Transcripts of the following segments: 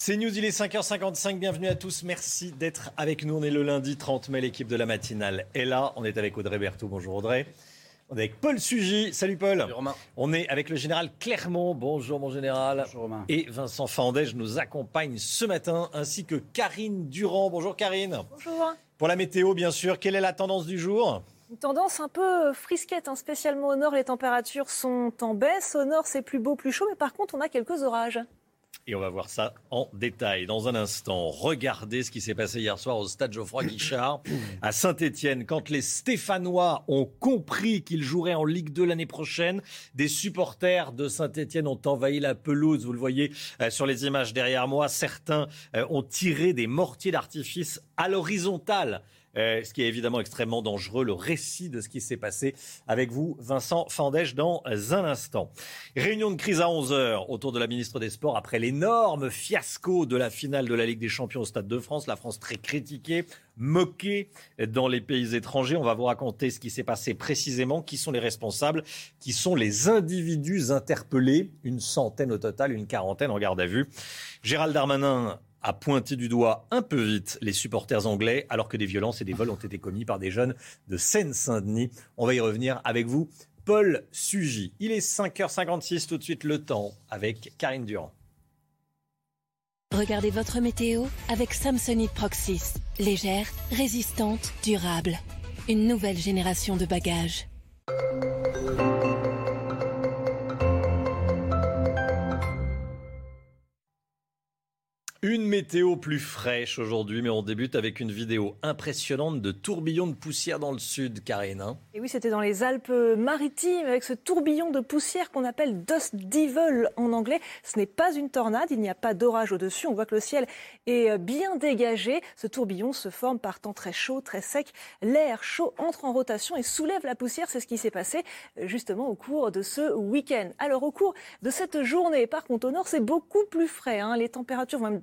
C'est News, il est 5h55, bienvenue à tous, merci d'être avec nous. On est le lundi 30 mai, l'équipe de la matinale est là. On est avec Audrey Berthaud, bonjour Audrey. On est avec Paul Sugy, salut Paul. Salut Romain. On est avec le général Clermont, bonjour mon général. Bonjour Romain. Et Vincent Fandège nous accompagne ce matin, ainsi que Karine Durand. Bonjour Karine. Bonjour. Pour la météo, bien sûr, quelle est la tendance du jour? Une tendance un peu frisquette, hein, spécialement au nord, les températures sont en baisse. Au nord, c'est plus beau, plus chaud, mais par contre, on a quelques orages. Et on va voir ça en détail dans un instant. Regardez ce qui s'est passé hier soir au stade Geoffroy Guichard à Saint-Étienne. Quand les Stéphanois ont compris qu'ils joueraient en Ligue 2 l'année prochaine, des supporters de Saint-Étienne ont envahi la pelouse. Vous le voyez euh, sur les images derrière moi. Certains euh, ont tiré des mortiers d'artifice à l'horizontale. Euh, ce qui est évidemment extrêmement dangereux. Le récit de ce qui s'est passé avec vous, Vincent Fandèche, dans un instant. Réunion de crise à 11h autour de la ministre des Sports après l'énorme fiasco de la finale de la Ligue des Champions au Stade de France. La France très critiquée, moquée dans les pays étrangers. On va vous raconter ce qui s'est passé précisément, qui sont les responsables, qui sont les individus interpellés, une centaine au total, une quarantaine en garde à vue. Gérald Darmanin a pointé du doigt un peu vite les supporters anglais, alors que des violences et des vols ont été commis par des jeunes de Seine-Saint-Denis. On va y revenir avec vous. Paul Sugy. Il est 5h56 tout de suite le temps avec Karine Durand. Regardez votre météo avec Samsonite Proxys. Légère, résistante, durable. Une nouvelle génération de bagages. Une météo plus fraîche aujourd'hui, mais on débute avec une vidéo impressionnante de tourbillons de poussière dans le sud, Karine. hein. Et oui, c'était dans les Alpes-Maritimes avec ce tourbillon de poussière qu'on appelle Dust Devil en anglais. Ce n'est pas une tornade, il n'y a pas d'orage au-dessus. On voit que le ciel est bien dégagé. Ce tourbillon se forme par temps très chaud, très sec. L'air chaud entre en rotation et soulève la poussière. C'est ce qui s'est passé justement au cours de ce week-end. Alors au cours de cette journée, par contre au nord, c'est beaucoup plus frais. hein. Les températures vont même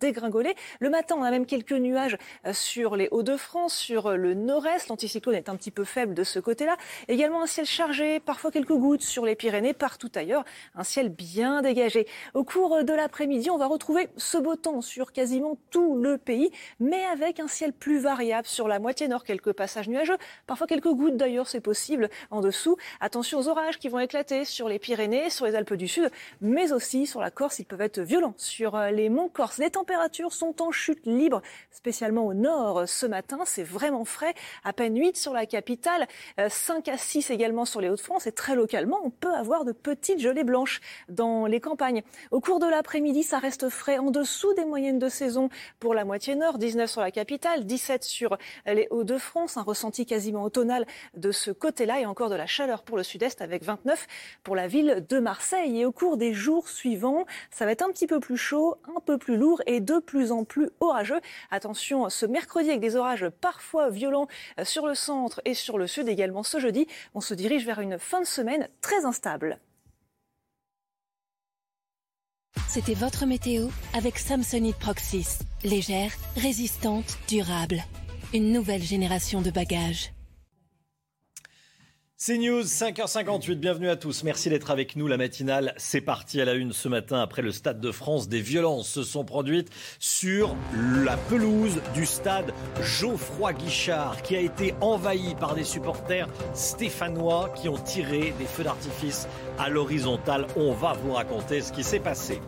Le matin, on a même quelques nuages euh, sur les Hauts-de-France, sur euh, le nord-est. L'anticyclone est un petit peu faible de ce côté-là. Également un ciel chargé, parfois quelques gouttes sur les Pyrénées, partout ailleurs. Un ciel bien dégagé. Au cours de l'après-midi, on va retrouver ce beau temps sur quasiment tout le pays, mais avec un ciel plus variable sur la moitié nord. Quelques passages nuageux, parfois quelques gouttes d'ailleurs, c'est possible en dessous. Attention aux orages qui vont éclater sur les Pyrénées, sur les Alpes du Sud, mais aussi sur la Corse. Ils peuvent être violents sur euh, les monts Corse. Les températures sont en chute libre, spécialement au nord ce matin. C'est vraiment frais, à peine 8 sur la capitale, euh, 5 à 6 également sur les Hauts-de-France et très localement, on peut avoir de petites gelées blanches dans les campagnes. Au cours de l'après-midi, ça reste frais en dessous des moyennes de saison pour la moitié nord, 19 sur la capitale, 17 sur les Hauts-de-France, un ressenti quasiment automnal de ce côté-là et encore de la chaleur pour le sud-est avec 29 pour la ville de Marseille. Et au cours des jours suivants, ça va être un petit peu plus chaud, un peu plus lourd et de plus en plus orageux. Attention, ce mercredi avec des orages parfois violents euh, sur le centre et sur le sud également ce jeudi, on se dirige vers une fin de semaine très instable. C'était votre météo avec Samsonite Proxys. Légère, résistante, durable. Une nouvelle génération de bagages. C'est News, 5h58, bienvenue à tous. Merci d'être avec nous. La matinale, c'est parti à la une ce matin après le Stade de France. Des violences se sont produites sur la pelouse du stade Geoffroy Guichard qui a été envahi par des supporters stéphanois qui ont tiré des feux d'artifice à l'horizontale. On va vous raconter ce qui s'est passé.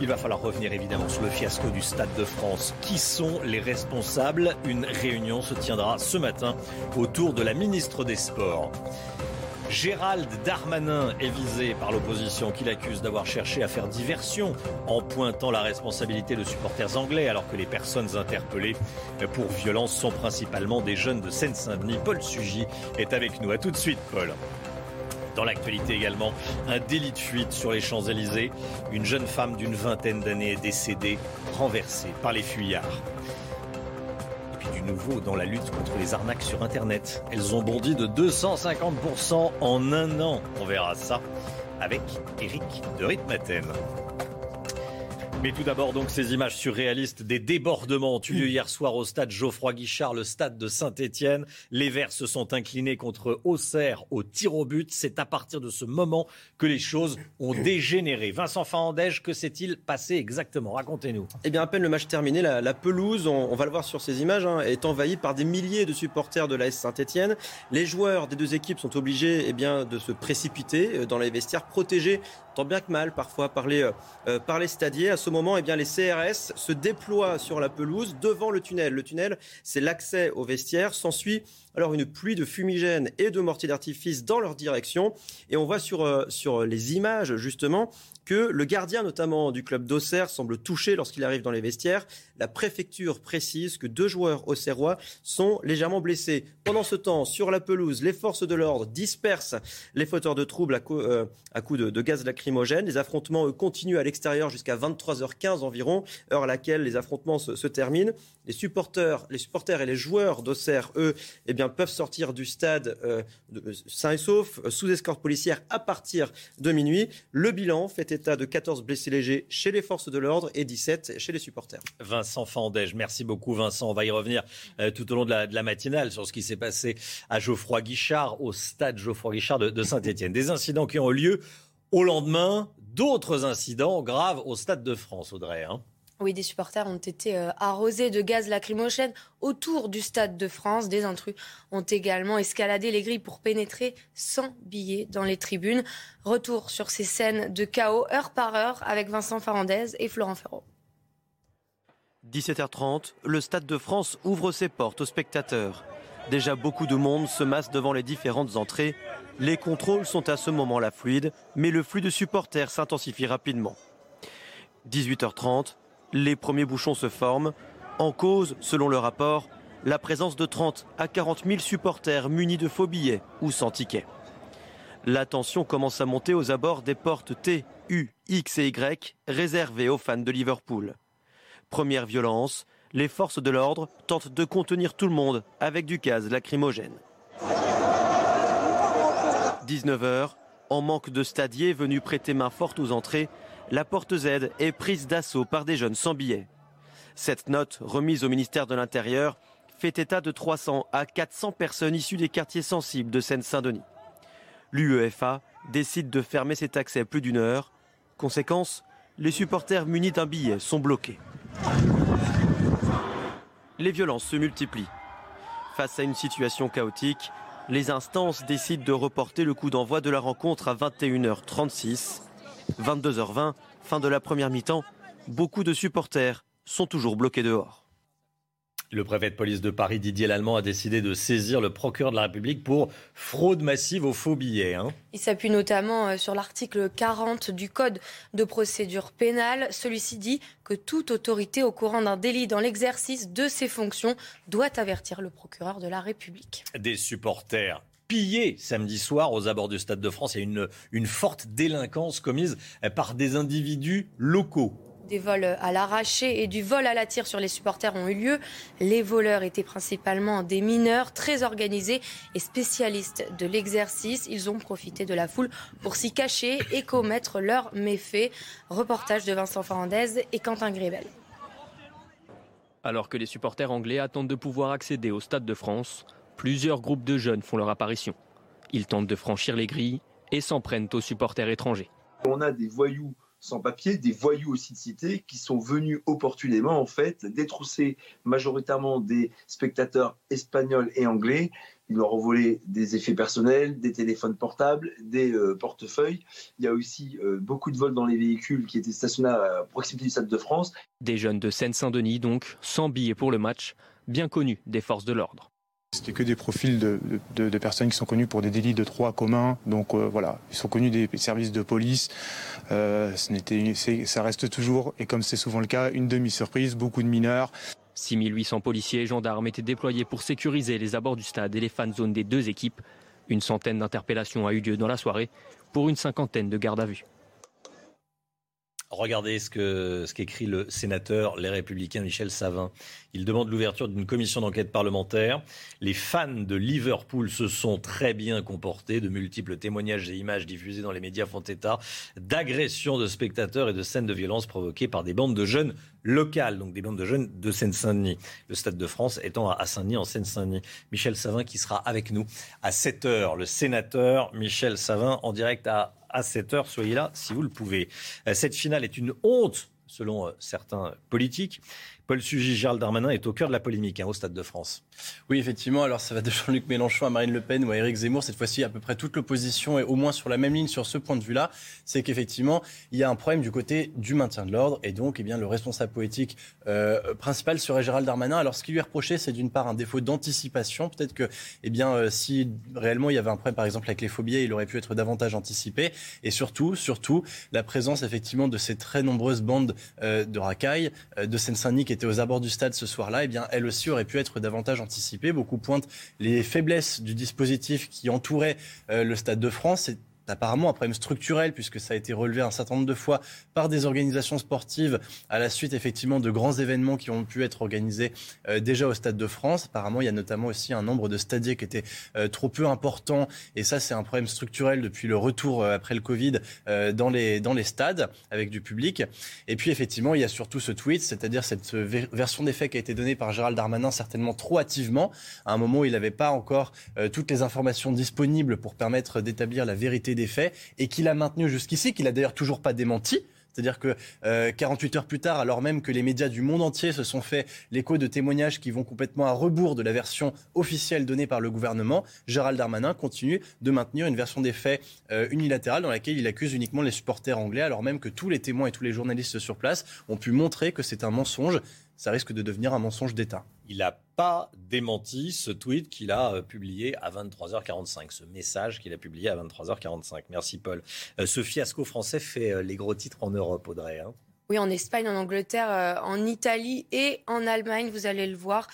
Il va falloir revenir évidemment sur le fiasco du Stade de France. Qui sont les responsables? Une réunion se tiendra ce matin autour de la ministre des Sports. Gérald Darmanin est visé par l'opposition qui l'accuse d'avoir cherché à faire diversion en pointant la responsabilité de supporters anglais alors que les personnes interpellées pour violence sont principalement des jeunes de Seine-Saint-Denis. Paul Sugy est avec nous. À tout de suite Paul. Dans l'actualité également, un délit de fuite sur les Champs-Élysées. Une jeune femme d'une vingtaine d'années est décédée, renversée par les fuyards. Et puis du nouveau dans la lutte contre les arnaques sur Internet. Elles ont bondi de 250% en un an. On verra ça avec Eric de Ritmaten. Mais tout d'abord, donc, ces images surréalistes des débordements ont eu lieu hier soir au stade Geoffroy Guichard, le stade de Saint-Etienne. Les Verts se sont inclinés contre Auxerre au tir au but. C'est à partir de ce moment que les choses ont dégénéré. Vincent Fandège, que s'est-il passé exactement? Racontez-nous. Eh bien, à peine le match terminé, la, pelouse, on, va le voir sur ces images, hein, est envahie par des milliers de supporters de l'AS Saint-Etienne. Les joueurs des deux équipes sont obligés eh bien, de se précipiter euh, dans les vestiaires, protégés tant bien que mal parfois par les, euh, euh, par les stadiers. À ce moment, eh bien, les CRS se déploient sur la pelouse devant le tunnel. Le tunnel, c'est l'accès au vestiaire. S'ensuit alors une pluie de fumigènes et de mortiers d'artifice dans leur direction. Et on voit sur, euh, sur les images, justement, que le gardien notamment du club d'Auxerre semble touché lorsqu'il arrive dans les vestiaires. La préfecture précise que deux joueurs auxerrois sont légèrement blessés. Pendant ce temps, sur la pelouse, les forces de l'ordre dispersent les fauteurs de troubles à, coup, euh, de, gaz lacrymogène. Les affrontements continuent à l'extérieur jusqu'à 23h15 environ, heure à laquelle les affrontements se, terminent. Les supporters, les supporters et les joueurs d'Auxerre, eux, eh bien, peuvent sortir du stade euh, sains et saufs, sous escorte policière à partir de minuit. Le bilan fait état de 14 blessés légers chez les forces de l'ordre et 17 chez les supporters. Vincent Fandège, merci beaucoup Vincent. On va y revenir euh, tout au long de la, matinale sur ce qui s'est passé à Geoffroy Guichard, au stade Geoffroy Guichard de, Saint-Etienne. Des incidents qui ont eu lieu au lendemain d'autres incidents graves au Stade de France, Audrey. Hein. Oui, des supporters ont été euh, arrosés de gaz lacrymogène autour du Stade de France. Des intrus ont également escaladé les grilles pour pénétrer sans billets dans les tribunes. Retour sur ces scènes de chaos heure par heure avec Vincent Farandez et Florent Ferraud. 17h30, le Stade de France ouvre ses portes aux spectateurs. Déjà beaucoup de monde se masse devant les différentes entrées. Les contrôles sont à ce moment-là fluides, mais le flux de supporters s'intensifie rapidement. 18h30, les premiers bouchons se forment. En cause, selon le rapport, la présence de 30 à 40 000 supporters munis de faux billets ou sans ticket. La tension commence à monter aux abords des portes T, U, X et Y réservées aux fans de Liverpool. Première violence, les forces de l'ordre tentent de contenir tout le monde avec du gaz lacrymogène. 19h, en manque de stadiers venus prêter main forte aux entrées, la porte Z est prise d'assaut par des jeunes sans billets. Cette note, remise au ministère de l'Intérieur, fait état de 300 à 400 personnes issues des quartiers sensibles de Seine-Saint-Denis. L'UEFA décide de fermer cet accès plus d'une heure. Conséquence, les supporters munis d'un billet sont bloqués. Les violences se multiplient. Face à une situation chaotique, les instances décident de reporter le coup d'envoi de la rencontre à 21h36 22h20, fin de la première mi-temps, beaucoup de supporters sont toujours bloqués dehors. Le préfet de police de Paris, Didier Lallemand, a décidé de saisir le procureur de la République pour fraude massive aux faux billets. Hein. Il s'appuie notamment euh, sur l'article 40 du Code de procédure pénale. Celui-ci dit que toute autorité au courant d'un délit dans l'exercice de ses fonctions doit avertir le procureur de la République. Des supporters pillé samedi soir aux abords du Stade de France. Il y a une, une forte délinquance commise par des individus locaux. Des vols à l'arraché et du vol à la tire sur les supporters ont eu lieu. Les voleurs étaient principalement des mineurs très organisés et spécialistes de l'exercice. Ils ont profité de la foule pour s'y cacher et commettre leurs méfaits. Reportage de Vincent Fernandez et Quentin Grébel. Alors que les supporters anglais attendent de pouvoir accéder au Stade de France, plusieurs groupes de jeunes font leur apparition. Ils tentent de franchir les grilles et s'en prennent aux supporters étrangers. On a des voyous sans papier, des voyous aussi de cité qui sont venus opportunément en fait détrousser majoritairement des spectateurs espagnols et anglais. Ils leur ont volé des effets personnels, des téléphones portables, des euh, portefeuilles. Il y a aussi euh, beaucoup de vols dans les véhicules qui étaient stationnés à proximité du Stade de France. Des jeunes de Seine-Saint-Denis donc, sans billets pour le match, bien connus des forces de l'ordre. C'était que des profils de, personnes qui sont connues pour des délits de droit commun. Donc euh, voilà, ils sont connus des services de police. Euh, ça reste toujours, et comme c'est souvent le cas, une demi-surprise, beaucoup de mineurs. 6800 policiers et gendarmes étaient déployés pour sécuriser les abords du stade et les fan zones des deux équipes. Une centaine d'interpellations a eu lieu dans la soirée pour une cinquantaine de gardes à vue. Regardez ce que ce qu'écrit le sénateur Les Républicains Michel Savin. Il demande l'ouverture d'une commission d'enquête parlementaire. Les fans de Liverpool se sont très bien comportés. De multiples témoignages et images diffusés dans les médias font état d'agressions de spectateurs et de scènes de violence provoquées par des bandes de jeunes locales, donc des bandes de jeunes de Seine-Saint-Denis. Le Stade de France étant à Saint-Denis, en Seine-Saint-Denis. Michel Savin qui sera avec nous à 7 heures. Le sénateur Michel Savin en direct à à 7h. Soyez là si vous le pouvez. Euh, cette finale est une honte, selon euh, certains politiques. Paul Sugy, Gérald Darmanin est au cœur de la polémique hein, au Stade de France. Oui, effectivement. Alors, ça va de Jean-Luc Mélenchon à Marine Le Pen ou à Éric Zemmour. Cette fois-ci, à peu près toute l'opposition est au moins sur la même ligne sur ce point de vue-là. C'est qu'effectivement, il y a un problème du côté du maintien de l'ordre. Et donc, eh bien, le responsable politique euh, principal serait Gérald Darmanin. Alors, ce qui lui est reproché, c'est d'une part un défaut d'anticipation. Peut-être que, eh bien, euh, si réellement il y avait un problème, par exemple, avec les phobies, il aurait pu être davantage anticipé. Et surtout, surtout, la présence, effectivement, de ces très nombreuses bandes euh, de racailles de Seine-Saint-Denis qui aux abords du stade ce soir-là, eh bien, elle aussi aurait pu être davantage anticipée. Beaucoup pointent les faiblesses du dispositif qui entourait euh, le Stade de France apparemment un problème structurel puisque ça a été relevé un certain nombre de fois par des organisations sportives à la suite effectivement de grands événements qui ont pu être organisés euh, déjà au Stade de France. Apparemment, il y a notamment aussi un nombre de stadiers qui était euh, trop peu important et ça c'est un problème structurel depuis le retour euh, après le Covid dans les dans les stades avec du public. Et puis effectivement, il y a surtout ce tweet, c'est-à-dire cette version des faits qui a été donnée par Gérald Darmanin certainement trop hâtivement à un moment où il n'avait pas encore toutes les informations disponibles pour permettre d'établir la vérité des faits et qu'il a maintenu jusqu'ici, qu'il a d'ailleurs toujours pas démenti. C'est-à-dire que 48 euh, heures plus tard, alors même que les médias du monde entier se sont fait l'écho de témoignages qui vont complètement à rebours de la version officielle donnée par le gouvernement, Gérald Darmanin continue de maintenir une version des faits euh, unilatérale dans laquelle il accuse uniquement les supporters anglais, alors même que tous les témoins et tous les journalistes sur place ont pu montrer que c'est un mensonge. Ça risque de devenir un mensonge d'État il n'a pas démenti ce tweet qu'il a euh, publié à 23h45, ce message qu'il a publié à 23h45. Merci Paul. Euh, ce fiasco français fait euh, les gros titres en Europe, Audrey. Hein. oui, en Espagne, en Angleterre, en Italie et en Allemagne, vous allez le voir.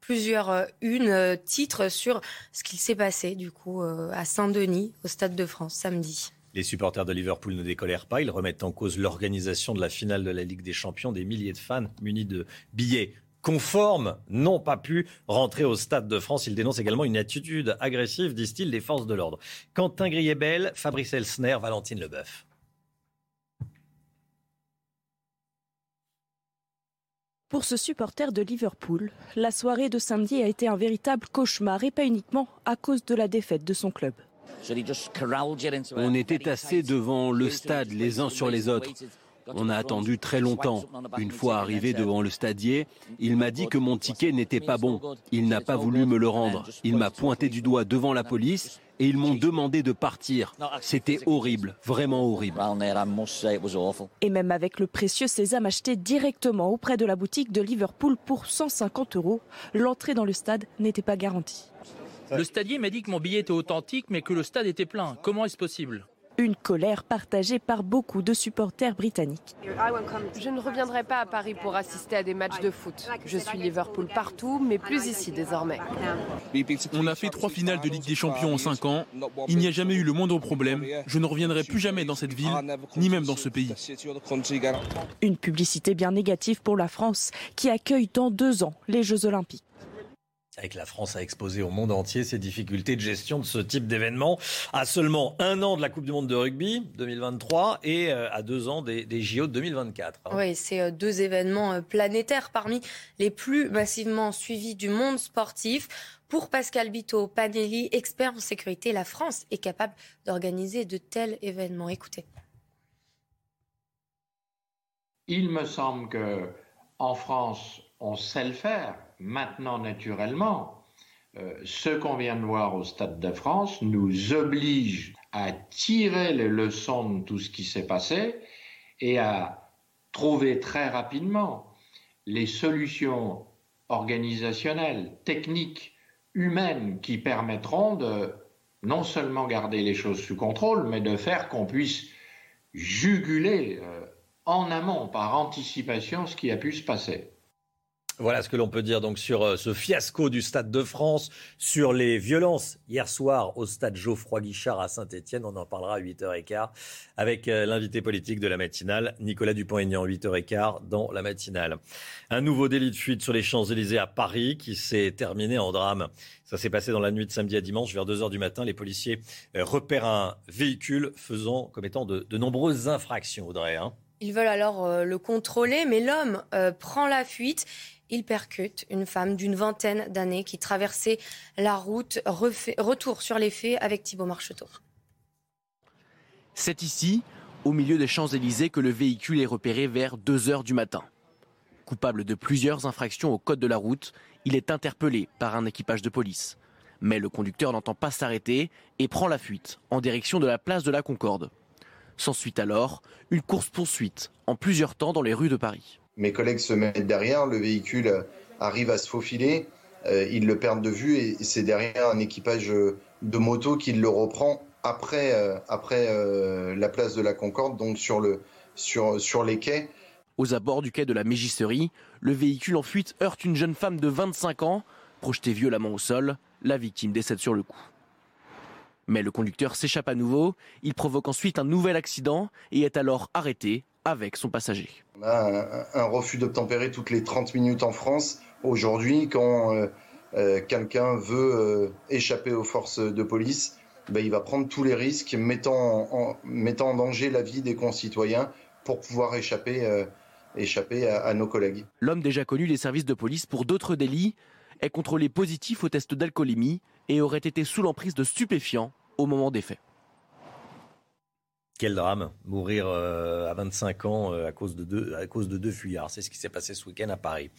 plusieurs une titres sur ce qu'il s'est passé du coup à Saint-Denis au Stade de France samedi. Les supporters de Liverpool ne décolèrent pas. Ils remettent en cause l'organisation de la finale de la Ligue des Champions. Des milliers de fans munis de billets conformes n'ont pas pu rentrer au Stade de France. Ils dénoncent également une attitude agressive, disent-ils, des forces de l'ordre. Quentin Griebel, Fabrice Elsner, Valentine Leboeuf. Pour ce supporter de Liverpool, la soirée de samedi a été un véritable cauchemar et pas uniquement à cause de la défaite de son club. On était assez devant le stade les uns sur les autres. On a attendu très longtemps. Une fois arrivé devant le stadier, il m'a dit que mon ticket n'était pas bon. Il n'a pas voulu me le rendre. Il m'a pointé du doigt devant la police et ils m'ont demandé de partir. C'était horrible, vraiment horrible. Et même avec le précieux sésame acheté directement auprès de la boutique de Liverpool pour 150 euros, l'entrée dans le stade n'était pas garantie. Le stadier m'a dit que mon billet était authentique, mais que le stade était plein. Comment est-ce possible? Une colère partagée par beaucoup de supporters britanniques. Je ne reviendrai pas à Paris pour assister à des matchs de foot. Je suis Liverpool partout, mais plus ici désormais. On a fait trois finales de Ligue des Champions en cinq ans. Il n'y a jamais eu le moindre problème. Je ne reviendrai plus jamais dans cette ville, ni même dans ce pays. Une publicité bien négative pour la France, qui accueille dans deux ans les Jeux Olympiques avec la France à exposer au monde entier ses difficultés de gestion de ce type d'événement, à seulement un an de la Coupe du Monde de rugby 2023 et euh, à deux ans des, JO de 2024. Hein. Oui, c'est euh, deux événements euh, planétaires parmi les plus massivement suivis du monde sportif. Pour Pascal Bito Panelli, expert en sécurité, la France est capable d'organiser de tels événements. Écoutez. Il me semble que en France, on sait le faire Maintenant, naturellement, euh, ce qu'on vient de voir au Stade de France nous oblige à tirer les leçons de tout ce qui s'est passé et à trouver très rapidement les solutions organisationnelles, techniques, humaines qui permettront de non seulement garder les choses sous contrôle, mais de faire qu'on puisse juguler euh, en amont, par anticipation, ce qui a pu se passer. Voilà ce que l'on peut dire donc sur euh, ce fiasco du Stade de France, sur les violences hier soir au Stade Geoffroy Guichard à Saint-Etienne. On en parlera à 8h15 avec euh, l'invité politique de la matinale, Nicolas Dupont-Aignan, 8h15 dans la matinale. Un nouveau délit de fuite sur les Champs-Élysées à Paris qui s'est terminé en drame. Ça s'est passé dans la nuit de samedi à dimanche vers 2h du matin. Les policiers euh, repèrent un véhicule faisant comme étant de, nombreuses infractions, Audrey. Hein. Ils veulent alors le contrôler, mais l'homme prend la fuite il percute une femme d'une vingtaine d'années qui traversait la route. retour sur les faits avec Thibault Marcheteau. C'est ici, au milieu des Champs-Élysées, que le véhicule est repéré vers 2 heures du matin. Coupable de plusieurs infractions au code de la route, il est interpellé par un équipage de police. Mais le conducteur n'entend pas s'arrêter et prend la fuite en direction de la place de la Concorde. S'ensuit alors une course-poursuite en plusieurs temps dans les rues de Paris mes collègues se mettent derrière, le véhicule arrive à se faufiler, euh, ils le perdent de vue et c'est derrière un équipage de moto qui le reprend après, euh, après euh, la place de la Concorde, donc sur, le, sur, sur les quais. Aux abords du quai de la Mégisserie, le véhicule en fuite heurte une jeune femme de 25 ans, projetée violemment au sol. La victime décède sur le coup. Mais le conducteur s'échappe à nouveau, il provoque ensuite un nouvel accident et est alors arrêté avec son passager. On a un, refus d'obtempérer toutes les 30 minutes en France. Aujourd'hui, quand euh, euh, quelqu'un veut euh, échapper aux forces de police, ben, il va prendre tous les risques, mettant en, mettant en danger la vie des concitoyens pour pouvoir échapper, échapper à, à nos collègues. L'homme déjà connu des services de police pour d'autres délits est contrôlé positif au test d'alcoolémie et aurait été sous l'emprise de stupéfiants au moment des faits. Quel drame, mourir euh, à 25 ans euh, à, cause de deux, fuyards. C'est ce qui s'est passé ce week-end à Paris.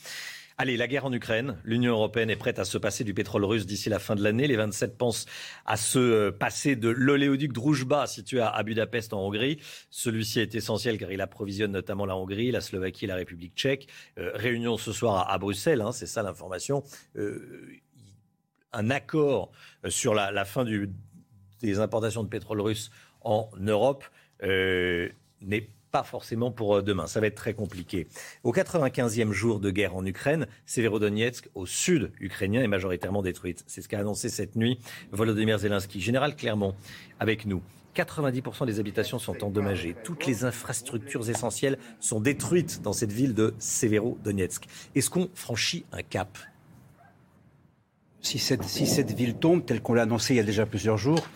Allez, la guerre en Ukraine. L'Union européenne est prête à se passer du pétrole russe d'ici la fin de l'année. Les 27 pensent à se euh, passer de l'oléoduc Druzhba situé à Budapest en Hongrie. Celui-ci est essentiel car il approvisionne notamment la Hongrie, la Slovaquie et la République tchèque. réunion ce soir à, Bruxelles, hein, c'est ça l'information. un accord sur la, fin des importations de pétrole russe en Europe euh, n'est pas forcément pour euh, demain. Ça va être très compliqué. Au 95e jour de guerre en Ukraine, Severodonetsk, au sud ukrainien, est majoritairement détruite. C'est ce qu'a annoncé cette nuit Volodymyr Zelensky. Général Clermont, avec nous. 90% des habitations sont endommagées. Toutes les infrastructures essentielles sont détruites dans cette ville de Severodonetsk. Est-ce qu'on franchit un cap? Si cette, si cette ville tombe, telle qu'on l'a annoncé il y a déjà plusieurs jours,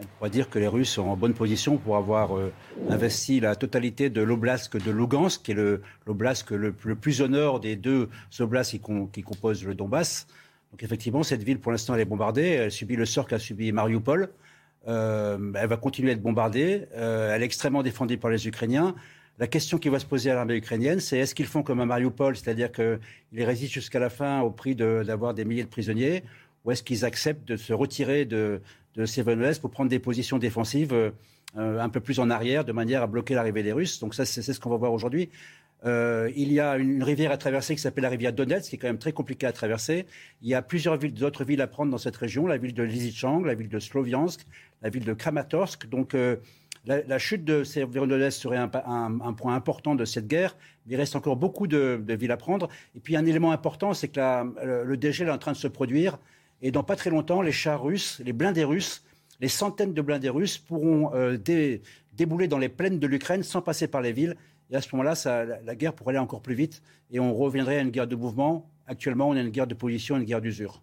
on pourrait dire que les Russes sont en bonne position pour avoir euh, investi la totalité de l'oblast de Lugansk, qui est l'oblast le, plus au nord des deux oblasts qui, composent le Donbass. Donc effectivement, cette ville, pour l'instant, elle est bombardée. Elle subit le sort qu'a subi Mariupol. Euh, elle va continuer à être bombardée. Euh, elle est extrêmement défendue par les Ukrainiens. La question qui va se poser à l'armée ukrainienne, c'est est-ce qu'ils font comme à Mariupol, c'est-à-dire qu'ils résistent jusqu'à la fin au prix d'avoir des milliers de prisonniers, ou est-ce qu'ils acceptent de se retirer de, de Sevenolès pour prendre des positions défensives euh, un peu plus en arrière, de manière à bloquer l'arrivée des Russes. Donc ça, c'est ce qu'on va voir aujourd'hui. Euh, il y a une, rivière à traverser qui s'appelle la rivière Donetsk, qui est quand même très compliquée à traverser. Il y a plusieurs villes, d'autres villes à prendre dans cette région, la ville de Lysychansk, la ville de Sloviansk, la ville de Kramatorsk. Donc euh, la, chute de Severodonetsk serait un, point important de cette guerre. Il reste encore beaucoup de, villes à prendre. Et puis un élément important, c'est que le dégel est en train de se produire. Et dans pas très longtemps, les chars russes, les blindés russes, les centaines de blindés russes pourront euh, débouler dans les plaines de l'Ukraine sans passer par les villes. Et à ce moment-là, la, guerre pourrait aller encore plus vite et on reviendrait à une guerre de mouvement. Actuellement, on a une guerre de position, une guerre d'usure.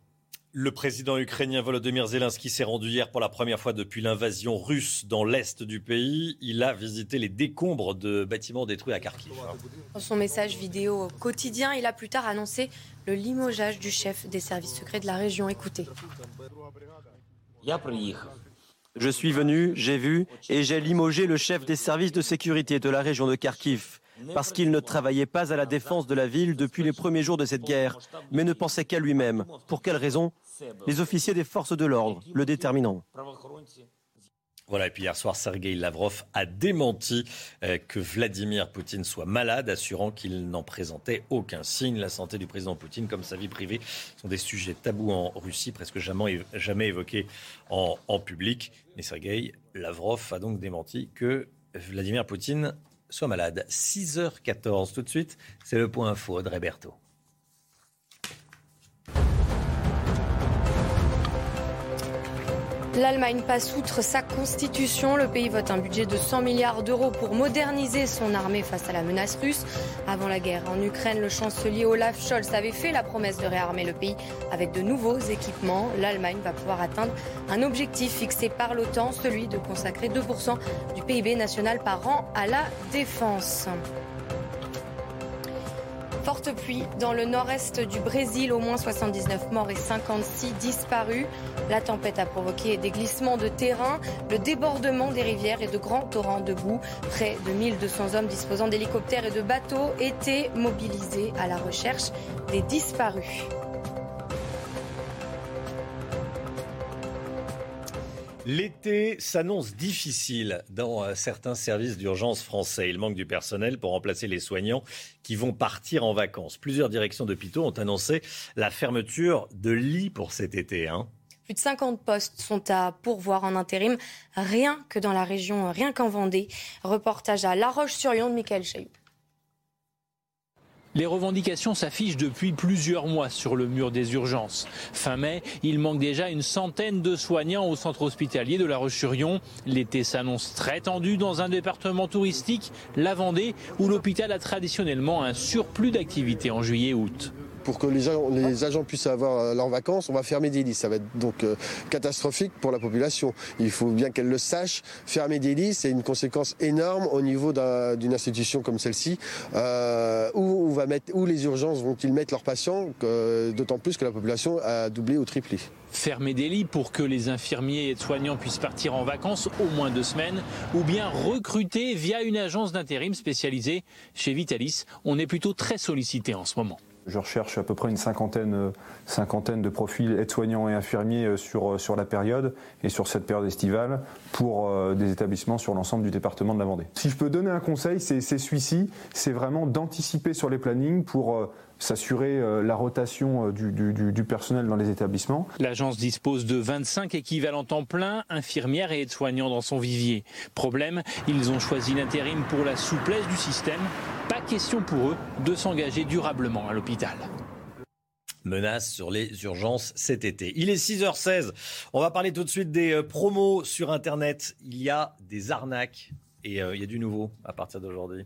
Le président ukrainien Volodymyr Zelensky s'est rendu hier pour la première fois depuis l'invasion russe dans l'est du pays. Il a visité les décombres de bâtiments détruits à Kharkiv. Dans son message vidéo quotidien, il a plus tard annoncé le limogeage du chef des services secrets de la région. Écoutez. Je suis venu, j'ai vu et j'ai limogé le chef des services de sécurité de la région de Kharkiv parce qu'il ne travaillait pas à la défense de la ville depuis les premiers jours de cette guerre, mais ne pensait qu'à lui-même. Pour quelle raison? Les officiers des forces de l'ordre le déterminant. Voilà, et puis hier soir, Sergei Lavrov a démenti euh, que Vladimir Poutine soit malade, assurant qu'il n'en présentait aucun signe. La santé du président Poutine, comme sa vie privée, sont des sujets tabous en Russie, presque jamais, évoqués en, en public. Mais Sergei Lavrov a donc démenti que Vladimir Poutine soit malade. 6h14 tout de suite, c'est le point info, Audrey Berthaud. L'Allemagne passe outre sa constitution. Le pays vote un budget de 100 milliards d'euros pour moderniser son armée face à la menace russe. Avant la guerre en Ukraine, le chancelier Olaf Scholz avait fait la promesse de réarmer le pays avec de nouveaux équipements. L'Allemagne va pouvoir atteindre un objectif fixé par l'OTAN, celui de consacrer 2% du PIB national par an à la défense. Forte pluie dans le nord-est du Brésil, au moins 79 morts et 56 disparus. La tempête a provoqué des glissements de terrain, le débordement des rivières et de grands torrents de boue. Près de 1200 hommes disposant d'hélicoptères et de bateaux étaient mobilisés à la recherche des disparus. L'été s'annonce difficile dans euh, certains services d'urgence français. Il manque du personnel pour remplacer les soignants qui vont partir en vacances. Plusieurs directions d'hôpitaux ont annoncé la fermeture de lits pour cet été. Hein. Plus de 50 postes sont à pourvoir en intérim, rien que dans la région, rien qu'en Vendée. Reportage à La Roche-sur-Yon de Michael Chailloux. Les revendications s'affichent depuis plusieurs mois sur le mur des urgences. Fin mai, il manque déjà une centaine de soignants au centre hospitalier de La Roche-sur-Yon. L'été s'annonce très tendu dans un département touristique, la Vendée, où l'hôpital a traditionnellement un surplus d'activité en juillet-août pour que les, agents puissent avoir euh, leurs vacances, on va fermer des lits. Ça va être donc euh, catastrophique pour la population. Il faut bien qu'elle le sache. Fermer des lits, c'est une conséquence énorme au niveau d'une institution comme celle-ci, euh, où les urgences vont-ils mettre leurs patients, d'autant plus que la population a doublé ou triplé. Fermer des lits pour que les infirmiers et soignants puissent partir en vacances au moins deux semaines, ou bien recruter via une agence d'intérim spécialisée. Chez Vitalis, on est plutôt très sollicité en ce moment. Je recherche à peu près une cinquantaine, euh, de profils aides-soignants et infirmiers euh, sur, euh, sur la période et sur cette période estivale pour des établissements sur l'ensemble du département de la Vendée. Si je peux donner un conseil, c'est celui-ci, c'est vraiment d'anticiper sur les plannings pour s'assurer la rotation du, du, personnel dans les établissements. L'agence dispose de 25 équivalents temps plein, infirmières et aides-soignants dans son vivier. Problème, ils ont choisi l'intérim pour la souplesse du système pas question pour eux de s'engager durablement à l'hôpital menace sur les urgences cet été. Il est 6h16. On va parler tout de suite des euh, promos sur Internet. Il y a des arnaques et euh, il y a du nouveau à partir d'aujourd'hui.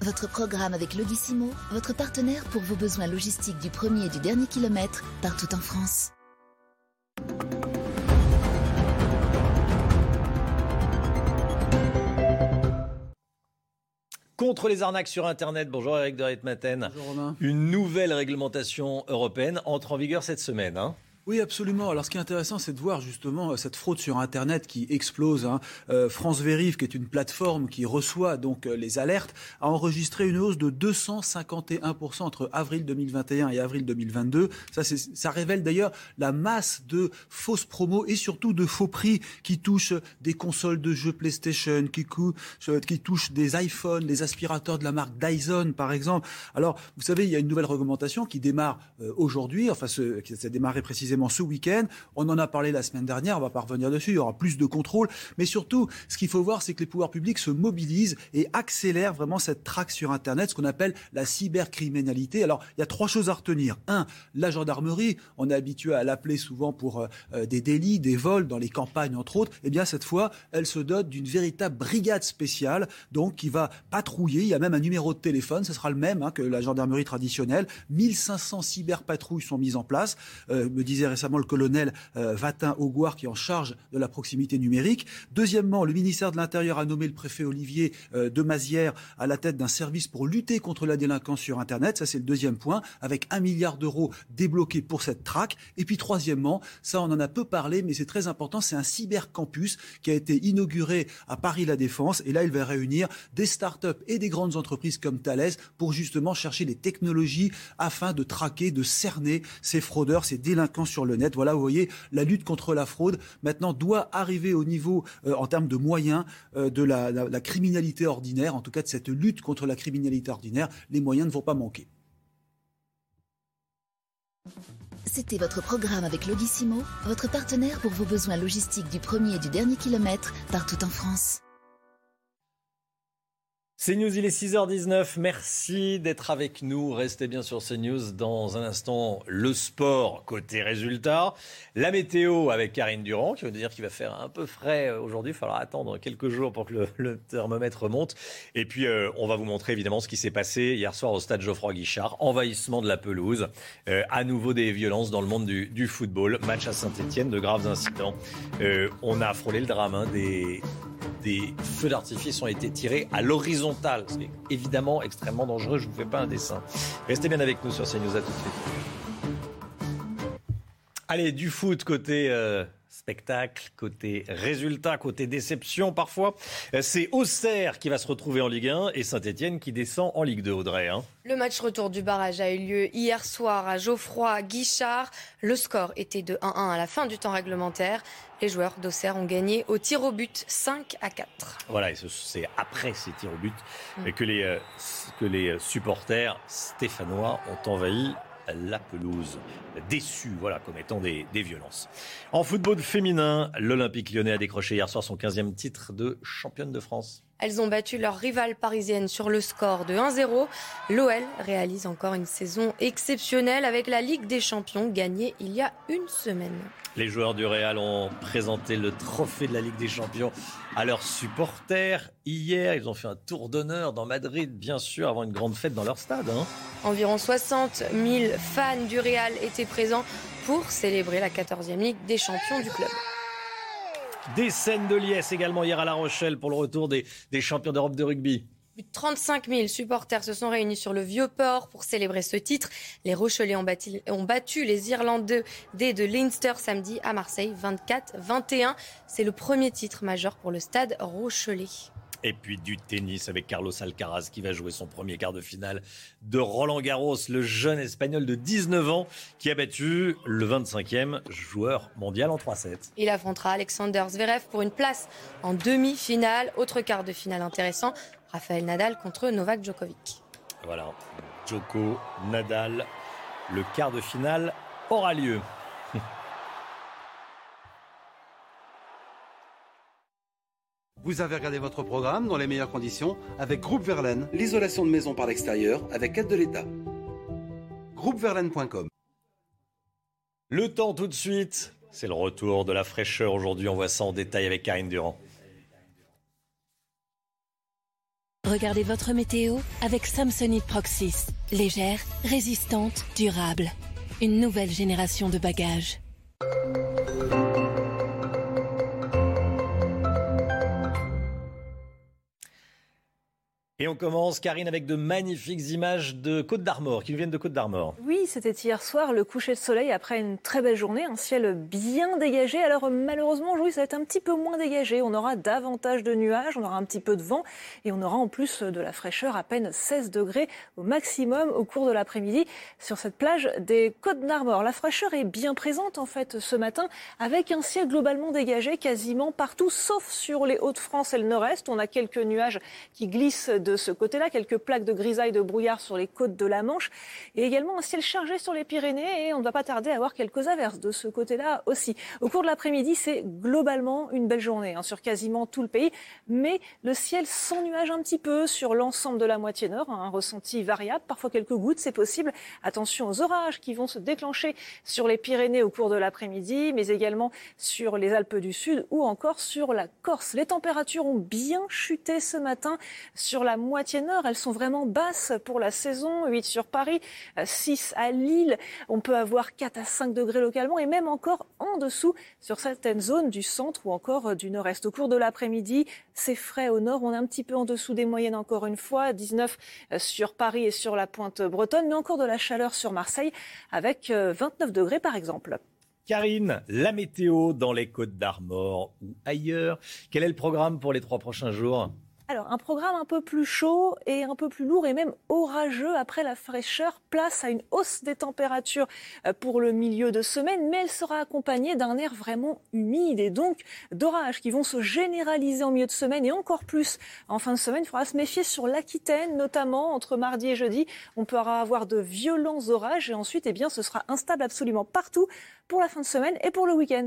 Votre programme avec Logissimo, votre partenaire pour vos besoins logistiques du premier et du dernier kilomètre partout en France. contre les arnaques sur Internet. Bonjour Eric de Ritmaten. Bonjour Romain. Une nouvelle réglementation européenne entre en vigueur cette semaine. Hein. Oui, absolument. Alors, ce qui est intéressant, c'est de voir justement euh, cette fraude sur Internet qui explose. Hein. Euh, France Vérif, qui est une plateforme qui reçoit donc euh, les alertes, a enregistré une hausse de 251% entre avril 2021 et avril 2022. Ça, ça révèle d'ailleurs la masse de fausses promos et surtout de faux prix qui touchent des consoles de jeux PlayStation, qui, qui touchent des iPhones, des aspirateurs de la marque Dyson, par exemple. Alors, vous savez, il y a une nouvelle réglementation qui démarre aujourd'hui. Enfin, ce, qui a démarré précisément ce week-end. On en a parlé la semaine dernière, on va pas revenir dessus, il y aura plus de contrôle. Mais surtout, ce qu'il faut voir, c'est que les pouvoirs publics se mobilisent et accélèrent vraiment cette traque sur Internet, ce qu'on appelle la cybercriminalité. Alors, il y a trois choses à retenir. Un, la gendarmerie, on est habitué à l'appeler souvent pour euh, euh, des délits, des vols dans les campagnes, entre autres. Eh bien, cette fois, elle se dote d'une véritable brigade spéciale, donc qui va patrouiller. Il y a même un numéro de téléphone, ce sera le même hein, que la gendarmerie traditionnelle. 1500 cyberpatrouilles sont mises en place, euh, me disait récemment le colonel euh, Vatin Augoire qui est en charge de la proximité numérique. Deuxièmement, le ministère de l'Intérieur a nommé le préfet Olivier euh, de Mazières à la tête d'un service pour lutter contre la délinquance sur Internet. Ça, c'est le deuxième point, avec un milliard d'euros débloqués pour cette traque. Et puis troisièmement, ça, on en a peu parlé, mais c'est très important, c'est un cybercampus qui a été inauguré à Paris-La Défense. Et là, il va réunir des startups et des grandes entreprises comme Thales pour justement chercher les technologies afin de traquer, de cerner ces fraudeurs, ces délinquants sur le net. Voilà, vous voyez, la lutte contre la fraude maintenant doit arriver au niveau, euh, en termes de moyens, euh, de la, la criminalité ordinaire, en tout cas de cette lutte contre la criminalité ordinaire. Les moyens ne vont pas manquer. C'était votre programme avec Logissimo, votre partenaire pour vos besoins logistiques du premier et du dernier kilomètre partout en France. C'est News, il est 6h19. Merci d'être avec nous. Restez bien sur CNews. Dans un instant, le sport côté résultat. La météo avec Karine Durand, qui veut dire qu'il va faire un peu frais aujourd'hui. Il faudra attendre quelques jours pour que le, thermomètre monte. Et puis, euh, on va vous montrer évidemment ce qui s'est passé hier soir au stade Geoffroy Guichard. Envahissement de la pelouse. Euh, à nouveau des violences dans le monde du, football. Match à Saint-Etienne, de graves incidents. Euh, on a frôlé le drame hein, des des feux d'artifice ont été tirés à l'horizontale. C'est évidemment extrêmement dangereux. Je ne vous fais pas un dessin. Restez bien avec nous sur CNews. À tout de suite. Allez, du foot côté euh, spectacle, côté résultat, côté déception parfois. C'est Auxerre qui va se retrouver en Ligue 1 et Saint-Etienne qui descend en Ligue 2, Audrey. Hein. Le match retour du barrage a eu lieu hier soir à Geoffroy Guichard. Le score était de 1-1 à la fin du temps réglementaire. Les joueurs d'Auxerre ont gagné au tir au but 5 à 4. Voilà, et c'est après ces tirs au but mm. que, les, euh, que les supporters stéphanois ont envahi la pelouse. Déçu, voilà, comme étant des, des violences. En football féminin, l'Olympique lyonnais a décroché hier soir son 15e titre de championne de France. Elles ont battu leur rivale parisienne sur le score de 1-0. L'OL réalise encore une saison exceptionnelle avec la Ligue des Champions gagnée il y a une semaine. Les joueurs du Real ont présenté le trophée de la Ligue des Champions à leurs supporters. Hier, ils ont fait un tour d'honneur dans Madrid, bien sûr, avant une grande fête dans leur stade. Hein. Environ 60 000 fans du Real étaient présents pour célébrer la 14e Ligue des Champions du club. Des scènes de liesse également hier à La Rochelle pour le retour des, champions d'Europe de rugby. Plus de 35 000 supporters se sont réunis sur le Vieux-Port pour célébrer ce titre. Les Rochelais ont, battu les Irlandais de Leinster samedi à Marseille 24-21. C'est le premier titre majeur pour le stade Rochelais. Et puis du tennis avec Carlos Alcaraz qui va jouer son premier quart de finale de Roland Garros, le jeune espagnol de 19 ans qui a battu le 25e joueur mondial en 3-7. Il affrontera Alexander Zverev pour une place en demi-finale. Autre quart de finale intéressant, Rafael Nadal contre Novak Djokovic. Voilà, Djoko, Nadal, le quart de finale aura lieu. Vous avez regardé votre programme dans les meilleures conditions avec Groupe Verlaine, l'isolation de maison par l'extérieur avec aide de l'État. Groupeverlaine.com Le temps tout de suite, c'est le retour de la fraîcheur aujourd'hui. On voit ça en détail avec Karine Durand. Regardez votre météo avec Samsonite Proxys. Légère, résistante, durable. Une nouvelle génération de bagages. Et on commence, Karine, avec de magnifiques images de Côte d'Armor, qui nous viennent de Côte d'Armor. Oui, c'était hier soir le coucher de soleil après une très belle journée, un ciel bien dégagé. Alors malheureusement, aujourd'hui, ça va être un petit peu moins dégagé. On aura davantage de nuages, on aura un petit peu de vent et on aura en plus de la fraîcheur, à peine 16 degrés au maximum au cours de l'après-midi sur cette plage des Côtes d'Armor. La fraîcheur est bien présente en fait ce matin, avec un ciel globalement dégagé quasiment partout, sauf sur les Hauts-de-France et le Nord-Est. On a quelques nuages qui glissent de ce côté-là, quelques plaques de grisaille, de brouillard sur les côtes de la Manche, et également un ciel chargé sur les Pyrénées, et on ne va pas tarder à avoir quelques averses de ce côté-là aussi. Au cours de l'après-midi, c'est globalement une belle journée hein, sur quasiment tout le pays, mais le ciel sans nuages un petit peu sur l'ensemble de la moitié nord, hein, un ressenti variable, parfois quelques gouttes, c'est possible. Attention aux orages qui vont se déclencher sur les Pyrénées au cours de l'après-midi, mais également sur les Alpes du Sud ou encore sur la Corse. Les températures ont bien chuté ce matin sur la moitié nord. Elles sont vraiment basses pour la saison. 8 sur Paris, 6 à Lille. On peut avoir 4 à 5 degrés localement et même encore en dessous sur certaines zones du centre ou encore du nord-est. Au cours de l'après-midi, c'est frais au nord. On est un petit peu en dessous des moyennes encore une fois. 19 sur Paris et sur la pointe bretonne, mais encore de la chaleur sur Marseille avec 29 degrés par exemple. Karine, la météo dans les Côtes d'Armor ou ailleurs. Quel est le programme pour les trois prochains jours? Alors, un programme un peu plus chaud et un peu plus lourd et même orageux après la fraîcheur, place à une hausse des températures euh, pour le milieu de semaine, mais elle sera accompagnée d'un air vraiment humide et donc d'orages qui vont se généraliser en milieu de semaine et encore plus en fin de semaine. Il faudra se méfier sur l'Aquitaine, notamment entre mardi et jeudi. On pourra avoir de violents orages et ensuite, eh bien, ce sera instable absolument partout pour la fin de semaine et pour le week-end.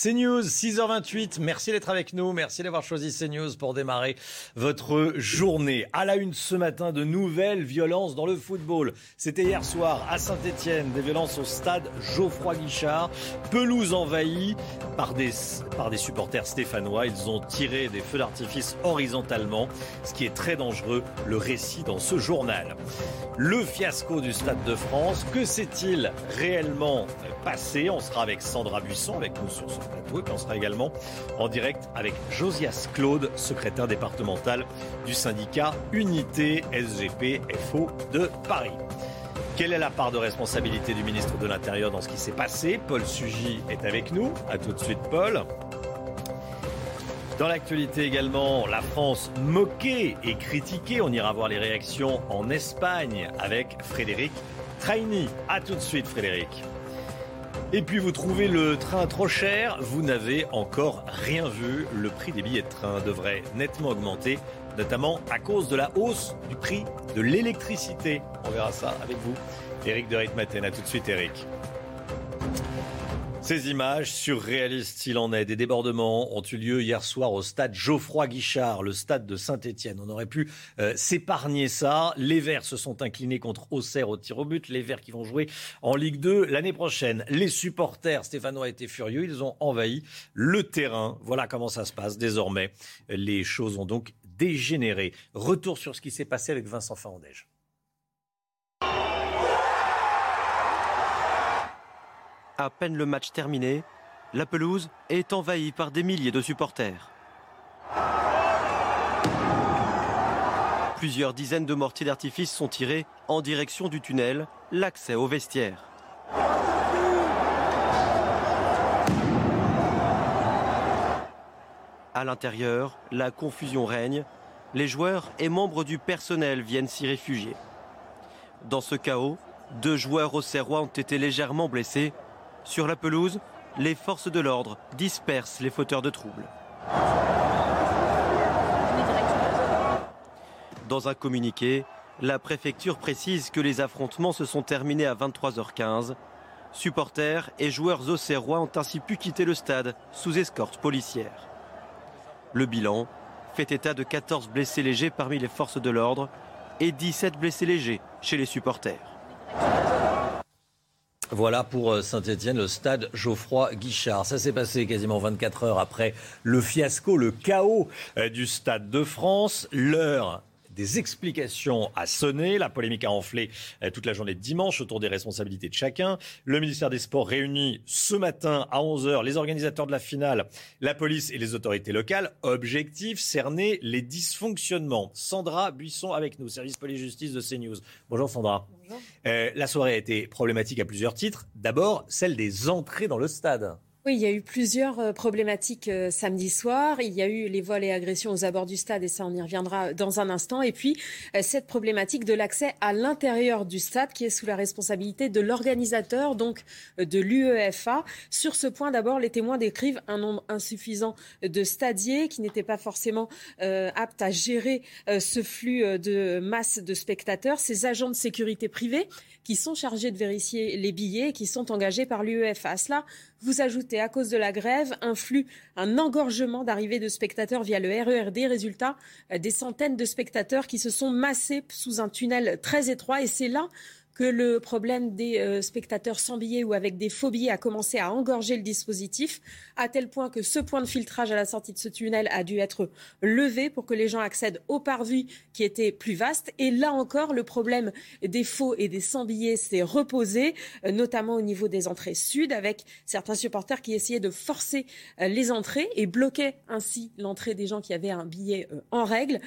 CNews, 6h28. Merci d'être avec nous. Merci d'avoir choisi CNews pour démarrer votre journée. À la une ce matin, de nouvelles violences dans le football. C'était hier soir à Saint-Etienne, des violences au stade Geoffroy Guichard. Pelouse envahie par des, par des supporters stéphanois. Ils ont tiré des feux d'artifice horizontalement, ce qui est très dangereux. Le récit dans ce journal. Le fiasco du Stade de France, que s'est-il réellement passé? On sera avec Sandra Buisson, avec nous sur ce plateau, et puis on sera également en direct avec Josias Claude, secrétaire départemental du syndicat Unité SGP FO de Paris. Quelle est la part de responsabilité du ministre de l'Intérieur dans ce qui s'est passé? Paul Sugy est avec nous. A tout de suite, Paul. Dans l'actualité également, la France moquée et critiquée. On ira voir les réactions en Espagne avec Frédéric Traini. A tout de suite, Frédéric. Et puis vous trouvez le train trop cher, vous n'avez encore rien vu. Le prix des billets de train devrait nettement augmenter, notamment à cause de la hausse du prix de l'électricité. On verra ça avec vous. Eric de Ritmaten, à tout de suite Eric. Ces images surréalistes s'il en est, des débordements ont eu lieu hier soir au stade Geoffroy Guichard, le stade de Saint-Étienne. On aurait pu euh, s'épargner ça. Les Verts se sont inclinés contre Auxerre au tir au but. Les Verts qui vont jouer en Ligue 2 l'année prochaine. Les supporters stéphanois étaient furieux. Ils ont envahi le terrain. Voilà comment ça se passe désormais. Les choses ont donc dégénéré. Retour sur ce qui s'est passé avec Vincent Farandège. À peine le match terminé, la pelouse est envahie par des milliers de supporters. Plusieurs dizaines de mortiers d'artifice sont tirés en direction du tunnel, l'accès au vestiaire. À l'intérieur, la confusion règne. Les joueurs et membres du personnel viennent s'y réfugier. Dans ce chaos, deux joueurs au Serrois ont été légèrement blessés sur la pelouse, les forces de l'ordre dispersent les fauteurs de troubles. Dans un communiqué, la préfecture précise que les affrontements se sont terminés à 23h15. Supporters et joueurs auxerrois ont ainsi pu quitter le stade sous escorte policière. Le bilan fait état de 14 blessés légers parmi les forces de l'ordre et 17 blessés légers chez les supporters. Voilà pour euh, Saint-Etienne, le stade Geoffroy Guichard. Ça s'est passé quasiment 24 heures après le fiasco, le chaos euh, du stade de France. L'heure des explications a sonné. La polémique a enflé euh, toute la journée de dimanche autour des responsabilités de chacun. Le ministère des Sports réunit ce matin à 11h les organisateurs de la finale, la police et les autorités locales. Objectif, cerner les dysfonctionnements. Sandra Buisson avec nous, service police-justice de CNews. Bonjour Sandra. Euh, la soirée a été problématique à plusieurs titres. D'abord, celle des entrées dans le stade. Oui, il y a eu plusieurs euh, problématiques euh, samedi soir. Il y a eu les vols et agressions aux abords du stade, et ça, on y reviendra dans un instant. Et puis, cette problématique de l'accès à l'intérieur du stade, qui est sous la responsabilité de l'organisateur, donc de l'UEFA. Sur ce point, d'abord, les témoins décrivent un nombre insuffisant de stadiers qui n'étaient pas forcément aptes à gérer ce flux de masse de spectateurs. Ces agents de sécurité privés qui sont chargés de vérifier les billets, qui sont engagés par l'UEFA. À cela, vous ajoutez, à cause de la grève, un flux, un engorgement d'arrivée de spectateurs via le RERD. Résultat, euh, des centaines de spectateurs qui se sont massés sous un tunnel très étroit. Et c'est là que le problème des euh, spectateurs sans billets ou avec des faux billets a commencé à engorger le dispositif, à tel point que ce point de filtrage à la sortie de ce tunnel a dû être levé pour que les gens accèdent au parvis qui était plus vaste. Et là encore, le problème des faux et des sans billets s'est reposé, euh, notamment au niveau des entrées sud, avec certains supporters qui essayaient de forcer euh, les entrées et bloquaient ainsi l'entrée des gens qui avaient un billet en règle.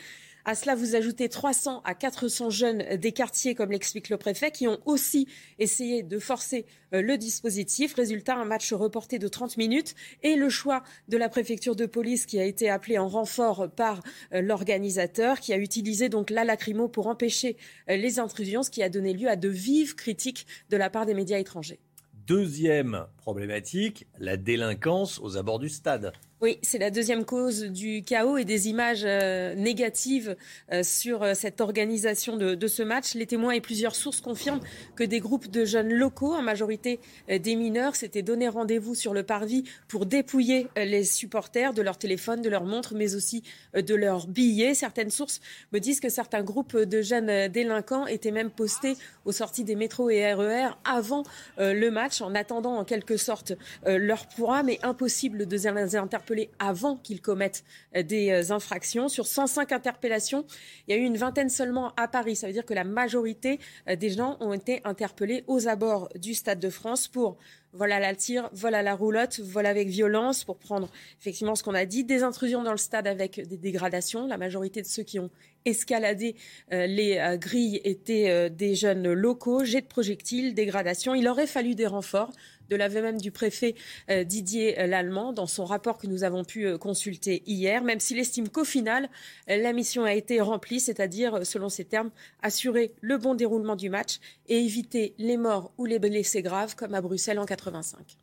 À cela, vous ajoutez 300 à 400 jeunes des quartiers, comme l'explique le préfet, qui ont aussi essayé de forcer euh, le dispositif. Résultat, un match reporté de 30 minutes et le choix de la préfecture de police qui a été appelée en renfort par euh, l'organisateur, qui a utilisé donc la lacrymo pour empêcher euh, les intrusions, ce qui a donné lieu à de vives critiques de la part des médias étrangers. Deuxième problématique, la délinquance aux abords du stade. Oui, c'est la deuxième cause du chaos et des images euh, négatives euh, sur euh, cette organisation de, ce match. Les témoins et plusieurs sources confirment que des groupes de jeunes locaux, en majorité des mineurs, s'étaient donné rendez-vous sur le parvis pour dépouiller les supporters de leurs téléphones, de leurs montres, mais aussi de leurs billets. Certaines sources me disent que certains groupes de jeunes délinquants étaient même postés aux sorties des métros et RER e avant le match, en attendant en quelque sorte leur pourra, mais impossible de les interpeller avant qu'ils commettent euh, des euh, infractions. Sur 105 interpellations, il y a eu une vingtaine seulement à Paris. Ça veut dire que la majorité euh, des gens ont été interpellés aux abords du Stade de France pour vol à la tire, vol à la roulotte, vol avec violence, pour prendre effectivement ce qu'on a dit, des intrusions dans le stade avec des dégradations. La majorité de ceux qui ont escaladé les grilles étaient des jeunes locaux, jets de projectiles, dégradations. Il aurait fallu des renforts de l'aveu même du préfet euh, Didier euh, Lallemand dans son rapport que nous avons pu euh, consulter hier, même s'il estime qu'au final, la mission a été remplie, c'est-à-dire, selon ses termes, assurer le bon déroulement du match et éviter les morts ou les blessés graves comme à Bruxelles en 85.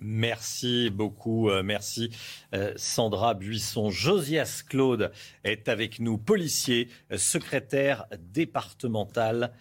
Merci beaucoup, merci Sandra Buisson. Josias Claude est avec nous, policier, secrétaire départemental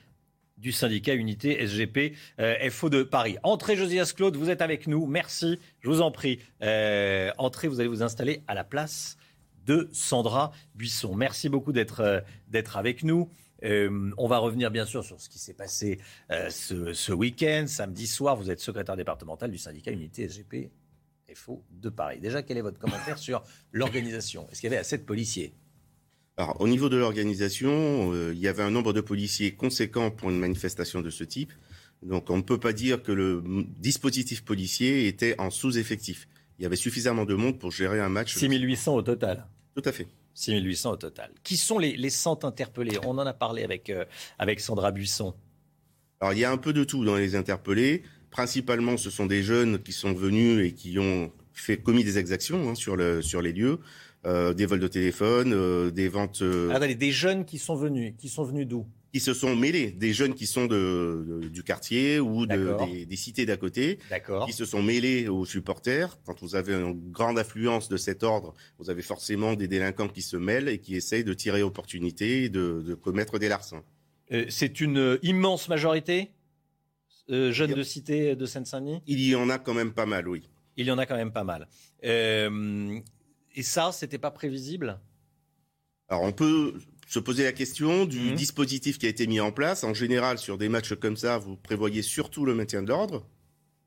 du syndicat Unité SGP euh, FO de Paris. Entrez, Josias Claude, vous êtes avec nous. Merci, je vous en prie. Euh, entrez, vous allez vous installer à la place de Sandra Buisson. Merci beaucoup d'être euh, avec nous. on va revenir bien sûr sur ce qui s'est passé ce, ce week-end, samedi soir. Vous êtes secrétaire départemental du syndicat Unité SGP FO de Paris. Déjà, quel est votre commentaire sur l'organisation? Est-ce qu'il y avait assez de policiers? Alors, au niveau de l'organisation, euh, il y avait un nombre de policiers conséquent pour une manifestation de ce type. Donc, on ne peut pas dire que le dispositif policier était en sous-effectif. Il y avait suffisamment de monde pour gérer un match. 6800 au total. Tout à fait. 6800 au total. Qui sont les, les centres interpellés? On en a parlé avec, euh, avec Sandra Buisson. Alors, il y a un peu de tout dans les interpellés. Principalement, ce sont des jeunes qui sont venus et qui ont fait commis des exactions hein, sur, le, sur les lieux. Euh, des vols de téléphone, euh, des ventes. Euh, ah, des jeunes qui sont venus, qui sont venus d'où? Qui se sont mêlés, des jeunes qui sont de, du quartier ou de, des, cités d'à côté, qui se sont mêlés aux supporters. Quand vous avez une grande affluence de cet ordre, vous avez forcément des délinquants qui se mêlent et qui essayent de tirer opportunité et de, commettre des larcins. C'est une immense majorité jeunes de cité de Seine-Saint-Denis? Il y en a quand même pas mal, oui. Il y en a quand même pas mal. Et ça, c'était pas prévisible? Alors on peut se poser la question du mhm. dispositif qui a été mis en place. En général, sur des matchs comme ça, vous prévoyez surtout le maintien de l'ordre.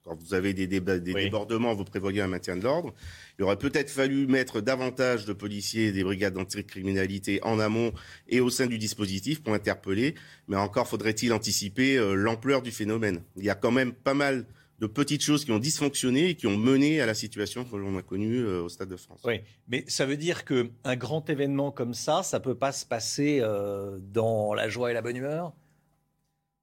Quand vous avez des, débordements, vous prévoyez un maintien de l'ordre. Il aurait peut-être fallu mettre davantage de policiers et des brigades d'anticriminalité en amont et au sein du dispositif pour interpeller. Mais encore faudrait-il anticiper euh, l'ampleur du phénomène. Il y a quand même pas mal de petites choses qui ont dysfonctionné et qui ont mené à la situation que l'on a connue euh, au Stade de France. Oui, mais ça veut dire qu'un grand événement comme ça, ça ne peut pas se passer euh, dans la joie et la bonne humeur?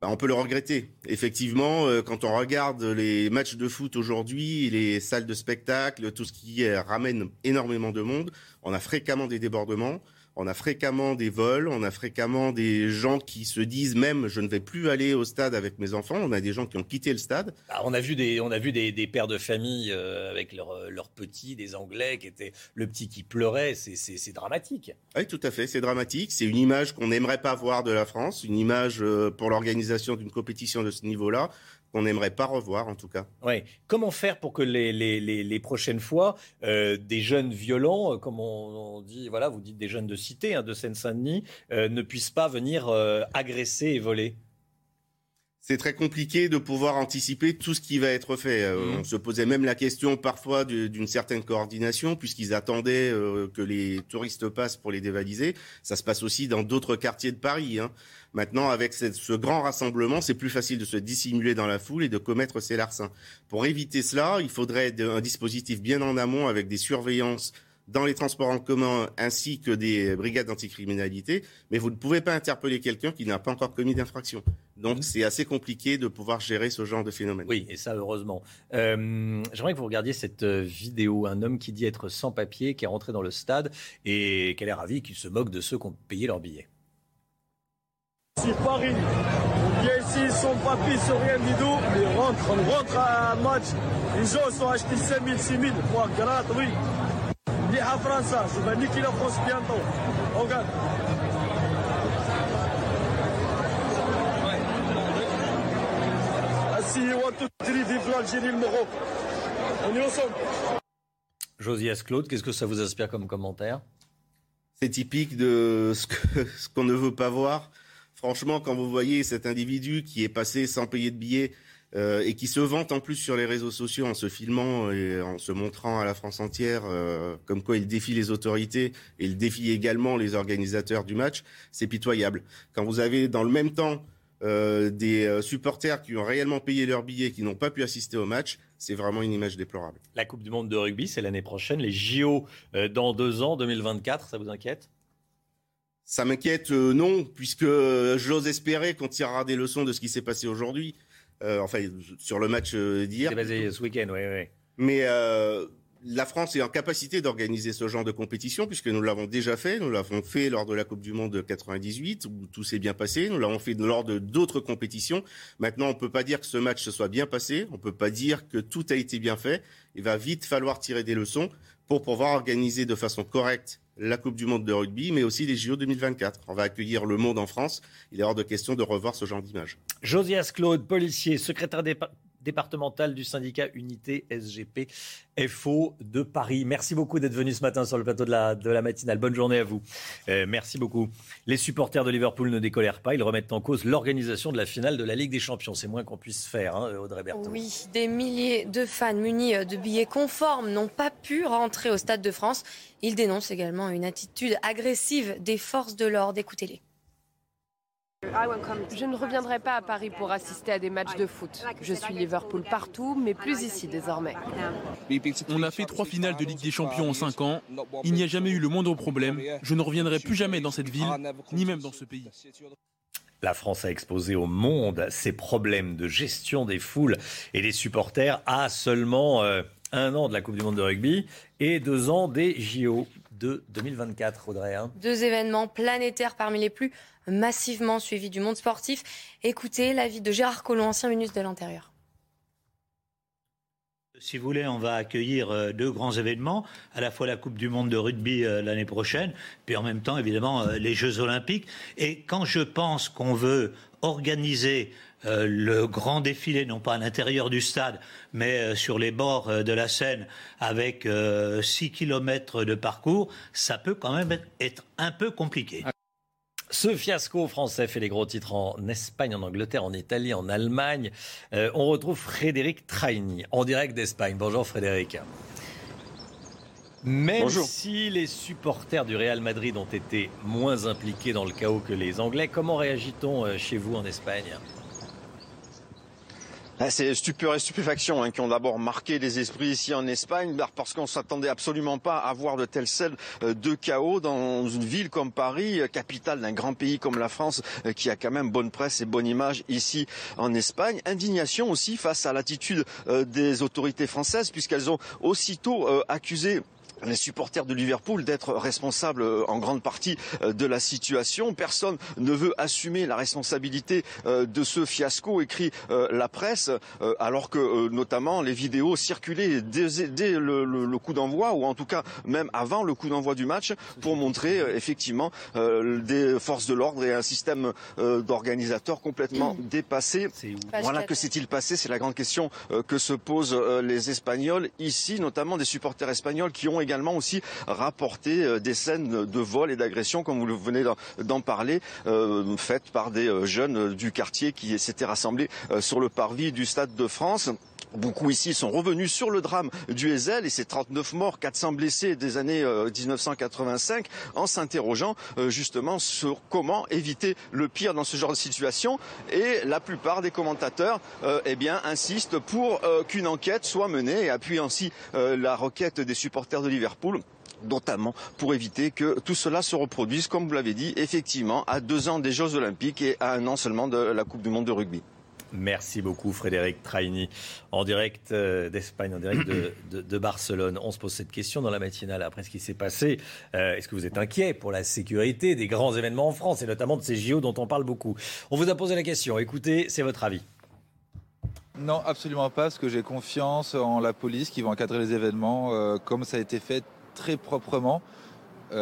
Bah, on peut le regretter. Effectivement, euh, quand on regarde les matchs de foot aujourd'hui, les salles de spectacle, tout ce qui ramène énormément de monde, on a fréquemment des débordements. On a fréquemment des vols, on a fréquemment des gens qui se disent même je ne vais plus aller au stade avec mes enfants. On a des gens qui ont quitté le stade. Ah, on a vu des, on a vu des, pères de famille euh, avec leurs leur petits, des Anglais qui étaient le petit qui pleurait. C'est dramatique. Oui, tout à fait, c'est dramatique. C'est une image qu'on n'aimerait pas voir de la France, une image euh, pour l'organisation d'une compétition de ce niveau-là qu'on n'aimerait pas revoir en tout cas. Oui. Comment faire pour que les, les, les, prochaines fois, euh, des jeunes violents, euh, comme on, dit, voilà, vous dites des jeunes de cité, hein, de Seine-Saint-Denis, euh, ne puissent pas venir agresser et voler? C'est très compliqué de pouvoir anticiper tout ce qui va être fait. Mmh. On se posait même la question parfois d'une certaine coordination, puisqu'ils attendaient que les touristes passent pour les dévaliser. Ça se passe aussi dans d'autres quartiers de Paris. Hein. Maintenant, avec ce grand rassemblement, c'est plus facile de se dissimuler dans la foule et de commettre ces larcins. Pour éviter cela, il faudrait un dispositif bien en amont avec des surveillances dans les transports en commun ainsi que des brigades d'anticriminalité, mais vous ne pouvez pas interpeller quelqu'un qui n'a pas encore commis d'infraction. Donc c'est assez compliqué de pouvoir gérer ce genre de phénomène. Oui, et ça heureusement. Euh, j'aimerais que vous regardiez cette euh, vidéo, un homme qui dit être sans papier, qui est rentré dans le stade et qui a l'air ravi, qui se moque de ceux qui ont payé leur billet. C'est Paris. viennent ici, ils sont pas pis sur rien du tout. Ils rentrent, on rentre à un match. Les gens sont achetés 5 000, 6 000. Moi, gratte, oui. Dis à France, je vais niquer la France bientôt. Regarde. Assis, one, two, three, vive l'Algérie, le Maroc. On est ensemble. Josias Claude, qu'est-ce que ça vous inspire comme commentaire? C'est typique de ce que- ce qu'on ne veut pas voir. Franchement, quand vous voyez cet individu qui est passé sans payer de billets euh, et qui se vante en plus sur les réseaux sociaux en se filmant et en se montrant à la France entière euh, comme quoi il défie les autorités et il défie également les organisateurs du match, c'est pitoyable. Quand vous avez dans le même temps euh, des supporters qui ont réellement payé leurs billets, qui n'ont pas pu assister au match, c'est vraiment une image déplorable. La Coupe du Monde de rugby, c'est l'année prochaine. Les JO dans deux ans, 2024, ça vous inquiète? Ça m'inquiète, euh, non, puisque euh, j'ose espérer qu'on tirera des leçons de ce qui s'est passé aujourd'hui. Euh, enfin, sur le match euh, d'hier. C'est basé ce week-end, oui, oui. Mais euh, la France est en capacité d'organiser ce genre de compétition, puisque nous l'avons déjà fait. Nous l'avons fait lors de la Coupe du Monde de 98, où tout s'est bien passé. Nous l'avons fait lors de d'autres compétitions. Maintenant, on peut pas dire que ce match se soit bien passé. On peut pas dire que tout a été bien fait. Il va vite falloir tirer des leçons pour pouvoir organiser de façon correcte la Coupe du Monde de rugby, mais aussi les JO 2024. On va accueillir le monde en France. Il est hors de question de revoir ce genre d'image. Josias Claude, policier, secrétaire dépa- départemental du syndicat Unité SGP FO de Paris. Merci beaucoup d'être venu ce matin sur le plateau de la, matinale. Bonne journée à vous. Euh, merci beaucoup. Les supporters de Liverpool ne décolèrent pas. Ils remettent en cause l'organisation de la finale de la Ligue des Champions. C'est moins qu'on puisse faire, hein, Audrey Berthaud. Oui, des milliers de fans munis de billets conformes n'ont pas pu rentrer au Stade de France. Ils dénoncent également une attitude agressive des forces de l'ordre. Écoutez-les. Je ne reviendrai pas à Paris pour assister à des matchs de foot. Je suis Liverpool partout, mais plus ici désormais. On a fait trois finales de Ligue des Champions en cinq ans. Il n'y a jamais eu le moindre problème. Je ne reviendrai plus jamais dans cette ville, ni même dans ce pays. La France a exposé au monde ses problèmes de gestion des foules et des supporters à seulement euh, un an de la Coupe du Monde de rugby et deux ans des JO de 2024, Audrey. hein. Deux événements planétaires parmi les plus massivement suivis du monde sportif. Écoutez l'avis de Gérard Collomb, ancien ministre de l'Intérieur. Si vous voulez, on va accueillir euh, deux grands événements, à la fois la Coupe du Monde de rugby euh, l'année prochaine, puis en même temps, évidemment, euh, les Jeux Olympiques. Et quand je pense qu'on veut organiser le grand défilé, non pas à l'intérieur du stade, mais sur les bords de la Seine, avec 6 kilomètres de parcours, ça peut quand même être un peu compliqué. Ce fiasco français fait les gros titres en Espagne, en Angleterre, en Italie, en Allemagne. Euh, on retrouve Frédéric Traini en direct d'Espagne. Bonjour Frédéric. Même Bonjour. si les supporters du Real Madrid ont été moins impliqués dans le chaos que les Anglais, comment réagit-on euh, chez vous en Espagne? C'est stupeur et stupéfaction hein, qui ont d'abord marqué les esprits ici en Espagne, bah, parce qu'on s'attendait absolument pas à voir de telles scènes euh, de chaos dans une ville comme Paris, euh, capitale d'un grand pays comme la France, euh, qui a quand même bonne presse et bonne image ici en Espagne. Indignation aussi face à l'attitude des autorités françaises, puisqu'elles ont aussitôt accusé les supporters de Liverpool d'être responsables euh, en grande partie euh, de la situation. Personne ne veut assumer la responsabilité euh, de ce fiasco, écrit la presse, alors que notamment les vidéos circulaient dès, dès le, le- le coup d'envoi, ou en tout cas même avant le coup d'envoi du match, pour montrer effectivement des forces de l'ordre et un système d'organisateurs complètement dépassé. Voilà, que s'est-il passé C'est la grande question que se posent les Espagnols ici, notamment des supporters espagnols qui ont également aussi rapporté euh, des scènes de vol et d'agression, comme vous venez d'en- parler, euh, faites par des euh, jeunes du quartier qui s'étaient rassemblés sur le parvis du Stade de France. Beaucoup ici sont revenus sur le drame du Ezel et ses 39 morts, 400 blessés des années euh, 1985 en s'interrogeant justement sur comment éviter le pire dans ce genre de situation. Et la plupart des commentateurs eh bien, insistent pour qu'une enquête soit menée et appuient ainsi la requête des supporters de Liverpool notamment pour éviter que tout cela se reproduise, comme vous l'avez dit, effectivement, à deux ans des Jeux Olympiques et à un an seulement de la Coupe du Monde de rugby. Merci beaucoup Frédéric Traini, en direct euh, d'Espagne, en direct de, Barcelone. On se pose cette question dans la matinale après ce qui s'est passé. Euh, est-ce que vous êtes inquiet pour la sécurité des grands événements en France et notamment de ces JO dont on parle beaucoup? On vous a posé la question. Écoutez, c'est votre avis. Non, absolument pas, parce que j'ai confiance en la police qui va encadrer les événements euh, comme ça a été fait très proprement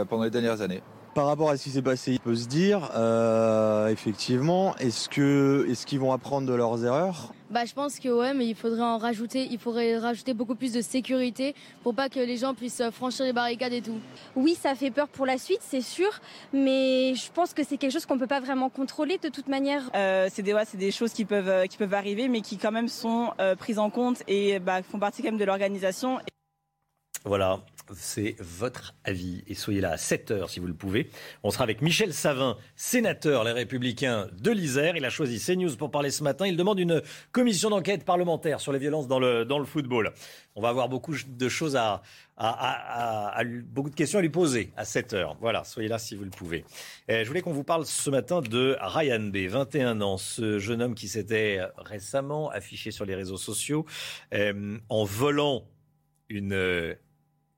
pendant les dernières années. Par rapport à ce qui s'est passé, il peut se dire, euh, effectivement, est-ce que est-ce qu'ils vont apprendre de leurs erreurs? Bah, je pense que ouais, mais il faudrait en rajouter, il faudrait rajouter beaucoup plus de sécurité pour pas que les gens puissent franchir les barricades et tout. Oui, ça fait peur pour la suite, c'est sûr, mais je pense que c'est quelque chose qu'on peut pas vraiment contrôler de toute manière. Euh, c'est des ouais, c'est des choses qui peuvent euh, qui peuvent arriver, mais qui quand même sont euh, prises en compte et bah, font partie quand même de l'organisation. Voilà, c'est votre avis. Et soyez là à 7 heures si vous le pouvez. On sera avec Michel Savin, sénateur Les Républicains de l'Isère. Il a choisi CNews pour parler ce matin. Il demande une commission d'enquête parlementaire sur les violences dans le, dans le football. On va avoir beaucoup de choses à, à, beaucoup de questions à lui poser à 7 heures. Voilà, soyez là si vous le pouvez. je voulais qu'on vous parle ce matin de Ryan B, 21 ans, ce jeune homme qui s'était récemment affiché sur les réseaux sociaux euh, en volant une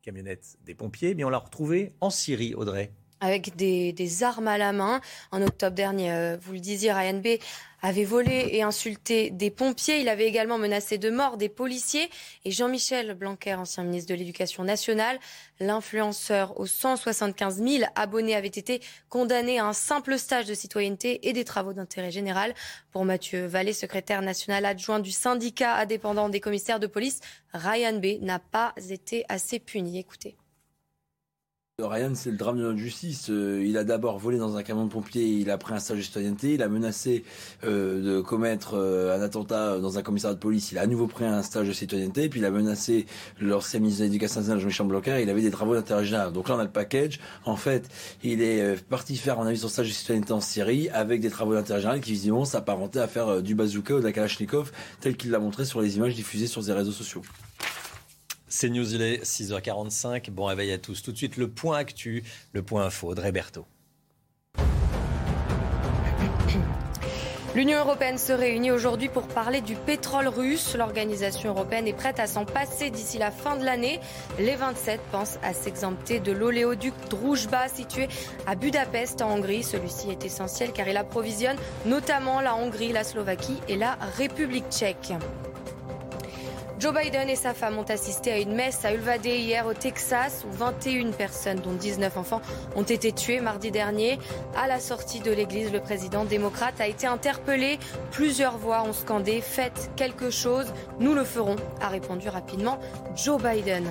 camionnette des pompiers, mais on l'a retrouvé en Syrie, Audrey avec des, armes à la main. En octobre dernier, euh, vous le disiez, Ryan B avait volé et insulté des pompiers. Il avait également menacé de mort des policiers. Et Jean-Michel Blanquer, ancien ministre de l'Éducation nationale, l'influenceur aux 175 000 abonnés, avait été condamné à un simple stage de citoyenneté et des travaux d'intérêt général. Pour Mathieu Vallée, secrétaire national adjoint du syndicat indépendant des commissaires de police, Ryan B n'a pas été assez puni. Écoutez. Ryan, c'est le drame de notre justice. Euh, il a d'abord volé dans un camion de pompiers, il a pris un stage de citoyenneté, il a menacé euh, de commettre euh, un attentat dans un commissariat de police, il a à nouveau pris un stage de citoyenneté, puis il a menacé l'ancien ministre de l'Éducation nationale, Jean-Michel Blanquer, il avait des travaux d'intérêt général. Donc là, on a le package. En fait, il est parti faire, on a vu, son stage de citoyenneté en Syrie avec des travaux d'intérêt général qui visiblement s'apparentaient à faire du bazooka ou de la kalachnikov, tel qu'il l'a montré sur les images diffusées sur ses réseaux sociaux. C'est News, il est 6h45. Bon réveil à tous. Tout de suite, le point actu, le point info. Audrey Berthaud. L'Union européenne se réunit aujourd'hui pour parler du pétrole russe. L'organisation européenne est prête à s'en passer d'ici la fin de l'année. Les 27 pensent à s'exempter de l'oléoduc Druzhba situé à Budapest en Hongrie. Celui-ci est essentiel car il approvisionne notamment la Hongrie, la Slovaquie et la République tchèque. Joe Biden et sa femme ont assisté à une messe à Uvalde hier au Texas où 21 personnes, dont 19 enfants, ont été tuées mardi dernier. À la sortie de l'église, le président démocrate a été interpellé. Plusieurs voix ont scandé Faites quelque chose, nous le ferons, a répondu rapidement Joe Biden.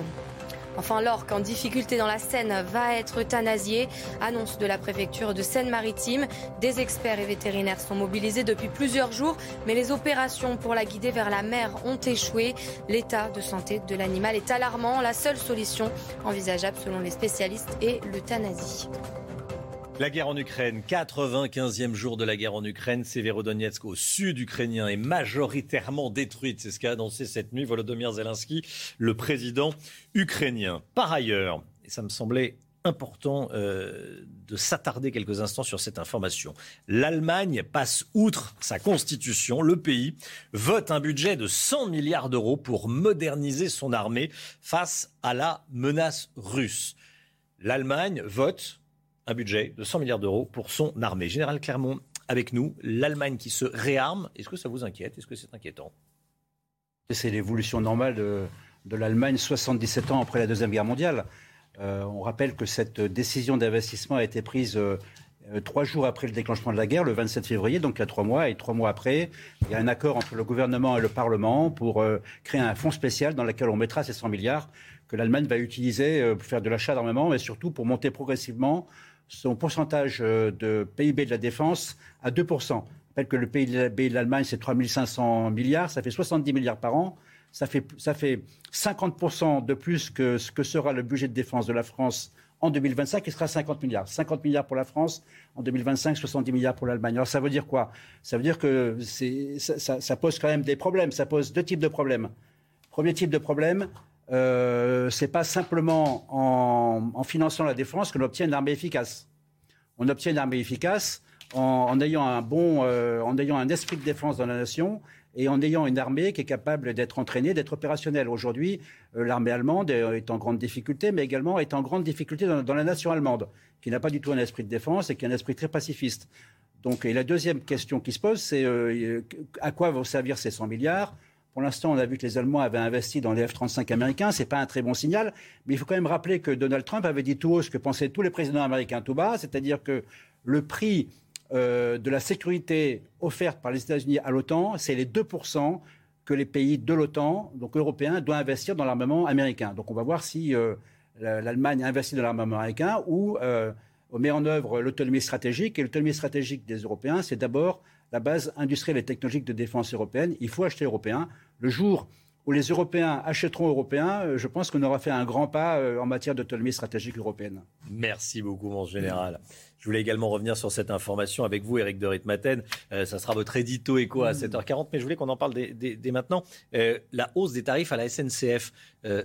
Enfin, l'orque en difficulté dans la Seine va être euthanasié. Annonce de la préfecture de Seine-Maritime. Des experts et vétérinaires sont mobilisés depuis plusieurs jours, mais les opérations pour la guider vers la mer ont échoué. L'état de santé de l'animal est alarmant. La seule solution envisageable selon les spécialistes est l'euthanasie. La guerre en Ukraine, 95e jour de la guerre en Ukraine, Severodonetsk au sud ukrainien est majoritairement détruite. C'est ce qu'a annoncé cette nuit Volodymyr Zelensky, le président ukrainien. Par ailleurs, et ça me semblait important euh, de s'attarder quelques instants sur cette information. L'Allemagne passe outre sa constitution. Le pays vote un budget de 100 milliards d'euros pour moderniser son armée face à la menace russe. L'Allemagne vote un budget de 100 milliards d'euros pour son armée. Général Clermont, avec nous, l'Allemagne qui se réarme, est-ce que ça vous inquiète? Est-ce que c'est inquiétant? C'est l'évolution normale de, l'Allemagne 77 ans après la Deuxième Guerre mondiale. Euh, on rappelle que cette décision d'investissement a été prise euh, euh, trois jours après le déclenchement de la guerre, le 27 février, donc il y a trois mois. Et trois mois après, il y a un accord entre le gouvernement et le Parlement pour créer un fonds spécial dans lequel on mettra ces 100 milliards que l'Allemagne va utiliser pour faire de l'achat d'armement, mais surtout pour monter progressivement son pourcentage euh, de PIB de la défense à 2%. Je rappelle que le PIB de l'Allemagne, c'est 3500 milliards, ça fait 70 milliards par an. Ça fait, ça fait 50% de plus que ce que sera le budget de défense de la France en 2025, qui sera 50 milliards. 50 milliards pour la France, en 2025, 70 milliards pour l'Allemagne. Alors ça veut dire quoi? Ça veut dire que ça, ça, pose quand même des problèmes. Ça pose deux types de problèmes. Premier type de problème, euh, c'est pas simplement en, finançant la défense qu'on obtient une armée efficace. On obtient une armée efficace en, ayant un bon, en ayant un esprit de défense dans la nation et en ayant une armée qui est capable d'être entraînée, d'être opérationnelle. Aujourd'hui, l'armée allemande est en grande difficulté, mais également est en grande difficulté dans, la nation allemande, qui n'a pas du tout un esprit de défense et qui a un esprit très pacifiste. Donc, la deuxième question qui se pose, c'est à quoi vont servir ces 100 milliards? Pour l'instant, on a vu que les Allemands avaient investi dans les F-35 américains. Ce n'est pas un très bon signal. Mais il faut quand même rappeler que Donald Trump avait dit tout haut ce que pensaient tous les présidents américains tout bas, c'est-à-dire que le prix euh, de la sécurité offerte par les États-Unis à l'OTAN, c'est les 2% que les pays de l'OTAN, donc européens, doivent investir dans l'armement américain. Donc on va voir si euh, l'Allemagne investit dans l'armement américain ou euh, met en œuvre l'autonomie stratégique. Et l'autonomie stratégique des Européens, c'est d'abord la base industrielle et technologique de défense européenne. Il faut acheter européen. Le jour où les Européens achèteront européen, euh, je pense qu'on aura fait un grand pas euh, en matière d'autonomie stratégique européenne. Merci beaucoup, mon général. Je voulais également revenir sur cette information avec vous, Eric de Ritmaten. Euh, ça sera votre édito écho à 7h40, mais je voulais qu'on en parle dès, maintenant. la hausse des tarifs à la SNCF,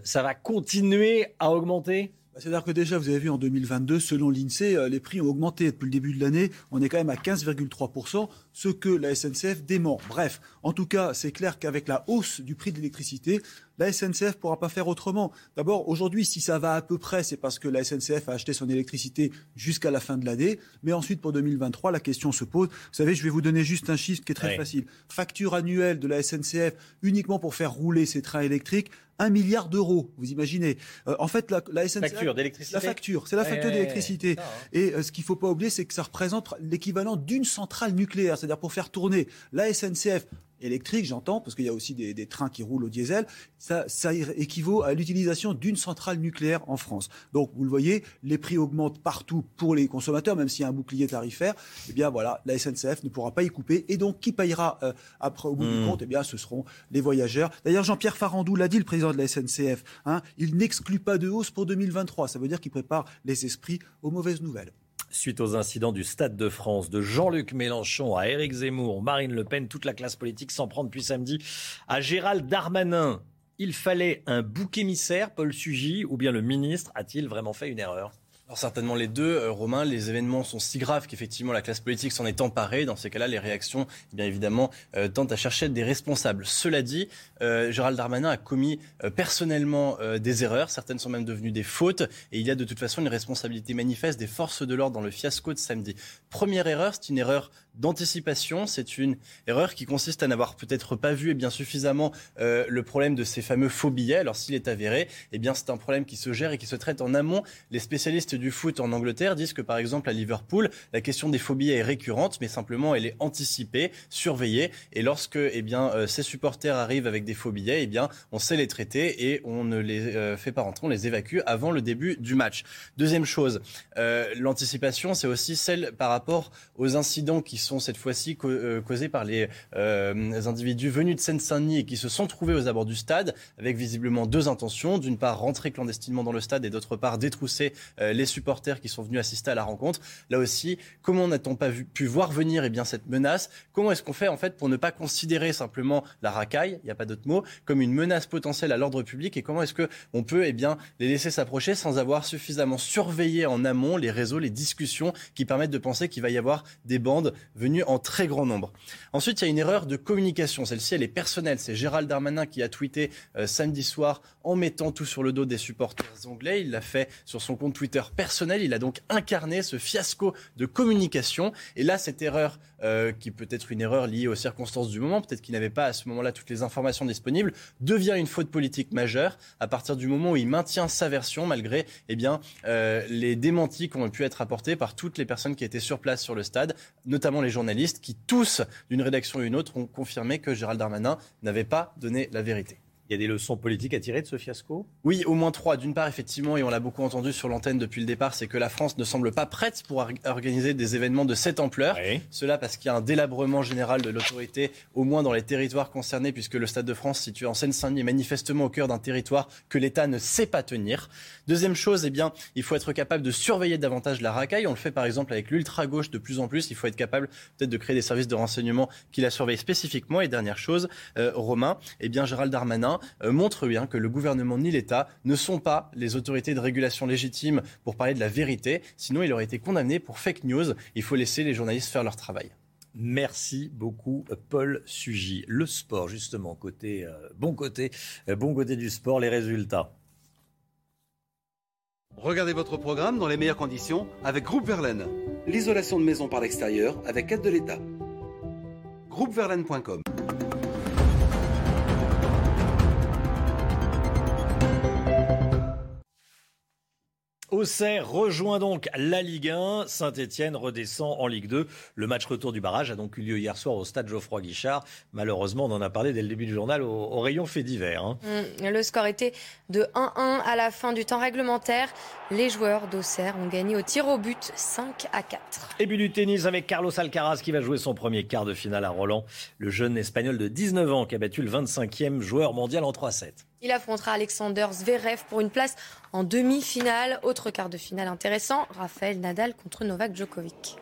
ça va continuer à augmenter? Bah, c'est-à-dire que déjà, vous avez vu en 2022, selon l'INSEE, les prix ont augmenté depuis le début de l'année. On est quand même à 15,3% ce que la SNCF dément. Bref, en tout cas, c'est clair qu'avec la hausse du prix de l'électricité, la SNCF ne pourra pas faire autrement. D'abord, aujourd'hui, si ça va à peu près, c'est parce que la SNCF a acheté son électricité jusqu'à la fin de l'année. Mais ensuite, pour 2023, la question se pose. Vous savez, je vais vous donner juste un chiffre qui est très facile. Facture annuelle de la SNCF uniquement pour faire rouler ses trains électriques, un milliard d'euros, vous imaginez. Euh, en fait, la, la SNCF... Facture d'électricité La facture, c'est la facture d'électricité. Hein. Et euh, ce qu'il ne faut pas oublier, c'est que ça représente l'équivalent d'une centrale nucléaire c'est-à-dire pour faire tourner la SNCF électrique, j'entends, parce qu'il y a aussi des, trains qui roulent au diesel, ça, équivaut à l'utilisation d'une centrale nucléaire en France. Donc, vous le voyez, les prix augmentent partout pour les consommateurs, même s'il y a un bouclier tarifaire. Eh bien, voilà, la SNCF ne pourra pas y couper. Et donc, qui payera euh, après, au bout du hmm. compte? Eh bien, ce seront les voyageurs. D'ailleurs, Jean-Pierre Farandou l'a dit, le président de la SNCF, hein, il n'exclut pas de hausse pour 2023. Ça veut dire qu'il prépare les esprits aux mauvaises nouvelles suite aux incidents du Stade de France, de Jean-Luc Mélenchon à Éric Zemmour, Marine Le Pen, toute la classe politique s'en prend depuis samedi à Gérald Darmanin. Il fallait un bouc émissaire, Paul Sugy, ou bien le ministre a-t-il vraiment fait une erreur? Certainement les deux, euh, Romain. Les événements sont si graves qu'effectivement la classe politique s'en est emparée. Dans ces cas-là, les réactions, eh bien évidemment, euh, tentent à chercher des responsables. Cela dit, euh, Gérald Darmanin a commis personnellement des erreurs. Certaines sont même devenues des fautes. Et il y a de toute façon une responsabilité manifeste des forces de l'ordre dans le fiasco de samedi. Première erreur, c'est une erreur d'anticipation. C'est une erreur qui consiste à n'avoir peut-être pas vu et eh bien suffisamment le problème de ces fameux faux billets. Alors s'il est avéré, eh bien c'est un problème qui se gère et qui se traite en amont. Les spécialistes du foot en Angleterre disent que par exemple à Liverpool, la question des phobies est récurrente, mais simplement elle est anticipée, surveillée. Et lorsque eh bien, euh, ces supporters arrivent avec des faux billets, eh bien, on sait les traiter et on ne les euh, fait pas rentrer, on les évacue avant le début du match. Deuxième chose, euh, l'anticipation, c'est aussi celle par rapport aux incidents qui sont cette fois-ci causés par les individus venus de Seine-Saint-Denis et qui se sont trouvés aux abords du stade avec visiblement deux intentions. D'une part, rentrer clandestinement dans le stade et d'autre part, détrousser les supporters qui sont venus assister à la rencontre. Là aussi, comment n'a-t-on pas pu voir venir eh bien, cette menace? Comment est-ce qu'on fait en fait pour ne pas considérer simplement la racaille, il n'y a pas d'autre mot, comme une menace potentielle à l'ordre public? Et comment est-ce qu'on peut eh bien, les laisser s'approcher sans avoir suffisamment surveillé en amont les réseaux, les discussions qui permettent de penser qu'il va y avoir des bandes venues en très grand nombre. Ensuite, il y a une erreur de communication. Celle-ci, elle est personnelle. C'est Gérald Darmanin qui a tweeté euh, samedi soir en mettant tout sur le dos des supporters anglais. Il l'a fait sur son compte Twitter personnel. Il a donc incarné ce fiasco de communication. Et là, cette erreur, euh, qui peut être une erreur liée aux circonstances du moment, peut-être qu'il n'avait pas à ce moment-là toutes les informations disponibles, devient une faute politique majeure à partir du moment où il maintient sa version malgré eh bien, euh, les démentis qui ont pu être apportés par toutes les personnes qui étaient sur place sur le stade, notamment les journalistes qui tous, d'une rédaction ou une autre, ont confirmé que Gérald Darmanin n'avait pas donné la vérité. Il y a des leçons politiques à tirer de ce fiasco? Oui, au moins trois. D'une part, effectivement, et on l'a beaucoup entendu sur l'antenne depuis le départ, c'est que la France ne semble pas prête pour organiser des événements de cette ampleur. Cela parce qu'il y a un délabrement général de l'autorité, au moins dans les territoires concernés, puisque le Stade de France, situé en Seine-Saint-Denis, est manifestement au cœur d'un territoire que l'État ne sait pas tenir. Deuxième chose, eh bien, il faut être capable de surveiller davantage la racaille. On le fait par exemple avec l'ultra-gauche de plus en plus. Il faut être capable peut-être de créer des services de renseignement qui la surveillent spécifiquement. Et dernière chose, euh, Romain, eh bien, Gérald Darmanin bien, euh, montre bien que le gouvernement ni l'État ne sont pas les autorités de régulation légitimes pour parler de la vérité. Sinon, il aurait été condamné pour fake news. Il faut laisser les journalistes faire leur travail. Merci beaucoup, Paul Sugy. Le sport, justement, côté euh, bon côté, euh, bon côté du sport, les résultats. Regardez votre programme dans les meilleures conditions avec Groupe Verlaine. L'isolation de maison par l'extérieur avec aide de l'État. Groupeverlaine.com Auxerre rejoint donc la Ligue 1. Saint-Etienne redescend en Ligue 2. Le match retour du barrage a donc eu lieu hier soir au stade Geoffroy Guichard. Malheureusement, on en a parlé dès le début du journal au, au rayon fait divers. hein. Mm, Le score était de 1-1 à la fin du temps réglementaire. Les joueurs d'Auxerre ont gagné au tir au but 5 à 4. Et puis du tennis avec Carlos Alcaraz qui va jouer son premier quart de finale à Roland. Le jeune espagnol de 19 ans qui a battu le 25e joueur mondial en 3-7. Il affrontera Alexander Zverev pour une place en demi-finale. Autre quart de finale intéressant, Raphaël Nadal contre Novak Djokovic.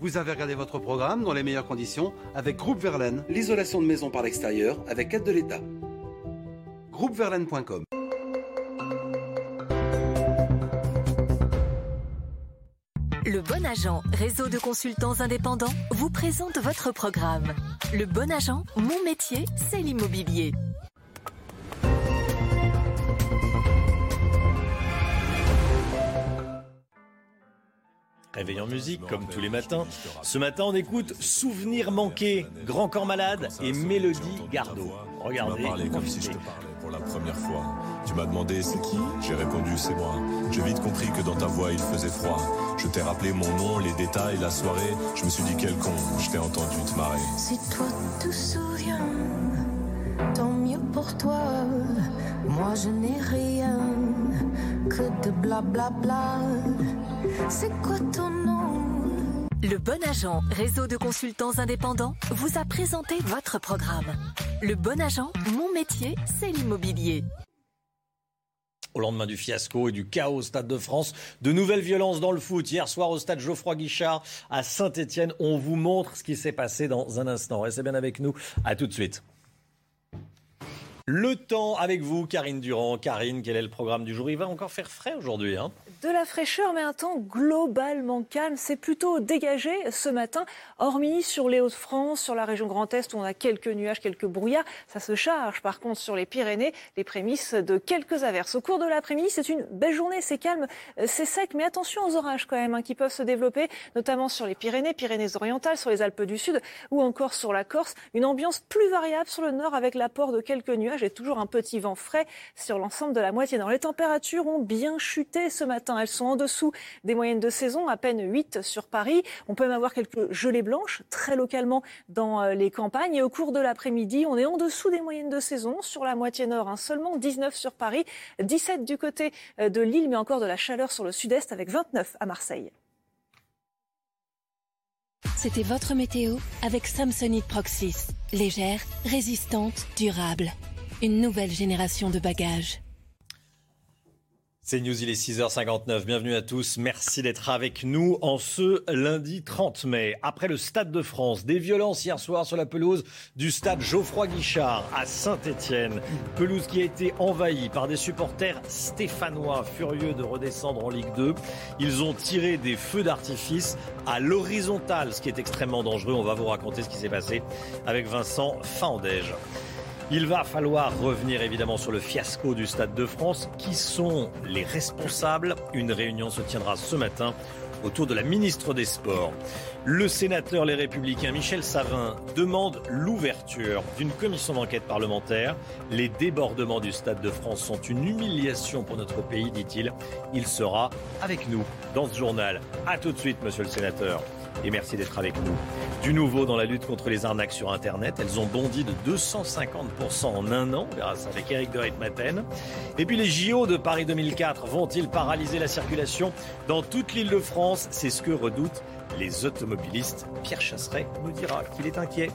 Vous avez regardé votre programme dans les meilleures conditions avec Groupe Verlaine. L'isolation de maison par l'extérieur avec aide de l'État. Groupeverlaine.com Le Bon Agent, réseau de consultants indépendants, vous présente votre programme. Le Bon Agent, mon métier, c'est l'immobilier. Réveil en musique, comme tous les matins. Ce matin, on écoute Souvenir manqué, Grand Corps Malade et Mélodie Gardot. Regardez, comme si je te parlais pour la première fois. Tu m'as demandé c'est qui? J'ai répondu c'est moi. J'ai vite compris que dans ta voix il faisait froid. Je t'ai rappelé mon nom, les détails, la soirée. Je me suis dit quel con, je t'ai entendu te marrer. Si toi te souviens, tant mieux pour toi. Moi je n'ai rien que de blablabla. C'est quoi ton nom Le Bon Agent, réseau de consultants indépendants, vous a présenté votre programme. Le Bon Agent, mon métier, c'est l'immobilier. Au lendemain du fiasco et du chaos au Stade de France, de nouvelles violences dans le foot. Hier soir au Stade Geoffroy Guichard à Saint-Etienne, on vous montre ce qui s'est passé dans un instant. Restez bien avec nous. À tout de suite. Le temps avec vous, Karine Durand. Karine, quel est le programme du jour? Il va encore faire frais aujourd'hui. Hein? De la fraîcheur, mais un temps globalement calme. C'est plutôt dégagé ce matin, hormis sur les Hauts-de-France, sur la région Grand Est, où on a quelques nuages, quelques brouillards. Ça se charge, par contre, sur les Pyrénées, les prémices de quelques averses. Au cours de l'après-midi, c'est une belle journée, c'est calme, c'est sec, mais attention aux orages quand même, hein, qui peuvent se développer, notamment sur les Pyrénées, Pyrénées-Orientales, sur les Alpes du Sud, ou encore sur la Corse. Une ambiance plus variable sur le nord, avec l'apport de quelques nuages et toujours un petit vent frais sur l'ensemble de la moitié nord. Les températures ont bien chuté ce matin. Elles sont en dessous des moyennes de saison, à peine 8 sur Paris. On peut même avoir quelques gelées blanches, très localement dans euh, les campagnes. Et au cours de l'après-midi, on est en dessous des moyennes de saison sur la moitié nord. hein. Seulement 19 sur Paris, 17 du côté euh, de Lille, mais encore de la chaleur sur le sud-est avec 29 à Marseille. C'était votre météo avec Samsonite Proxys. Légère, résistante, durable. Une nouvelle génération de bagages. C'est News, il est 6h59. Bienvenue à tous. Merci d'être avec nous en ce lundi 30 mai. Après le Stade de France, des violences hier soir sur la pelouse du stade Geoffroy Guichard à Saint-Étienne. Pelouse qui a été envahie par des supporters stéphanois furieux de redescendre en Ligue 2. Ils ont tiré des feux d'artifice à l'horizontale, ce qui est extrêmement dangereux. On va vous raconter ce qui s'est passé avec Vincent Fandège. Il va falloir revenir évidemment sur le fiasco du Stade de France. Qui sont les responsables? Une réunion se tiendra ce matin autour de la ministre des Sports. Le sénateur Les Républicains Michel Savin demande l'ouverture d'une commission d'enquête parlementaire. Les débordements du Stade de France sont une humiliation pour notre pays, dit-il. Il sera avec nous dans ce journal. A tout de suite, monsieur le sénateur. Et merci d'être avec nous. Du nouveau dans la lutte contre les arnaques sur Internet. Elles ont bondi de 250% en un an. On verra avec Eric de Ritmaten. Et puis les JO de Paris 2004 vont-ils paralyser la circulation dans toute l'île de France? C'est ce que redoutent les automobilistes. Pierre Chasseret nous dira qu'il est inquiet.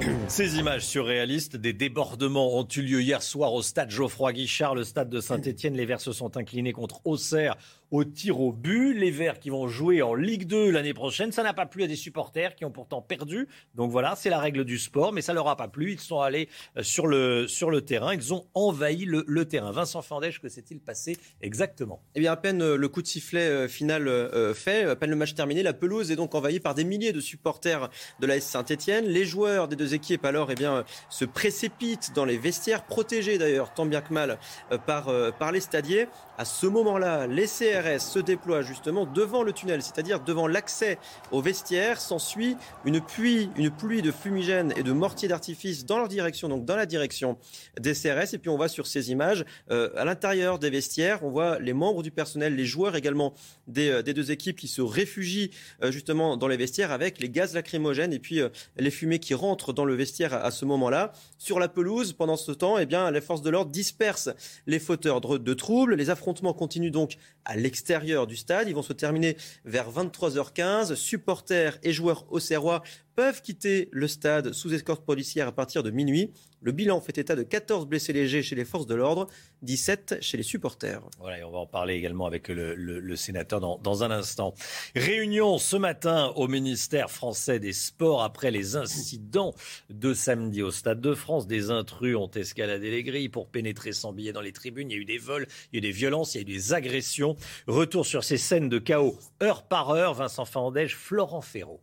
Ces images surréalistes des débordements ont eu lieu hier soir au stade Geoffroy Guichard, le stade de Saint-Etienne. Les Verts se sont inclinés contre Auxerre au tir au but. Les Verts qui vont jouer en Ligue 2 l'année prochaine. Ça n'a pas plu à des supporters qui ont pourtant perdu. Donc voilà, c'est la règle du sport, mais ça leur a pas plu. Ils sont allés euh, sur le, sur le terrain. Ils ont envahi le, terrain. Vincent Fandèche, que s'est-il passé exactement? Eh bien, à peine euh, le coup de sifflet euh, final fait, à peine le match terminé, la pelouse est donc envahie par des milliers de supporters de la Saint-Etienne. Les joueurs des deux équipes, alors, eh bien, se précipitent dans les vestiaires, protégés d'ailleurs, tant bien que mal, par, par les stadiers. À ce moment-là, les CRS se déploient justement devant le tunnel, c'est-à-dire devant l'accès aux vestiaires. S'ensuit une pluie, une pluie de fumigènes et de mortiers d'artifice dans leur direction, donc dans la direction des CRS. Et puis on voit sur ces images, euh, à l'intérieur des vestiaires, on voit les membres du personnel, les joueurs également des, euh, deux équipes qui se réfugient euh, justement dans les vestiaires avec les gaz lacrymogènes et puis les fumées qui rentrent dans le vestiaire à, ce moment-là. Sur la pelouse, pendant ce temps, eh bien, les forces de l'ordre dispersent les fauteurs de, troubles, les affrontements continuent donc à l'extérieur du stade. Ils vont se terminer vers 23h15. Supporters et joueurs auxerrois peuvent quitter le stade sous escorte policière à partir de minuit. Le bilan fait état de 14 blessés légers chez les forces de l'ordre, 17 chez les supporters. Voilà, et on va en parler également avec le, sénateur dans, un instant. Réunion ce matin au ministère français des Sports après les incidents de samedi au Stade de France. Des intrus ont escaladé les grilles pour pénétrer sans billets dans les tribunes. Il y a eu des vols, il y a eu des violences, il y a eu des agressions. Retour sur ces scènes de chaos heure par heure. Vincent Fandège, Florent Ferraud.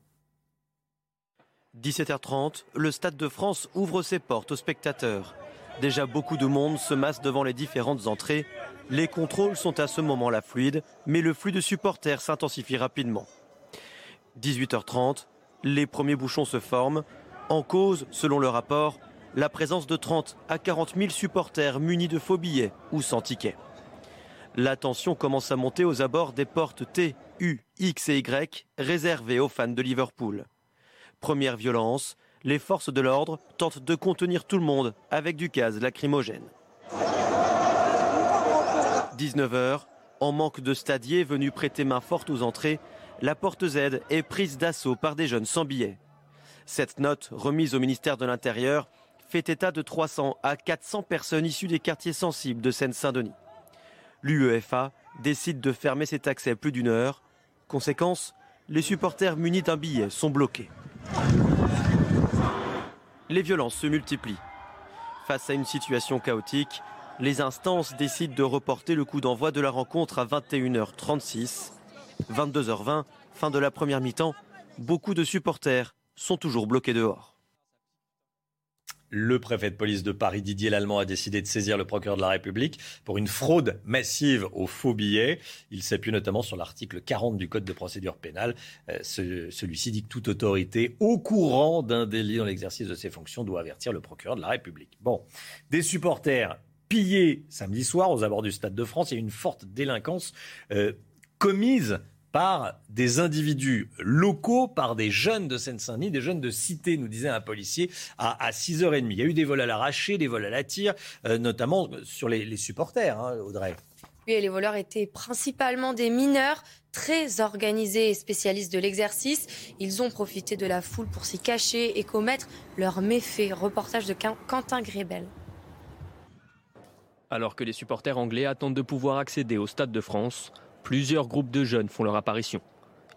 17h30, le Stade de France ouvre ses portes aux spectateurs. Déjà beaucoup de monde se masse devant les différentes entrées. Les contrôles sont à ce moment-là fluides, mais le flux de supporters s'intensifie rapidement. 18h30, les premiers bouchons se forment. En cause, selon le rapport, la présence de 30 à 40 000 supporters munis de faux billets ou sans tickets. La tension commence à monter aux abords des portes T, U, X et Y réservées aux fans de Liverpool. Première violence, les forces de l'ordre tentent de contenir tout le monde avec du gaz lacrymogène. 19h, en manque de stadiers venus prêter main forte aux entrées, la porte Z est prise d'assaut par des jeunes sans billets. Cette note, remise au ministère de l'Intérieur, fait état de 300 à 400 personnes issues des quartiers sensibles de Seine-Saint-Denis. L'UEFA décide de fermer cet accès plus d'une heure. Conséquence, les supporters munis d'un billet sont bloqués. Les violences se multiplient. Face à une situation chaotique, les instances décident de reporter le coup d'envoi de la rencontre à 21h36. 22h20, fin de la première mi-temps, beaucoup de supporters sont toujours bloqués dehors. Le préfet de police de Paris, Didier Lallemand, a décidé de saisir le procureur de la République pour une fraude massive aux faux billets. Il s'appuie notamment sur l'article 40 du Code de procédure pénale. Euh, celui-ci dit que toute autorité au courant d'un délit dans l'exercice de ses fonctions doit avertir le procureur de la République. Bon, des supporters pillés samedi soir aux abords du Stade de France. A une forte délinquance euh, commise par des individus locaux, par des jeunes de Seine-Saint-Denis, des jeunes de cité, nous disait un policier, à, 6h30. Il y a eu des vols à l'arraché, des vols à la tire, euh, notamment sur les, supporters, hein, Audrey. Oui, les voleurs étaient principalement des mineurs, très organisés et spécialistes de l'exercice. Ils ont profité de la foule pour s'y cacher et commettre leurs méfaits. Reportage de Quentin Grébel. Alors que les supporters anglais attendent de pouvoir accéder au Stade de France, plusieurs groupes de jeunes font leur apparition.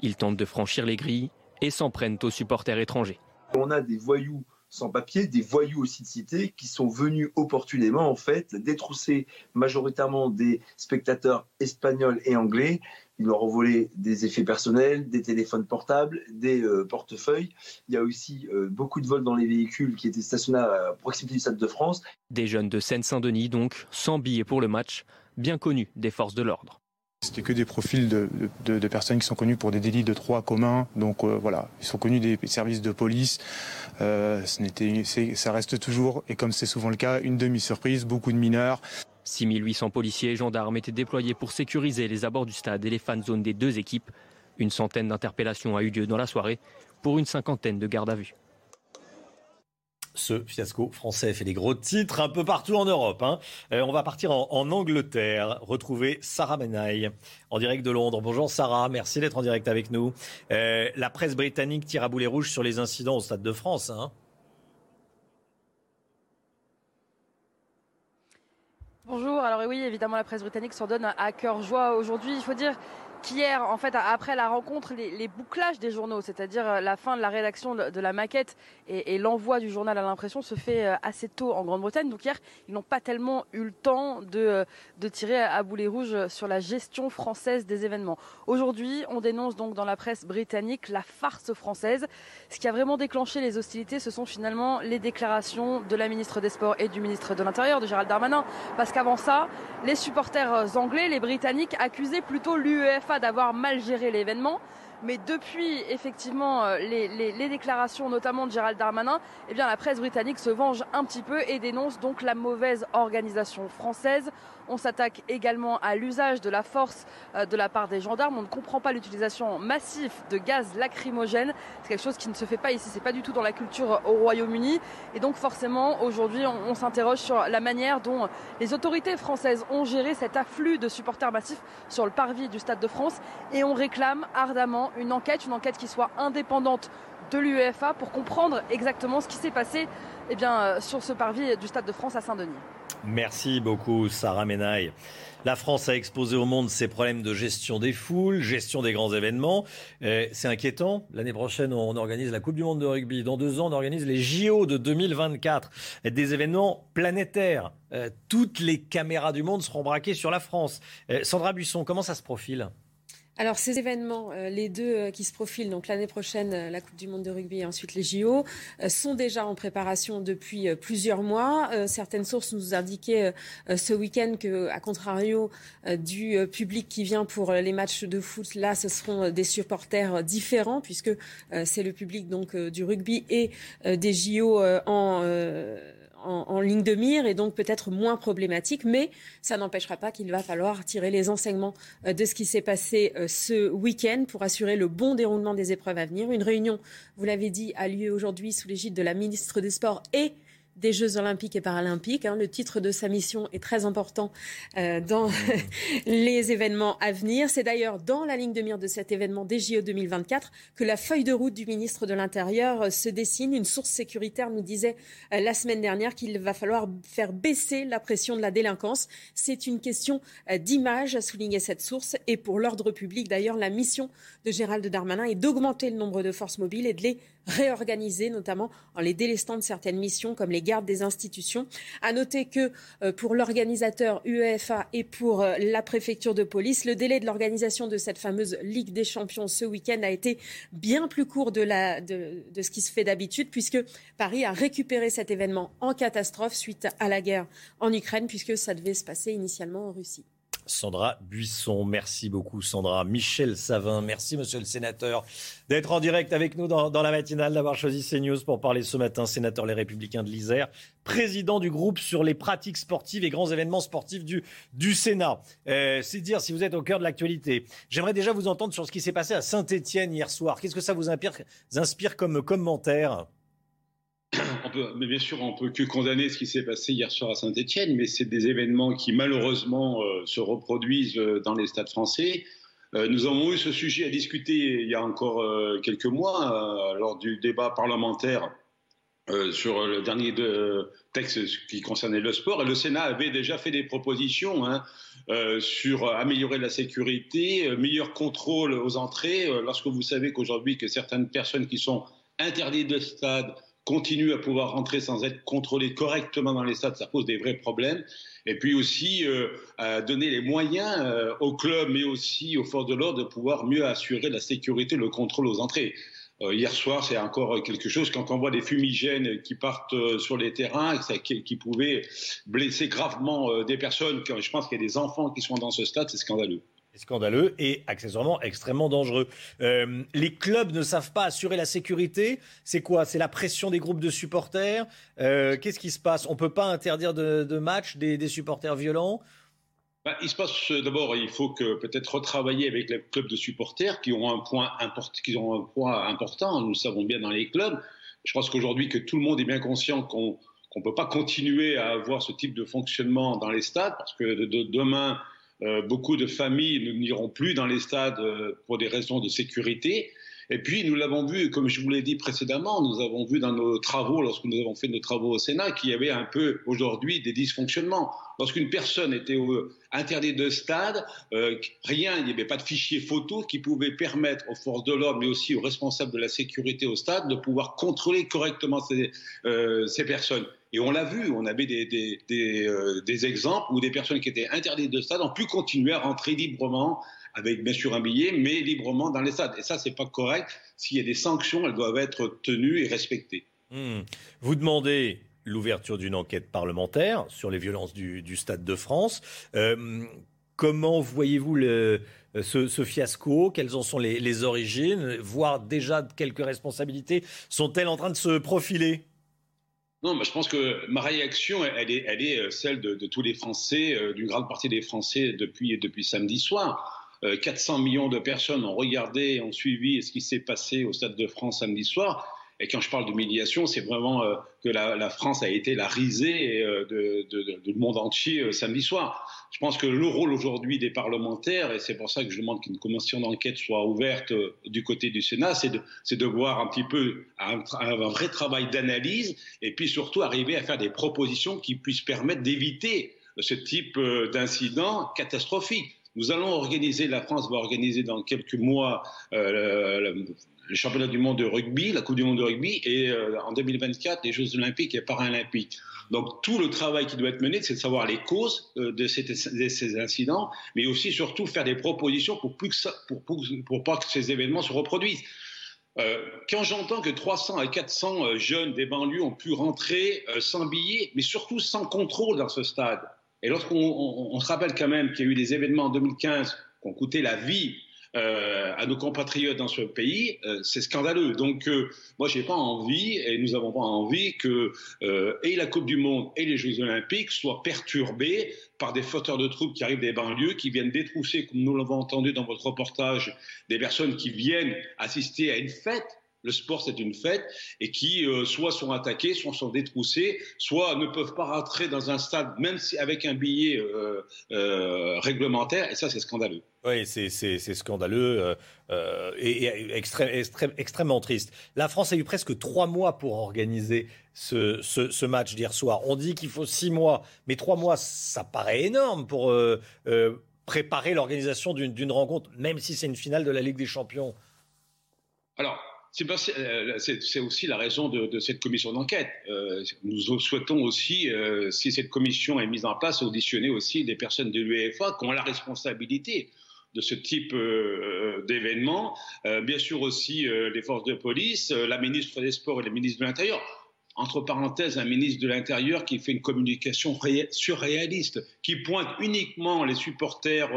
Ils tentent de franchir les grilles et s'en prennent aux supporters étrangers. On a des voyous sans papier, des voyous aussi de cité qui sont venus opportunément en fait détrousser majoritairement des spectateurs espagnols et anglais. Ils leur ont volé des effets personnels, des téléphones portables, des euh, portefeuilles. Il y a aussi euh, beaucoup de vols dans les véhicules qui étaient stationnés à proximité du Stade de France. Des jeunes de Seine-Saint-Denis donc, sans billets pour le match, bien connus des forces de l'ordre. C'était que des profils de, personnes qui sont connues pour des délits de droit commun. Donc euh, voilà, ils sont connus des services de police. Euh, ça reste toujours, et comme c'est souvent le cas, une demi-surprise, beaucoup de mineurs. 6800 policiers et gendarmes étaient déployés pour sécuriser les abords du stade et les fan zones des deux équipes. Une centaine d'interpellations a eu lieu dans la soirée pour une cinquantaine de gardes à vue ce fiasco français fait des gros titres un peu partout en Europe. Hein. Euh, on va partir en, Angleterre, retrouver Sarah Menaille en direct de Londres. Bonjour Sarah, merci d'être en direct avec nous. Euh, la presse britannique tire à boulet rouge sur les incidents au Stade de France. Hein. Bonjour, alors oui, évidemment la presse britannique s'en donne à cœur joie aujourd'hui. Il faut dire qu'hier, en fait, après la rencontre, les, bouclages des journaux, c'est-à-dire euh, la fin de la rédaction de, la maquette et, l'envoi du journal à l'impression se fait euh, assez tôt en Grande-Bretagne. Donc hier, ils n'ont pas tellement eu le temps de, euh, de tirer à boulet rouge sur la gestion française des événements. Aujourd'hui, on dénonce donc dans la presse britannique la farce française. Ce qui a vraiment déclenché les hostilités, ce sont finalement les déclarations de la ministre des Sports et du ministre de l'Intérieur, de Gérald Darmanin. Parce qu'avant ça, les supporters anglais, les Britanniques, accusaient plutôt l'UEFA d'avoir mal géré l'événement. Mais depuis effectivement euh, les, déclarations notamment de Gérald Darmanin, eh la presse britannique se venge un petit peu et dénonce donc la mauvaise organisation française. On s'attaque également à l'usage de la force euh, de la part des gendarmes. On ne comprend pas l'utilisation massive de gaz lacrymogène. C'est quelque chose qui ne se fait pas ici. C'est pas du tout dans la culture au Royaume-Uni. Et donc forcément, aujourd'hui, on, s'interroge sur la manière dont les autorités françaises ont géré cet afflux de supporters massifs sur le parvis du Stade de France. Et on réclame ardemment une enquête, une enquête qui soit indépendante de l'UEFA pour comprendre exactement ce qui s'est passé eh euh, sur ce parvis du Stade de France à Saint-Denis. Merci beaucoup, Sarah Menaille. La France a exposé au monde ses problèmes de gestion des foules, gestion des grands événements. Euh, c'est inquiétant. L'année prochaine, on organise la Coupe du Monde de rugby. Dans deux ans, on organise les JO de 2024. Des événements planétaires. Euh, toutes les caméras du monde seront braquées sur la France. Sandra Buisson, comment ça se profile? Alors ces événements, euh, les deux euh, qui se profilent, donc l'année prochaine euh, la Coupe du Monde de rugby et ensuite les JO, sont déjà en préparation depuis plusieurs mois. certaines sources nous indiquaient ce week-end que, à contrario du public qui vient pour les matchs de foot, là ce seront des supporters différents puisque c'est le public donc du rugby et des JO en en, ligne de mire et donc peut-être moins problématique, mais ça n'empêchera pas qu'il va falloir tirer les enseignements euh, de ce qui s'est passé euh, ce week-end pour assurer le bon déroulement des épreuves à venir. Une réunion, vous l'avez dit, a lieu aujourd'hui sous l'égide de la ministre des Sports et des Jeux olympiques et paralympiques. Hein. Le titre de sa mission est très important euh, dans les événements à venir. C'est d'ailleurs dans la ligne de mire de cet événement des JO 2024 que la feuille de route du ministre de l'Intérieur euh, se dessine. Une source sécuritaire nous disait euh, la semaine dernière qu'il va falloir faire baisser la pression de la délinquance. C'est une question d'image, a souligné cette source. Et pour l'ordre public, d'ailleurs, la mission de Gérald Darmanin est d'augmenter le nombre de forces mobiles et de les réorganiser, notamment en les délestant de certaines missions comme les gardes des institutions. À noter que euh, pour l'organisateur UEFA et pour euh, la préfecture de police, le délai de l'organisation de cette fameuse Ligue des Champions ce week-end a été bien plus court de, de ce qui se fait d'habitude, puisque Paris a récupéré cet événement en catastrophe suite à la guerre en Ukraine, puisque ça devait se passer initialement en Russie. Sandra Buisson. Merci beaucoup, Sandra. Michel Savin, merci, monsieur le sénateur, d'être en direct avec nous dans, la matinale, d'avoir choisi CNews pour parler ce matin. Sénateur Les Républicains de l'Isère, président du groupe sur les pratiques sportives et grands événements sportifs du, Sénat. Euh, c'est dire si vous êtes au cœur de l'actualité. J'aimerais déjà vous entendre sur ce qui s'est passé à Saint-Étienne hier soir. Qu'est-ce que ça vous inspire comme commentaire? Mais bien sûr, on peut que condamner ce qui s'est passé hier soir à Saint-Etienne, mais c'est des événements qui malheureusement euh, se reproduisent euh, dans les stades français. Euh, nous avons eu ce sujet à discuter il y a encore quelques mois lors du débat parlementaire sur le dernier texte qui concernait le sport. Et le Sénat avait déjà fait des propositions hein, sur améliorer la sécurité, meilleur contrôle aux entrées. lorsque vous savez qu'aujourd'hui que certaines personnes qui sont interdites de stade continuent à pouvoir rentrer sans être contrôlés correctement dans les stades, ça pose des vrais problèmes. Et puis aussi euh, donner les moyens euh, aux clubs, mais aussi aux forces de l'ordre de pouvoir mieux assurer la sécurité, le contrôle aux entrées. Euh, hier soir, c'est encore quelque chose quand on voit des fumigènes qui partent sur les terrains, qui, qui pouvaient blesser gravement des personnes. Je pense qu'il y a des enfants qui sont dans ce stade, c'est scandaleux scandaleux et accessoirement extrêmement dangereux. Euh, les clubs ne savent pas assurer la sécurité. C'est quoi? C'est la pression des groupes de supporters? Euh, Qu'est-ce qui se passe? On ne peut pas interdire de, de matchs des, supporters violents? Bah, il se passe euh, d'abord, il faut que peut-être retravailler avec les clubs de supporters qui ont un point qui ont un poids important. Nous le savons bien dans les clubs. Je pense qu'aujourd'hui que tout le monde est bien conscient qu'on ne peut pas continuer à avoir ce type de fonctionnement dans les stades parce que de, demain beaucoup de familles n'iront plus dans les stades euh, pour des raisons de sécurité. Et puis, nous l'avons vu, comme je vous l'ai dit précédemment, nous avons vu dans nos travaux, lorsque nous avons fait nos travaux au Sénat, qu'il y avait un peu aujourd'hui des dysfonctionnements. Lorsqu'une personne était interdite de stade, euh, rien, il n'y avait pas de fichier photo qui pouvait permettre aux forces de l'ordre, mais aussi aux responsables de la sécurité au stade, de pouvoir contrôler correctement euh, ces personnes. Et on l'a vu, on avait des, euh, des, exemples où des personnes qui étaient interdites de stade ont pu continuer à rentrer librement avec bien sûr un billet, mais librement dans les stades. Et ça, c'est pas correct. S'il y a des sanctions, elles doivent être tenues et respectées. Hmm. Vous demandez l'ouverture d'une enquête parlementaire sur les violences du, Stade de France. Euh, comment voyez-vous ce, fiasco? Quelles en sont les, les origines? Voire déjà quelques responsabilités sont-elles en train de se profiler? Non, je pense que ma réaction, elle est, est celle de, de tous les Français, euh, d'une grande partie des Français depuis, depuis samedi soir. 400 euh, millions de personnes ont regardé, ont suivi ce qui s'est passé au Stade de France samedi soir. Et quand je parle d'humiliation, c'est vraiment euh, que la, France a été la risée euh, de, du monde entier euh, samedi soir. Je pense que le rôle aujourd'hui des parlementaires, et c'est pour ça que je demande qu'une commission d'enquête soit ouverte du côté du Sénat, c'est de, de voir un petit peu un, vrai travail d'analyse et puis surtout arriver à faire des propositions qui puissent permettre d'éviter ce type d'incident catastrophique. Nous allons organiser, la France va organiser dans quelques mois le, championnat du monde de rugby, la Coupe du monde de rugby, et euh, en 2024, les Jeux olympiques et paralympiques. Donc tout le travail qui doit être mené, c'est de savoir les causes euh, de, ces, de, ces, incidents, mais aussi surtout faire des propositions pour, plus que pas que ces événements se reproduisent. Euh, quand j'entends que 300 à 400 euh, jeunes des banlieues ont pu rentrer sans billets, mais surtout sans contrôle dans ce stade, et lorsqu'on on, on se rappelle quand même qu'il y a eu des événements en 2015 qui ont coûté la vie à nos compatriotes dans ce pays, euh, c'est scandaleux. Donc, euh, moi, j'ai pas envie, et nous avons pas envie que euh, et la Coupe du Monde et les Jeux Olympiques soient perturbés par des fauteurs de troupes qui arrivent des banlieues, qui viennent détrousser, comme nous l'avons entendu dans votre reportage, des personnes qui viennent assister à une fête le sport, c'est une fête, et qui euh, soit sont attaqués, soit sont détroussés, soit ne peuvent pas rentrer dans un stade, même si avec un billet euh, euh, réglementaire, et ça, c'est scandaleux. Oui, c'est scandaleux euh, et, et extrême, extrême, extrêmement triste. La France a eu presque trois mois pour organiser ce, match d'hier soir. On dit qu'il faut six mois, mais trois mois, ça paraît énorme pour préparer l'organisation d'une rencontre, même si c'est une finale de la Ligue des Champions. Alors, c'est aussi la raison de, cette commission d'enquête. Euh, nous souhaitons aussi, euh, si cette commission est mise en place, auditionner aussi des personnes de l'UEFA qui ont la responsabilité de ce type euh, d'événement. Euh, bien sûr aussi euh, les forces de police, la ministre des Sports et le ministre de l'Intérieur. Entre parenthèses, un ministre de l'Intérieur qui fait une communication surréaliste, qui pointe uniquement les supporters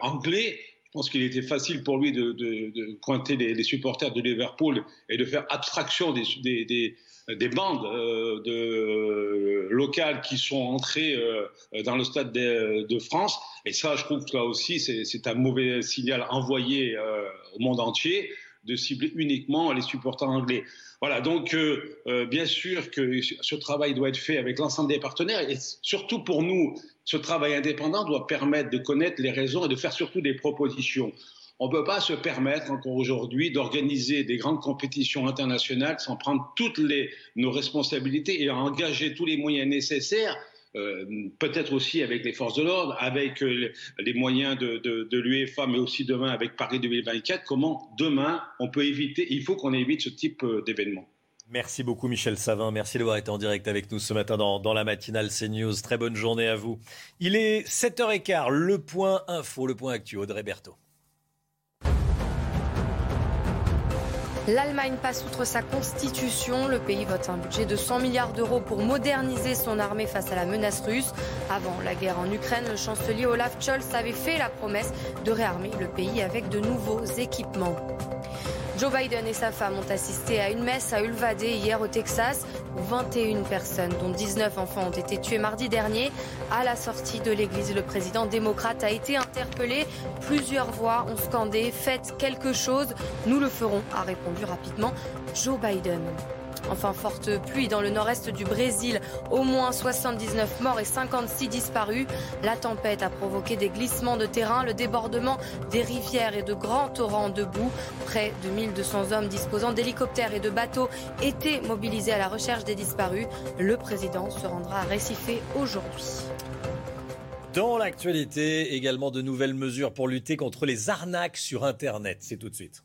anglais pense qu'il était facile pour lui de, de, de pointer les, les, supporters de Liverpool et de faire abstraction des, des, des, des bandes euh, de, euh, locales qui sont entrées euh, dans le stade de, de, France. Et ça, je trouve que là aussi, c'est un mauvais signal envoyé euh, au monde entier de cibler uniquement les supporters anglais. Voilà, donc euh, euh, bien sûr que ce travail doit être fait avec l'ensemble des partenaires et surtout pour nous, ce travail indépendant doit permettre de connaître les raisons et de faire surtout des propositions. On ne peut pas se permettre encore aujourd'hui d'organiser des grandes compétitions internationales sans prendre toutes les, nos responsabilités et engager tous les moyens nécessaires peut-être aussi avec les forces de l'ordre, avec euh, les moyens de, l'UEFA, mais aussi demain avec Paris 2024, comment demain on peut éviter, il faut qu'on évite ce type euh, d'événement. Merci beaucoup Michel Savin, merci d'avoir été en direct avec nous ce matin dans, la matinale CNews. Très bonne journée à vous. Il est 7h15, le point info, le point actu, Audrey Berthaud. L'Allemagne passe outre sa constitution. Le pays vote un budget de 100 milliards d'euros pour moderniser son armée face à la menace russe. Avant la guerre en Ukraine, le chancelier Olaf Scholz avait fait la promesse de réarmer le pays avec de nouveaux équipements. Joe Biden et sa femme ont assisté à une messe à Uvalde hier au Texas 21 personnes, dont 19 enfants, ont été tuées mardi dernier. À la sortie de l'église, le président démocrate a été interpellé. Plusieurs voix ont scandé Faites quelque chose, nous le ferons, a répondu rapidement Joe Biden. Enfin, forte pluie dans le nord-est du Brésil. Au moins 79 morts et 56 disparus. La tempête a provoqué des glissements de terrain, le débordement des rivières et de grands torrents de boue. Près de 1200 hommes disposant d'hélicoptères et de bateaux étaient mobilisés à la recherche des disparus. Le président se rendra à Recife aujourd'hui. Dans l'actualité, également de nouvelles mesures pour lutter contre les arnaques sur Internet. C'est tout de suite.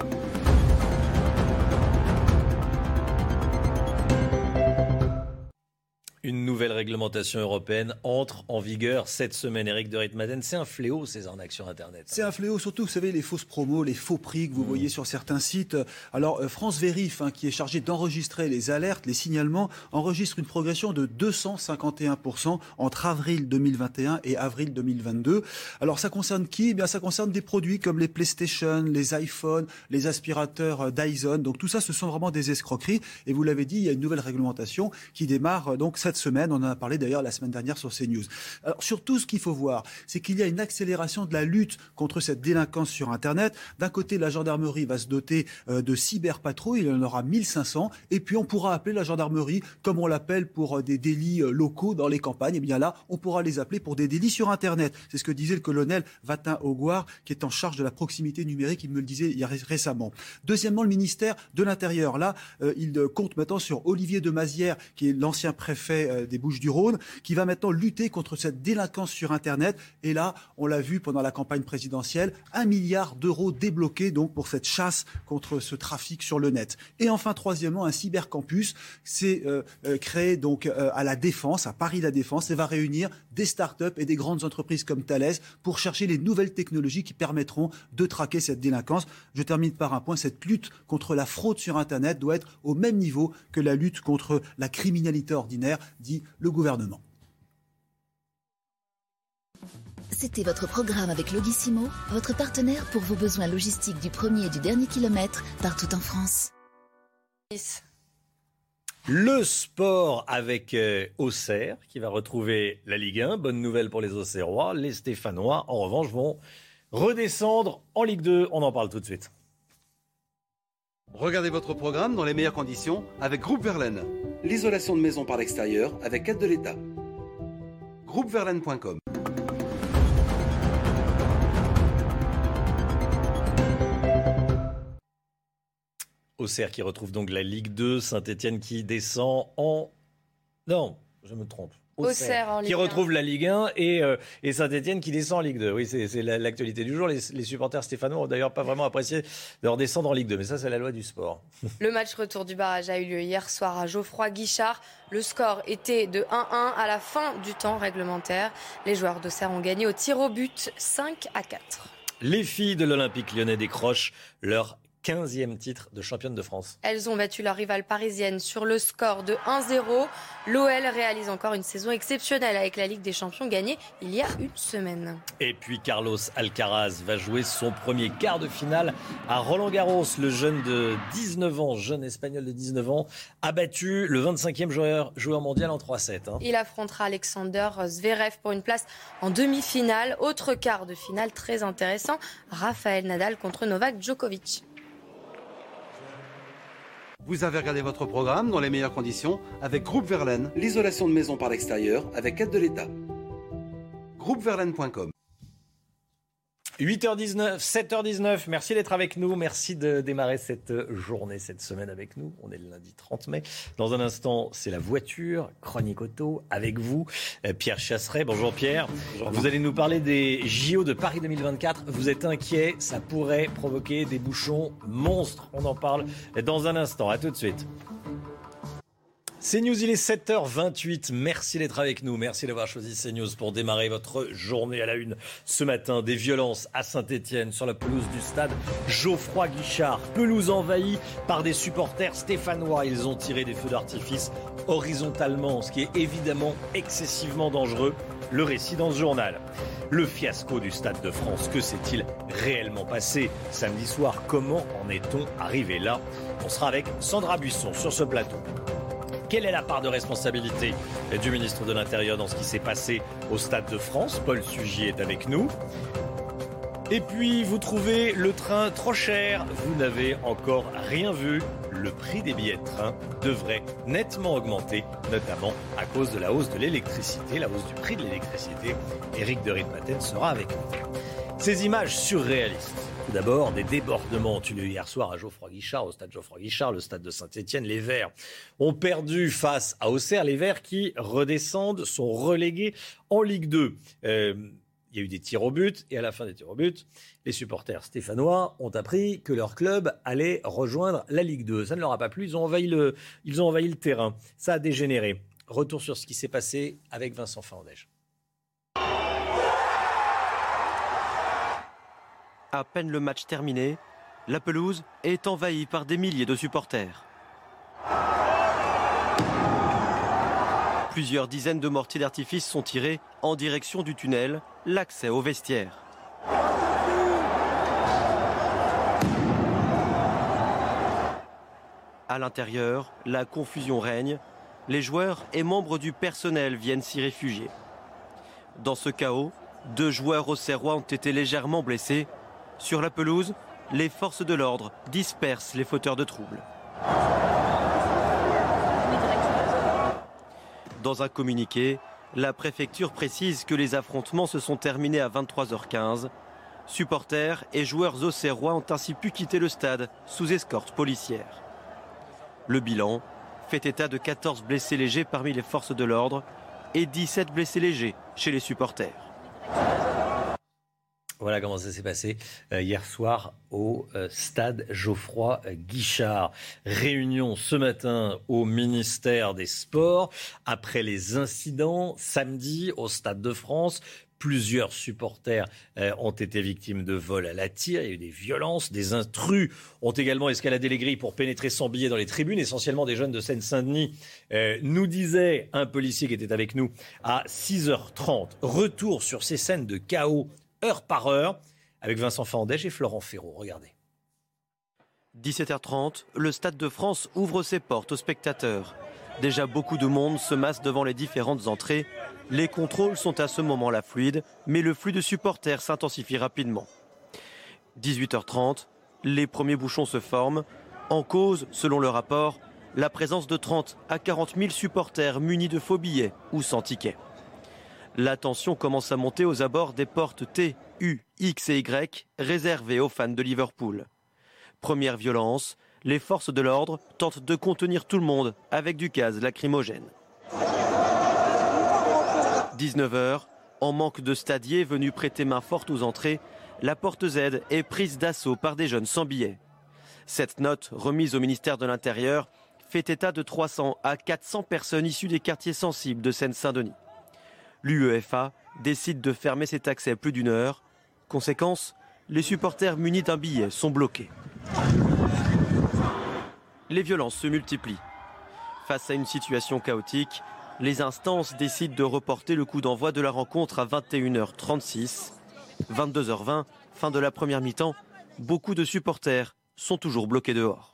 Une nouvelle réglementation européenne entre en vigueur cette semaine. Eric de Ritmaden, c'est un fléau ces arnaques sur Internet. C'est un fléau, surtout, vous savez, les fausses promos, les faux prix que vous mmh. voyez sur certains sites. Alors, euh, France Vérif, hein, qui est chargé d'enregistrer les alertes, les signalements, enregistre une progression de 251% entre avril 2021 et avril 2022. Alors, ça concerne qui? Eh bien, ça concerne des produits comme les PlayStation, les iPhones, les aspirateurs euh, Dyson. Donc, tout ça, ce sont vraiment des escroqueries. Et vous l'avez dit, il y a une nouvelle réglementation qui démarre euh, donc cette semaine. On en a parlé d'ailleurs la semaine dernière sur CNews. Alors surtout, ce qu'il faut voir, c'est qu'il y a une accélération de la lutte contre cette délinquance sur Internet. D'un côté, la gendarmerie va se doter euh, de cyberpatrouilles, il y en aura 1500, et puis on pourra appeler la gendarmerie comme on l'appelle pour euh, des délits euh, locaux dans les campagnes. Et eh bien là, on pourra les appeler pour des délits sur Internet. C'est ce que disait le colonel Vatin Augoire, qui est en charge de la proximité numérique. Il me le disait y a récemment. Deuxièmement, le ministère de l'Intérieur. Là, il compte maintenant sur Olivier de Mazière, qui est l'ancien préfet euh, des Bouches-du-Rhône, qui va maintenant lutter contre cette délinquance sur Internet. Et là, on l'a vu pendant la campagne présidentielle, un milliard d'euros débloqués donc pour cette chasse contre ce trafic sur le net. Et enfin, troisièmement, un cybercampus s'est euh, euh, créé donc à la Défense, à Paris la Défense, et va réunir des start-up et des grandes entreprises comme Thales pour chercher les nouvelles technologies qui permettront de traquer cette délinquance. Je termine par un point, cette lutte contre la fraude sur Internet doit être au même niveau que la lutte contre la criminalité ordinaire dit le gouvernement. C'était votre programme avec Logissimo, votre partenaire pour vos besoins logistiques du premier et du dernier kilomètre partout en France. Le sport avec euh, Auxerre qui va retrouver la Ligue 1. Bonne nouvelle pour les Auxerrois. Les Stéphanois, en revanche, vont redescendre en Ligue 2. On en parle tout de suite. Regardez votre programme dans les meilleures conditions avec Groupe Verlaine. L'isolation de maison par l'extérieur avec aide de l'État. Groupeverlaine.com Auxerre qui retrouve donc la Ligue 2, Saint-Etienne qui descend en... Non, je me trompe. Auxerre, qui retrouve la Ligue 1 et, euh, et Saint-Etienne qui descend en Ligue 2. Oui, c'est l'actualité du jour. Les, supporters stéphanois n'ont d'ailleurs pas vraiment apprécié de redescendre en Ligue 2, mais ça, c'est la loi du sport. Le match retour du barrage a eu lieu hier soir à Geoffroy Guichard. Le score était de 1-1 à la fin du temps réglementaire. Les joueurs d'Auxerre ont gagné au tir au but 5 à 4. Les filles de l'Olympique lyonnais décrochent leur 15e titre de championne de France. Elles ont battu leur rivale parisienne sur le score de 1-0. L'OL réalise encore une saison exceptionnelle avec la Ligue des Champions gagnée il y a une semaine. Et puis Carlos Alcaraz va jouer son premier quart de finale à Roland Garros. Le jeune de 19 ans, jeune espagnol de 19 ans, a battu le 25e joueur, joueur mondial en 3-7. Hein. Il affrontera Alexander Zverev pour une place en demi-finale. Autre quart de finale très intéressant, Rafael Nadal contre Novak Djokovic. Vous avez regardé votre programme dans les meilleures conditions avec Groupe Verlaine, l'isolation de maison par l'extérieur avec aide de l'État. Groupeverlaine.com 8h19, 7h19, merci d'être avec nous, merci de démarrer cette journée, cette semaine avec nous. On est le lundi 30 mai. Dans un instant, c'est la voiture, chronique auto, avec vous, euh, Pierre Chasseret. Bonjour Pierre. Vous allez nous parler des JO de Paris 2024. Vous êtes inquiet, ça pourrait provoquer des bouchons monstres. On en parle dans un instant. À tout de suite. CNews, il est 7h28. Merci d'être avec nous. Merci d'avoir choisi CNews pour démarrer votre journée à la une ce matin. Des violences à Saint-Etienne sur la pelouse du stade Geoffroy Guichard. Pelouse envahie par des supporters stéphanois. Ils ont tiré des feux d'artifice horizontalement, ce qui est évidemment excessivement dangereux. Le récit dans ce journal. Le fiasco du Stade de France, que s'est-il réellement passé samedi soir? Comment en est-on arrivé là? On sera avec Sandra Buisson sur ce plateau. Quelle est la part de responsabilité du ministre de l'Intérieur dans ce qui s'est passé au Stade de France? Paul Sugier est avec nous. Et puis, vous trouvez le train trop cher. Vous n'avez encore rien vu. Le prix des billets de train devrait nettement augmenter, notamment à cause de la hausse de l'électricité, la hausse du prix de l'électricité. Éric de Ritmaten sera avec nous. Ces images surréalistes. D'abord, des débordements ont eu lieu hier soir à Geoffroy-Guichard, au stade Geoffroy-Guichard, le stade de Saint-Etienne. Les Verts ont perdu face à Auxerre. Les Verts qui redescendent, sont relégués en Ligue 2 il y a eu des tirs au but, et à la fin des tirs au but, les supporters stéphanois ont appris que leur club allait rejoindre la Ligue 2. Ça ne leur a pas plu, ils ont envahi le, ils ont envahi le terrain. Ça a dégénéré. Retour sur ce qui s'est passé avec Vincent Fandège. À peine le match terminé, la pelouse est envahie par des milliers de supporters. Plusieurs dizaines de mortiers d'artifice sont tirés en direction du tunnel, l'accès au vestiaire. À l'intérieur, la confusion règne. Les joueurs et membres du personnel viennent s'y réfugier. Dans ce chaos, deux joueurs au Serrois ont été légèrement blessés. Sur la pelouse, les forces de l'ordre dispersent les fauteurs de troubles. Dans un communiqué, la préfecture précise que les affrontements se sont terminés à 23h15. Supporters et joueurs auxerrois ont ainsi pu quitter le stade sous escorte policière. Le bilan fait état de 14 blessés légers parmi les forces de l'ordre et 17 blessés légers chez les supporters. Voilà comment ça s'est passé euh, hier soir au euh, stade Geoffroy Guichard. Réunion ce matin au ministère des Sports après les incidents samedi au stade de France. Plusieurs supporters euh, ont été victimes de vols à la tire. Il y a eu des violences. Des intrus ont également escaladé les grilles pour pénétrer sans billet dans les tribunes, essentiellement des jeunes de Seine-Saint-Denis. nous disait un policier qui était avec nous à 6h30. Retour sur ces scènes de chaos heure par heure, avec Vincent Fandège et Florent Ferraud. Regardez. 17h30, le Stade de France ouvre ses portes aux spectateurs. Déjà beaucoup de monde se masse devant les différentes entrées. Les contrôles sont à ce moment-là fluides, mais le flux de supporters s'intensifie rapidement. 18h30, les premiers bouchons se forment. En cause, selon le rapport, la présence de 30 à 40 000 supporters munis de faux billets ou sans tickets. La tension commence à monter aux abords des portes T, U, X et Y réservées aux fans de Liverpool. Première violence, les forces de l'ordre tentent de contenir tout le monde avec du gaz lacrymogène. 19h, en manque de stadiers venus prêter main forte aux entrées, la porte Z est prise d'assaut par des jeunes sans billets. Cette note, remise au ministère de l'Intérieur, fait état de 300 à 400 personnes issues des quartiers sensibles de Seine-Saint-Denis l'UEFA décide de fermer cet accès plus d'une heure. Conséquence, les supporters munis d'un billet sont bloqués. Les violences se multiplient. Face à une situation chaotique, les instances décident de reporter le coup d'envoi de la rencontre à 21h36. 22h20, fin de la première mi-temps, beaucoup de supporters sont toujours bloqués dehors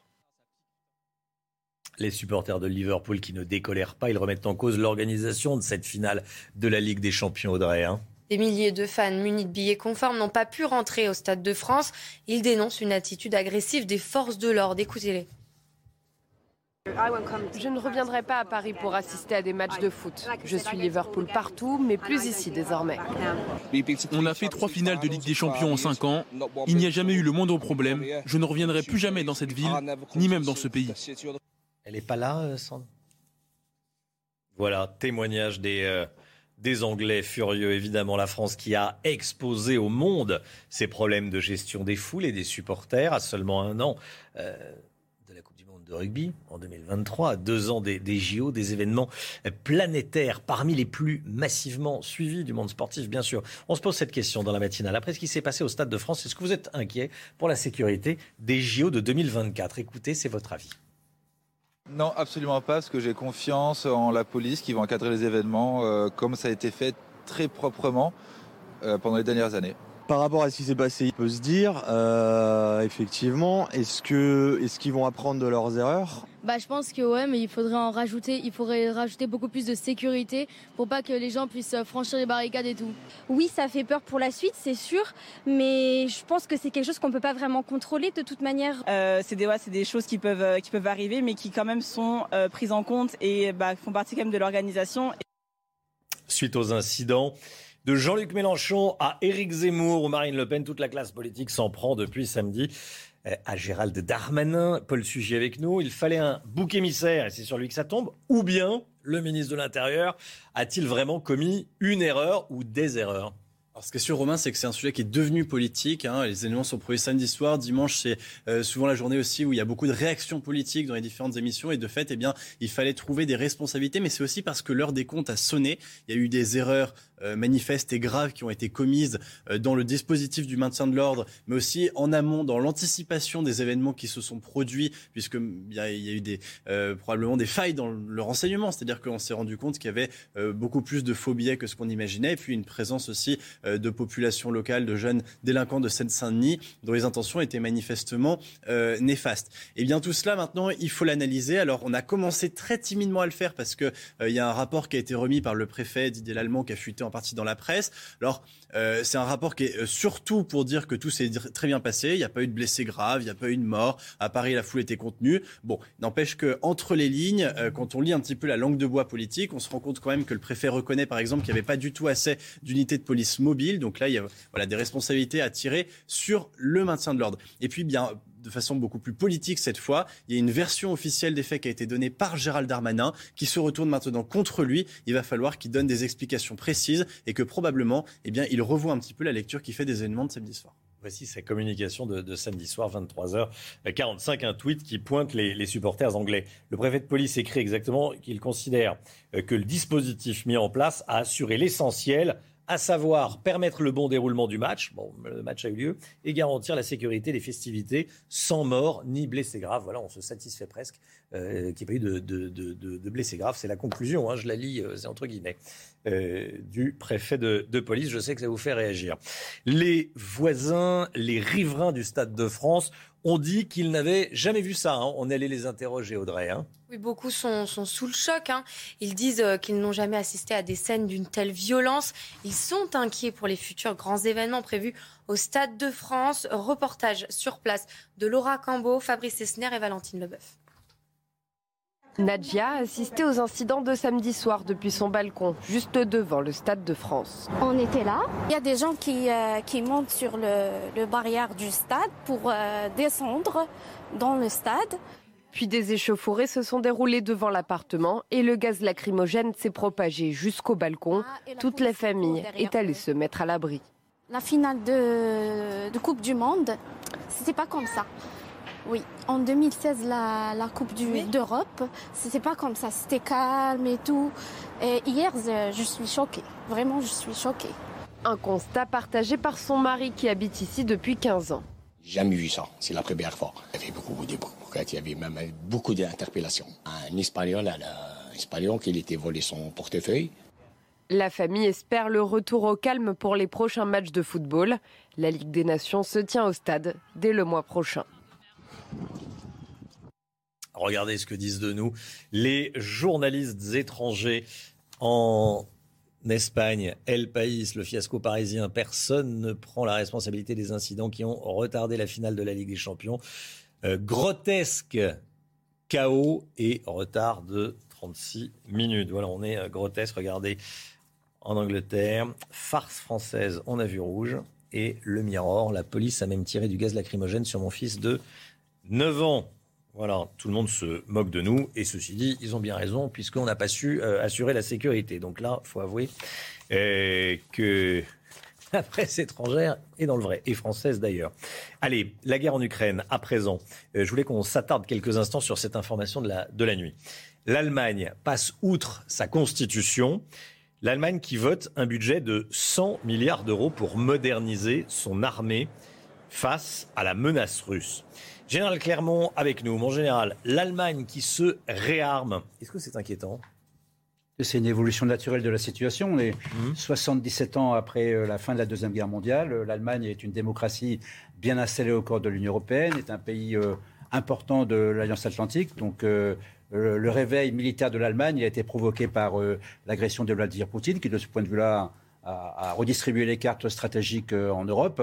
les supporters de Liverpool qui ne décolèrent pas. Ils remettent en cause l'organisation de cette finale de la Ligue des Champions, Audrey. Hein. Des milliers de fans munis de billets conformes n'ont pas pu rentrer au Stade de France. Ils dénoncent une attitude agressive des forces de l'ordre. Écoutez-les. Je ne reviendrai pas à Paris pour assister à des matchs de foot. Je suis Liverpool partout, mais plus ici désormais. On a fait trois finales de Ligue des Champions en cinq ans. Il n'y a jamais eu le moindre problème. Je ne reviendrai plus jamais dans cette ville, ni même dans ce pays. Elle n'est pas là, euh, Sandre? Voilà, témoignage des, euh, des Anglais furieux, évidemment. La France qui a exposé au monde ses problèmes de gestion des foules et des supporters à seulement un an. Euh, de la Coupe du Monde de rugby en 2023, à deux ans des, des, JO, des événements planétaires parmi les plus massivement suivis du monde sportif, bien sûr. On se pose cette question dans la matinale. Après ce qui s'est passé au Stade de France, est-ce que vous êtes inquiet pour la sécurité des JO de 2024 Écoutez, c'est votre avis. Non, absolument pas, parce que j'ai confiance en la police qui va encadrer les événements euh, comme ça a été fait très proprement euh, pendant les dernières années. Par rapport à ce qui s'est passé, il peut se dire, euh, effectivement, est-ce que est-ce qu'ils vont apprendre de leurs erreurs? Bah, je pense que ouais, mais il faudrait en rajouter, il faudrait rajouter beaucoup plus de sécurité pour pas que les gens puissent franchir les barricades et tout. Oui, ça fait peur pour la suite, c'est sûr, mais je pense que c'est quelque chose qu'on peut pas vraiment contrôler de toute manière. Euh, c'est des, ouais, c'est des choses qui peuvent, euh, qui peuvent arriver, mais qui quand même sont euh, prises en compte et bah, font partie quand même de l'organisation. Suite aux incidents. De Jean-Luc Mélenchon à Éric Zemmour ou Marine Le Pen, toute la classe politique s'en prend depuis samedi à Gérald Darmanin. Paul Sugy avec nous. Il fallait un bouc émissaire et c'est sur lui que ça tombe. Ou bien le ministre de l'Intérieur a-t-il vraiment commis une erreur ou des erreurs? Alors, ce qui est sûr, Romain, c'est que c'est un sujet qui est devenu politique. Hein. Les éléments sont produits samedi soir. Dimanche, c'est euh, souvent la journée aussi où il y a beaucoup de réactions politiques dans les différentes émissions. Et de fait, eh bien, il fallait trouver des responsabilités. Mais c'est aussi parce que l'heure des comptes a sonné. Il y a eu des erreurs euh, manifestes et graves qui ont été commises euh, dans le dispositif du maintien de l'ordre, mais aussi en amont dans l'anticipation des événements qui se sont produits, puisqu'il y, a, y a eu euh, probablement des failles dans le renseignement. C'est-à-dire qu'on s'est rendu compte qu'il y avait beaucoup plus de faux billets que ce qu'on imaginait, et puis une présence aussi de populations locales, de jeunes délinquants de Seine-Saint-Denis, dont les intentions étaient manifestement néfastes. Et bien tout cela, maintenant, il faut l'analyser. Alors, on a commencé très timidement à le faire parce qu'il il y a un rapport qui a été remis par le préfet Didier Lallemand qui a fuité en partie dans la presse. Alors, euh, c'est un rapport qui est euh, surtout pour dire que tout s'est très bien passé. Il n'y a pas eu de blessés graves, il n'y a pas eu de mort. À Paris, la foule était contenue. Bon, n'empêche que entre les lignes, euh, quand on lit un petit peu la langue de bois politique, on se rend compte quand même que le préfet reconnaît, par exemple, qu'il n'y avait pas du tout assez d'unités de police mobiles. Donc là, il y a voilà, des responsabilités à tirer sur le maintien de l'ordre. Et puis, bien de façon beaucoup plus politique cette fois. Il y a une version officielle des faits qui a été donnée par Gérald Darmanin, qui se retourne maintenant contre lui. Il va falloir qu'il donne des explications précises et que probablement, eh bien, il revoit un petit peu la lecture qu'il fait des événements de samedi soir. Voici sa communication de, samedi soir, 23h45, un tweet qui pointe les, supporters anglais. Le préfet de police écrit exactement qu'il considère euh, que le dispositif mis en place a assuré l'essentiel à savoir permettre le bon déroulement du match, bon, le match a eu lieu, et garantir la sécurité des festivités sans mort ni blessés graves. Voilà, on se satisfait presque euh, qu'il n'y ait pas eu de, blessés graves. C'est la conclusion, hein, je la lis, euh, c'est entre guillemets, euh, du préfet de, police. Je sais que ça vous fait réagir. Les voisins, les riverains du Stade de France ont dit qu'ils n'avaient jamais vu ça. Hein. On allait les interroger, Audrey. Hein. Oui, beaucoup sont, sous le choc. Hein. Ils disent euh, qu'ils n'ont jamais assisté à des scènes d'une telle violence. Ils sont inquiets pour les futurs grands événements prévus au Stade de France. Reportage sur place de Laura Cambo, Fabrice Esner et Valentine Leboeuf. Nadia assisté aux incidents de samedi soir depuis son balcon, juste devant le Stade de France. On était là. Il y a des gens qui, euh, qui montent sur le, barrière du stade pour euh, descendre dans le stade. Puis des échauffourées se sont déroulées devant l'appartement et le gaz lacrymogène s'est propagé jusqu'au balcon. Ah, Toute la famille est allée se mettre à l'abri. La finale de, de Coupe du Monde, c'était pas comme ça. Oui, en 2016, la, Coupe d'Europe, c'était pas comme ça, c'était calme et tout. Et hier, je suis choquée, vraiment, je suis choquée. Un constat partagé par son mari qui habite ici depuis 15 ans. Jamais vu ça, c'est la première fois. Il y avait beaucoup de il y avait même beaucoup d'interpellations. Un Espagnol, un Espagnol qui était volé son portefeuille. La famille espère le retour au calme pour les prochains matchs de football. La Ligue des Nations se tient au stade dès le mois prochain. Regardez ce que disent de nous les journalistes étrangers en Espagne, El País, le fiasco parisien. Personne ne prend la responsabilité des incidents qui ont retardé la finale de la Ligue des Champions. Euh, grotesque chaos et retard de 36 minutes. Voilà, on est euh, grotesque. Regardez en Angleterre, farce française, on a vu rouge. Et le Mirror, la police a même tiré du gaz lacrymogène sur mon fils de 9 ans. Voilà, tout le monde se moque de nous. Et ceci dit, ils ont bien raison, puisqu'on n'a pas su euh, assurer la sécurité. Donc là, il faut avouer euh, que la presse étrangère est dans le vrai, et française d'ailleurs. Allez, la guerre en Ukraine, à présent. Euh, je voulais qu'on s'attarde quelques instants sur cette information de la, de la nuit. L'Allemagne passe outre sa constitution. L'Allemagne qui vote un budget de 100 milliards d'euros pour moderniser son armée face à la menace russe. Général Clermont avec nous. Mon général, l'Allemagne qui se réarme, est-ce que c'est inquiétant? C'est une évolution naturelle de la situation. On est 77 mmh. ans après euh, la fin de la Deuxième Guerre mondiale. L'Allemagne est une démocratie bien installée au corps de l'Union européenne, est un pays euh, important de l'Alliance Atlantique. Donc le réveil militaire de l'Allemagne a été provoqué par l'agression de Vladimir Poutine, qui de ce point de vue-là à, redistribuer les cartes stratégiques euh, en Europe.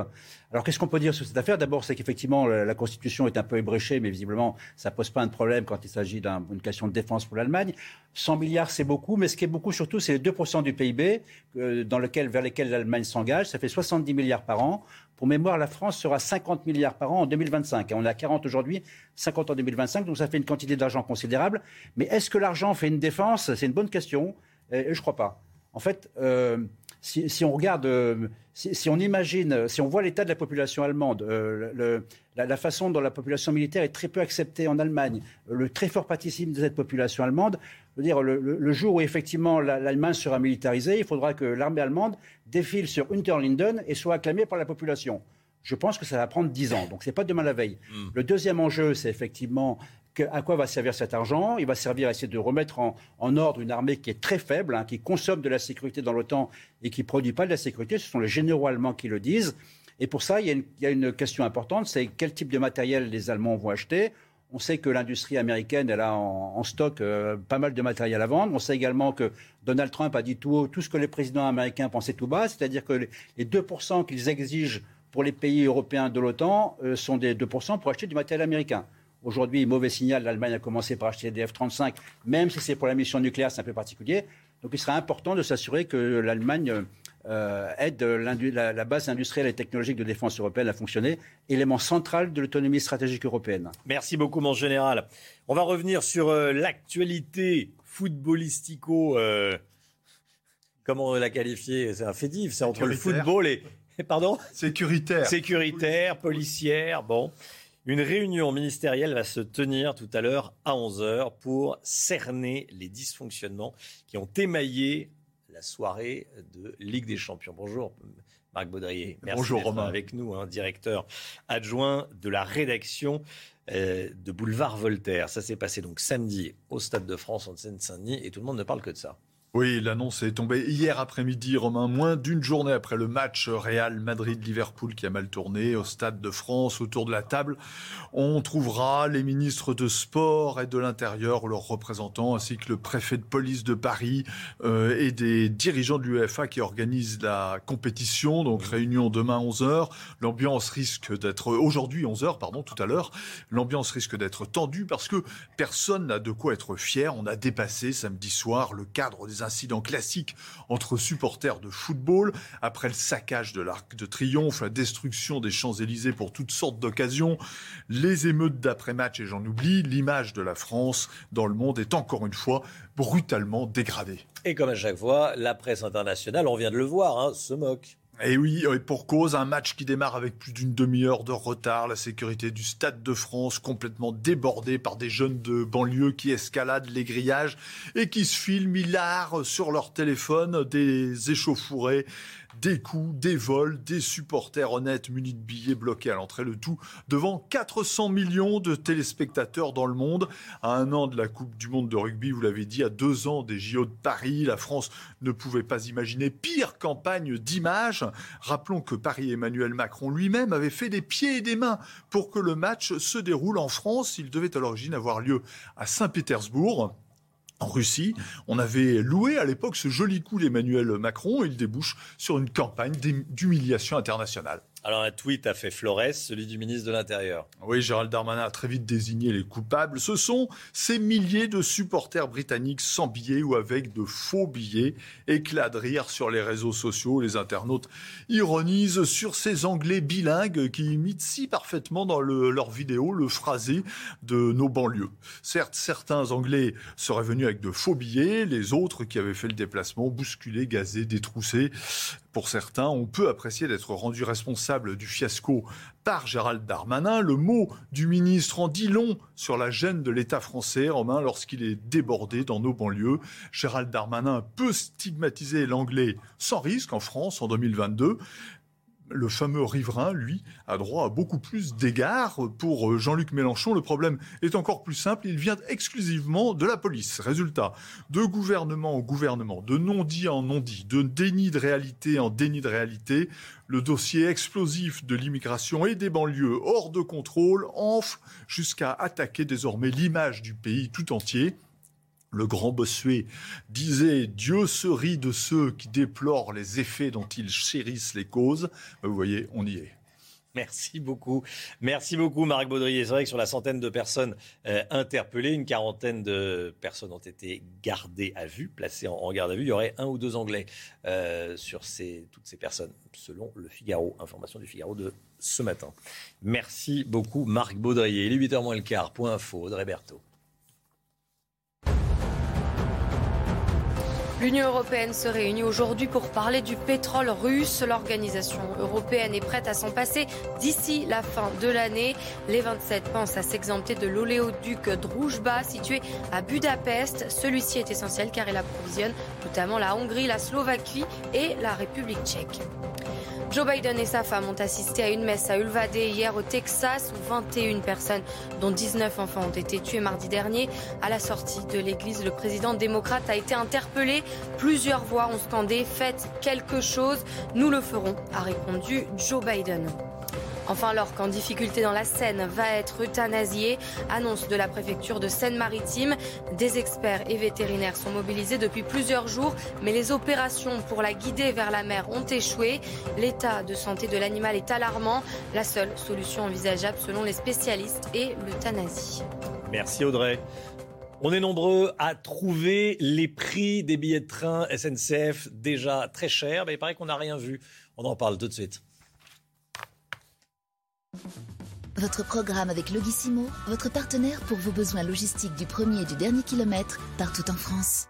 Alors qu'est-ce qu'on peut dire sur cette affaire? D'abord, c'est qu'effectivement, la, Constitution est un peu ébréchée, mais visiblement, ça ne pose pas un problème quand il s'agit d'une question de défense pour l'Allemagne. 100 milliards, c'est beaucoup, mais ce qui est beaucoup surtout, c'est les 2% du PIB euh, dans lequel, vers lesquels l'Allemagne s'engage. Ça fait 70 milliards par an. Pour mémoire, la France sera 50 milliards par an en 2025. On est à 40 aujourd'hui, 50 en 2025, donc ça fait une quantité d'argent considérable. Mais est-ce que l'argent fait une défense? C'est une bonne question. Et je ne crois pas. En fait, euh, si, on regarde, euh, si, on imagine, si on voit l'état de la population allemande, euh, la, façon dont la population militaire est très peu acceptée en Allemagne, le très fort participe de cette population allemande, je veux dire, le, jour où effectivement l'Allemagne sera militarisée, il faudra que l'armée allemande défile sur Unterlinden et soit acclamée par la population. Je pense que ça va prendre dix ans, donc ce n'est pas demain la veille. Hmm. Le deuxième enjeu, c'est effectivement à quoi va servir cet argent? Il va servir à essayer de remettre en, ordre une armée qui est très faible, hein, qui consomme de la sécurité dans l'OTAN et qui ne produit pas de la sécurité. Ce sont les généraux allemands qui le disent. Et pour ça, il y a une, question importante, c'est quel type de matériel les Allemands vont acheter. On sait que l'industrie américaine, elle a en, stock euh, pas mal de matériel à vendre. On sait également que Donald Trump a dit tout haut tout ce que les présidents américains pensaient tout bas, c'est-à-dire que les, 2% qu'ils exigent pour les pays européens de l'OTAN euh, sont des 2% pour acheter du matériel américain. Aujourd'hui, mauvais signal, l'Allemagne a commencé par acheter des F-35, même si c'est pour la mission nucléaire, c'est un peu particulier. Donc il sera important de s'assurer que l'Allemagne euh, aide la, base industrielle et technologique de défense européenne à fonctionner, élément central de l'autonomie stratégique européenne. Merci beaucoup, mon général. On va revenir sur euh, l'actualité footballistico. Euh, comment on la qualifier C'est un fétif, c'est entre le football et. Pardon? Sécuritaire. Sécuritaire, policière, bon. Une réunion ministérielle va se tenir tout à l'heure à 11h pour cerner les dysfonctionnements qui ont émaillé la soirée de Ligue des Champions. Bonjour Marc Baudrier. Merci Bonjour Romain. avec nous, hein, directeur adjoint de la rédaction euh, de Boulevard Voltaire. Ça s'est passé donc samedi au Stade de France en Seine-Saint-Denis et tout le monde ne parle que de ça. Oui, l'annonce est tombée hier après-midi, Romain, moins d'une journée après le match Real Madrid-Liverpool qui a mal tourné au Stade de France. Autour de la table, on trouvera les ministres de Sport et de l'Intérieur, leurs représentants, ainsi que le préfet de police de Paris euh, et des dirigeants de l'UEFA qui organisent la compétition. Donc réunion demain 11h. L'ambiance risque d'être aujourd'hui 11h, pardon, tout à l'heure. L'ambiance risque d'être tendue parce que personne n'a de quoi être fier. On a dépassé samedi soir le cadre des incidents classiques entre supporters de football, après le saccage de l'Arc de Triomphe, la destruction des Champs-Élysées pour toutes sortes d'occasions, les émeutes d'après-match, et j'en oublie, l'image de la France dans le monde est encore une fois brutalement dégradée. Et comme à chaque fois, la presse internationale, on vient de le voir, hein, se moque. Et oui, et pour cause, un match qui démarre avec plus d'une demi-heure de retard, la sécurité du Stade de France complètement débordée par des jeunes de banlieue qui escaladent les grillages et qui se filment. Hilar sur leur téléphone des échauffourées des coups, des vols, des supporters honnêtes munis de billets bloqués à l'entrée, le tout devant 400 millions de téléspectateurs dans le monde. À un an de la Coupe du Monde de rugby, vous l'avez dit, à deux ans des JO de Paris, la France ne pouvait pas imaginer pire campagne d'image. Rappelons que Paris-Emmanuel Macron lui-même avait fait des pieds et des mains pour que le match se déroule en France. Il devait à l'origine avoir lieu à Saint-Pétersbourg en Russie. On avait loué à l'époque ce joli coup d'Emmanuel Macron. Il débouche sur une campagne d'humiliation internationale. Alors un tweet a fait Flores, celui du ministre de l'Intérieur. Oui, Gérald Darmanin a très vite désigné les coupables. Ce sont ces milliers de supporters britanniques sans billets ou avec de faux billets, éclats de rire sur les réseaux sociaux. Les internautes ironisent sur ces Anglais bilingues qui imitent si parfaitement dans leurs vidéos le phrasé de nos banlieues. Certes, certains Anglais seraient venus avec de faux billets, les autres qui avaient fait le déplacement bousculés, gazés, détroussés pour certains, on peut apprécier d'être rendu responsable du fiasco par Gérald Darmanin. Le mot du ministre en dit long sur la gêne de l'État français, Romain, lorsqu'il est débordé dans nos banlieues. Gérald Darmanin peut stigmatiser l'anglais sans risque en France en 2022 le fameux riverain, lui, a droit à beaucoup plus d'égards. Pour euh, Jean-Luc Mélenchon, le problème est encore plus simple. Il vient exclusivement de la police. Résultat, de gouvernement en gouvernement, de non-dit en non-dit, de déni de réalité en déni de réalité, le dossier explosif de l'immigration et des banlieues hors de contrôle enfle jusqu'à attaquer désormais l'image du pays tout entier. Le grand Bossuet disait Dieu se rit de ceux qui déplorent les effets dont ils chérissent les causes. Vous voyez, on y est. Merci beaucoup. Merci beaucoup, Marc Baudrier. C'est vrai que sur la centaine de personnes euh, interpellées, une quarantaine de personnes ont été gardées à vue, placées en, garde à vue. Il y aurait un ou deux Anglais euh, sur toutes ces personnes, selon le Figaro. Information du Figaro de ce matin. Merci beaucoup, Marc Baudrier. Il est 8h moins le quart. Point info, Audrey Berthaud. L'Union européenne se réunit aujourd'hui pour parler du pétrole russe. L'organisation européenne est prête à s'en passer d'ici la fin de l'année. Les 27 pensent à s'exempter de l'oléoduc Druzhba situé à Budapest. Celui-ci est essentiel car il approvisionne notamment la Hongrie, la Slovaquie et la République tchèque. Joe Biden et sa femme ont assisté à une messe à Ulvade hier au Texas où 21 personnes, dont 19 enfants, ont été tuées mardi dernier. À la sortie de l'église, le président démocrate a été interpellé. Plusieurs voix ont scandé Faites quelque chose, nous le ferons, a répondu Joe Biden. Enfin, l'orque en difficulté dans la Seine va être euthanasié. Annonce de la préfecture de Seine-Maritime. Des experts et vétérinaires sont mobilisés depuis plusieurs jours, mais les opérations pour la guider vers la mer ont échoué. L'état de santé de l'animal est alarmant. La seule solution envisageable, selon les spécialistes, est l'euthanasie. Merci Audrey. On est nombreux à trouver les prix des billets de train SNCF déjà très chers, mais il paraît qu'on n'a rien vu. On en parle tout de suite. Votre programme avec Logissimo, votre partenaire pour vos besoins logistiques du premier et du dernier kilomètre, partout en France.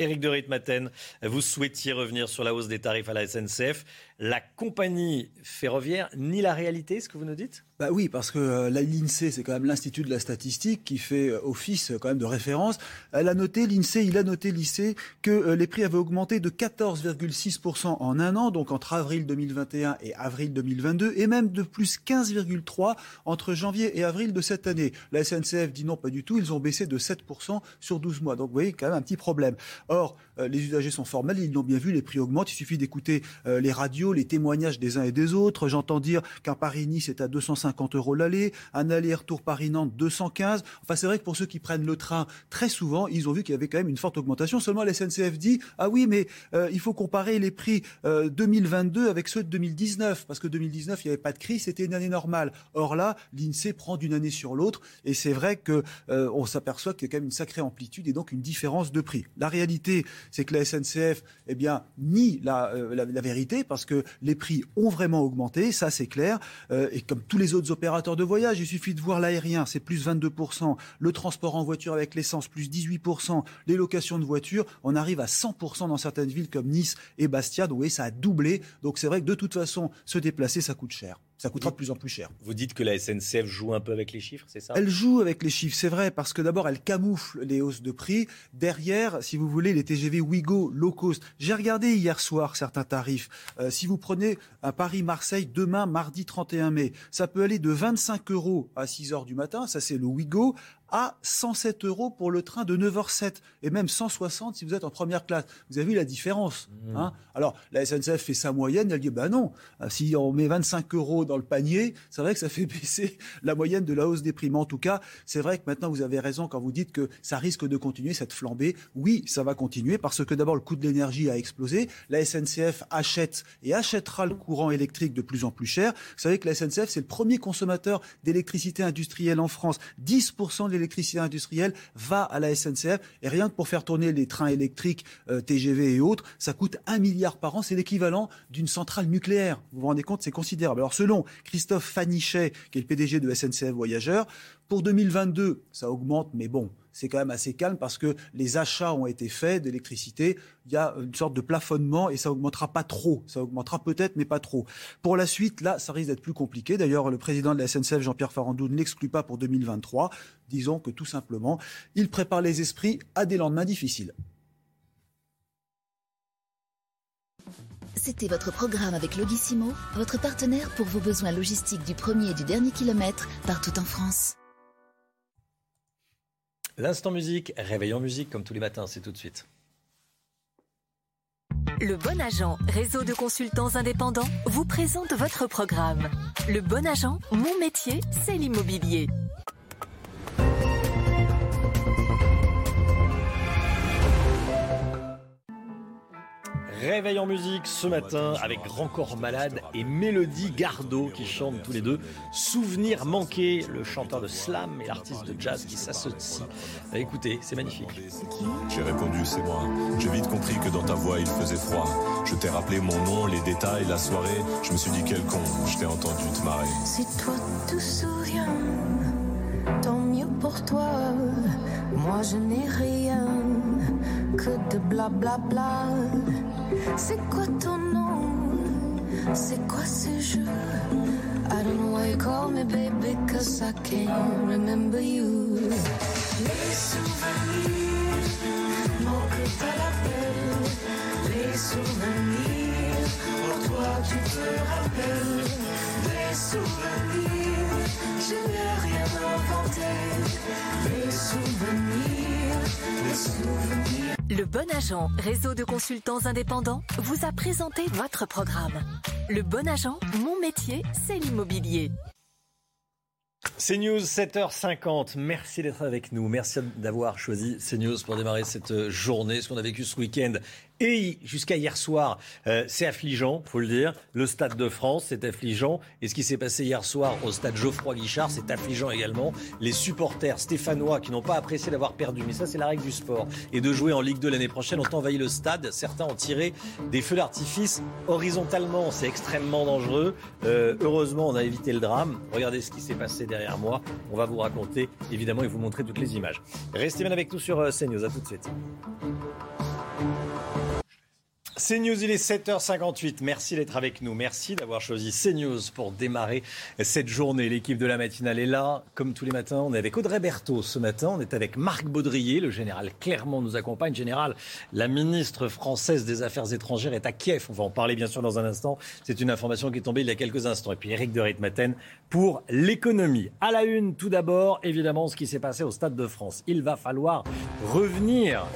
Éric de Ritmaten, vous souhaitiez revenir sur la hausse des tarifs à la SNCF. La compagnie ferroviaire nie la réalité, ce que vous nous dites? Bah oui, parce que euh, l'INSEE, c'est quand même l'Institut de la statistique qui fait euh, office euh, quand même de référence. Elle a noté, l'INSEE, il a noté, lycée, que les prix avaient augmenté de 14,6% en un an, donc entre avril 2021 et avril 2022, et même de plus 15,3% entre janvier et avril de cette année. La SNCF dit non, pas du tout, ils ont baissé de 7% sur 12 mois. Donc vous voyez, quand même un petit problème. Or, les usagers sont formels, ils l'ont bien vu, les prix augmentent, il suffit d'écouter les radios, les témoignages des uns et des autres. J'entends dire qu'un Paris-Nice est à 250 50 euros l'aller, un aller-retour Paris-Nantes 215. Enfin, c'est vrai que pour ceux qui prennent le train, très souvent, ils ont vu qu'il y avait quand même une forte augmentation. Seulement, la SNCF dit ah oui, mais euh, il faut comparer les prix 2022 euh, avec ceux de 2019 parce que 2019 il n'y avait pas de crise, c'était une année normale. Or là, l'Insee prend d'une année sur l'autre et c'est vrai que euh, on s'aperçoit qu'il y a quand même une sacrée amplitude et donc une différence de prix. La réalité, c'est que la SNCF, eh bien, nie la, la, vérité parce que les prix ont vraiment augmenté, ça c'est clair. et comme tous les autres opérateurs de voyage. Il suffit de voir l'aérien, c'est plus 22%. Le transport en voiture avec l'essence, plus 18%. Les locations de voitures, on arrive à 100% dans certaines villes comme Nice et Bastia. Donc, oui, ça a doublé. Donc, c'est vrai que de toute façon, se déplacer, ça coûte cher ça coûtera de plus en plus cher. Vous dites que la SNCF joue un peu avec les chiffres, c'est ça? Elle joue avec les chiffres, c'est vrai, parce que d'abord, elle camoufle les hausses de prix. Derrière, si vous voulez, les TGV Ouigo low cost. J'ai regardé hier soir certains tarifs. Euh, si vous prenez un Paris-Marseille demain, mardi 31 mai, ça peut aller de 25 euros à 6 heures du matin, ça c'est le Ouigo, à 107 euros pour le train de 9h07 et même 160 si vous êtes en première classe. Vous avez vu la différence mmh. hein? Alors, la SNCF fait sa moyenne, elle dit ben non, si on met 25 euros dans le panier, c'est vrai que ça fait baisser la moyenne de la hausse des prix. Mais en tout cas, c'est vrai que maintenant vous avez raison quand vous dites que ça risque de continuer cette flambée. Oui, ça va continuer parce que d'abord le coût de l'énergie a explosé. La SNCF achète et achètera le courant électrique de plus en plus cher. Vous savez que la SNCF, c'est le premier consommateur d'électricité industrielle en France. 10% de l'électricité industrielle va à la SNCF. Et rien que pour faire tourner les trains électriques, euh, TGV et autres, ça coûte un milliard par an. C'est l'équivalent d'une centrale nucléaire. Vous vous rendez compte, c'est considérable. Alors selon Christophe Fanichet, qui est le PDG de SNCF Voyageurs, pour 2022, ça augmente, mais bon, c'est quand même assez calme parce que les achats ont été faits d'électricité. Il y a une sorte de plafonnement et ça augmentera pas trop. Ça augmentera peut-être, mais pas trop. Pour la suite, là, ça risque d'être plus compliqué. D'ailleurs, le président de la SNCF, Jean-Pierre Farandou, ne l'exclut pas pour 2023. Disons que tout simplement, il prépare les esprits à des lendemains difficiles. C'était votre programme avec Logissimo, votre partenaire pour vos besoins logistiques du premier et du dernier kilomètre partout en France. L'instant musique, réveillons musique comme tous les matins, c'est tout de suite. Le Bon Agent, réseau de consultants indépendants, vous présente votre programme. Le Bon Agent, mon métier, c'est l'immobilier. Réveil en musique ce matin avec Grand Corps Malade et Mélodie Gardot qui chantent tous les deux Souvenir manqué, le chanteur de slam et l'artiste de jazz qui s'associe. Écoutez, c'est magnifique. J'ai répondu c'est moi. J'ai vite compris que dans ta voix il faisait froid. Je t'ai rappelé mon nom, les détails, la soirée. Je me suis dit quel con, je t'ai entendu te marrer. Si toi te souviens, tant mieux pour toi. Moi je n'ai rien que de blablabla. Bla bla. C'est quoi ton nom? C'est quoi ce jeu? I don't know why you call me baby Cause I can't remember you. Les souvenirs manquent à l'appel Les souvenirs Pour toi tu te rappelles. Les souvenirs Je n'ai rien inventé. Les souvenirs le Bon Agent, réseau de consultants indépendants, vous a présenté votre programme. Le Bon Agent, mon métier, c'est l'immobilier. CNews 7h50, merci d'être avec nous, merci d'avoir choisi CNews pour démarrer cette journée, ce qu'on a vécu ce week-end et jusqu'à hier soir, euh, c'est affligeant, faut le dire. Le Stade de France, c'est affligeant. Et ce qui s'est passé hier soir au Stade Geoffroy Guichard, c'est affligeant également. Les supporters stéphanois qui n'ont pas apprécié d'avoir perdu, mais ça c'est la règle du sport, et de jouer en Ligue 2 l'année prochaine, ont envahi le stade. Certains ont tiré des feux d'artifice horizontalement. C'est extrêmement dangereux. Euh, heureusement, on a évité le drame. Regardez ce qui s'est passé derrière moi. On va vous raconter, évidemment, et vous montrer toutes les images. Restez bien avec nous sur euh, CNews. À tout de suite. CNews, il est 7h58. Merci d'être avec nous. Merci d'avoir choisi CNews pour démarrer cette journée. L'équipe de la matinale est là. Comme tous les matins, on est avec Audrey Berthaud ce matin. On est avec Marc Baudrier. Le général Clermont nous accompagne. Général, la ministre française des Affaires étrangères est à Kiev. On va en parler bien sûr dans un instant. C'est une information qui est tombée il y a quelques instants. Et puis Eric de Ritmaten pour l'économie. À la une, tout d'abord, évidemment, ce qui s'est passé au Stade de France. Il va falloir revenir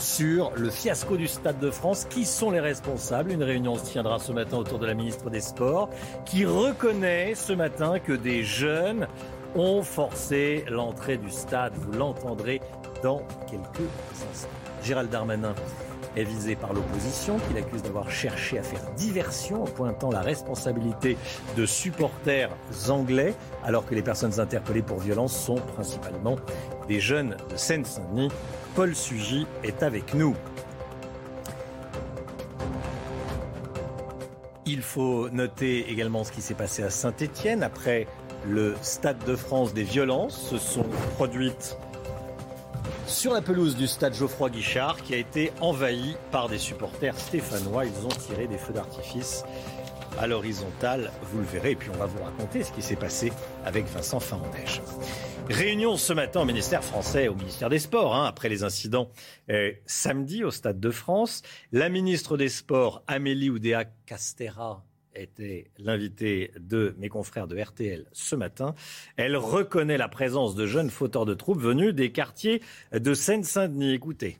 sur le fiasco du Stade de France. Qui sont les responsables? Une réunion se tiendra ce matin autour de la ministre des Sports qui reconnaît ce matin que des jeunes ont forcé l'entrée du stade. Vous l'entendrez dans quelques instants. Gérald Darmanin est visé par l'opposition, qu'il accuse d'avoir cherché à faire diversion en pointant la responsabilité de supporters anglais, alors que les personnes interpellées pour violence sont principalement jeunes de Seine-Saint-Denis. Paul Sugy est avec nous. Il faut noter également ce qui s'est passé à Saint-Étienne après le Stade de France des violences se sont produites sur la pelouse du stade Geoffroy Guichard qui a été envahi par des supporters stéphanois. Ils ont tiré des feux d'artifice à l'horizontale, vous le verrez, et puis on va vous raconter ce qui s'est passé avec Vincent Fandège. Réunion ce matin au ministère français, au ministère des Sports, hein, après les incidents euh, samedi au Stade de France. La ministre des Sports, Amélie Oudéa Castera, était l'invitée de mes confrères de RTL ce matin. Elle reconnaît la présence de jeunes fauteurs de troupes venus des quartiers de Seine-Saint-Denis. Écoutez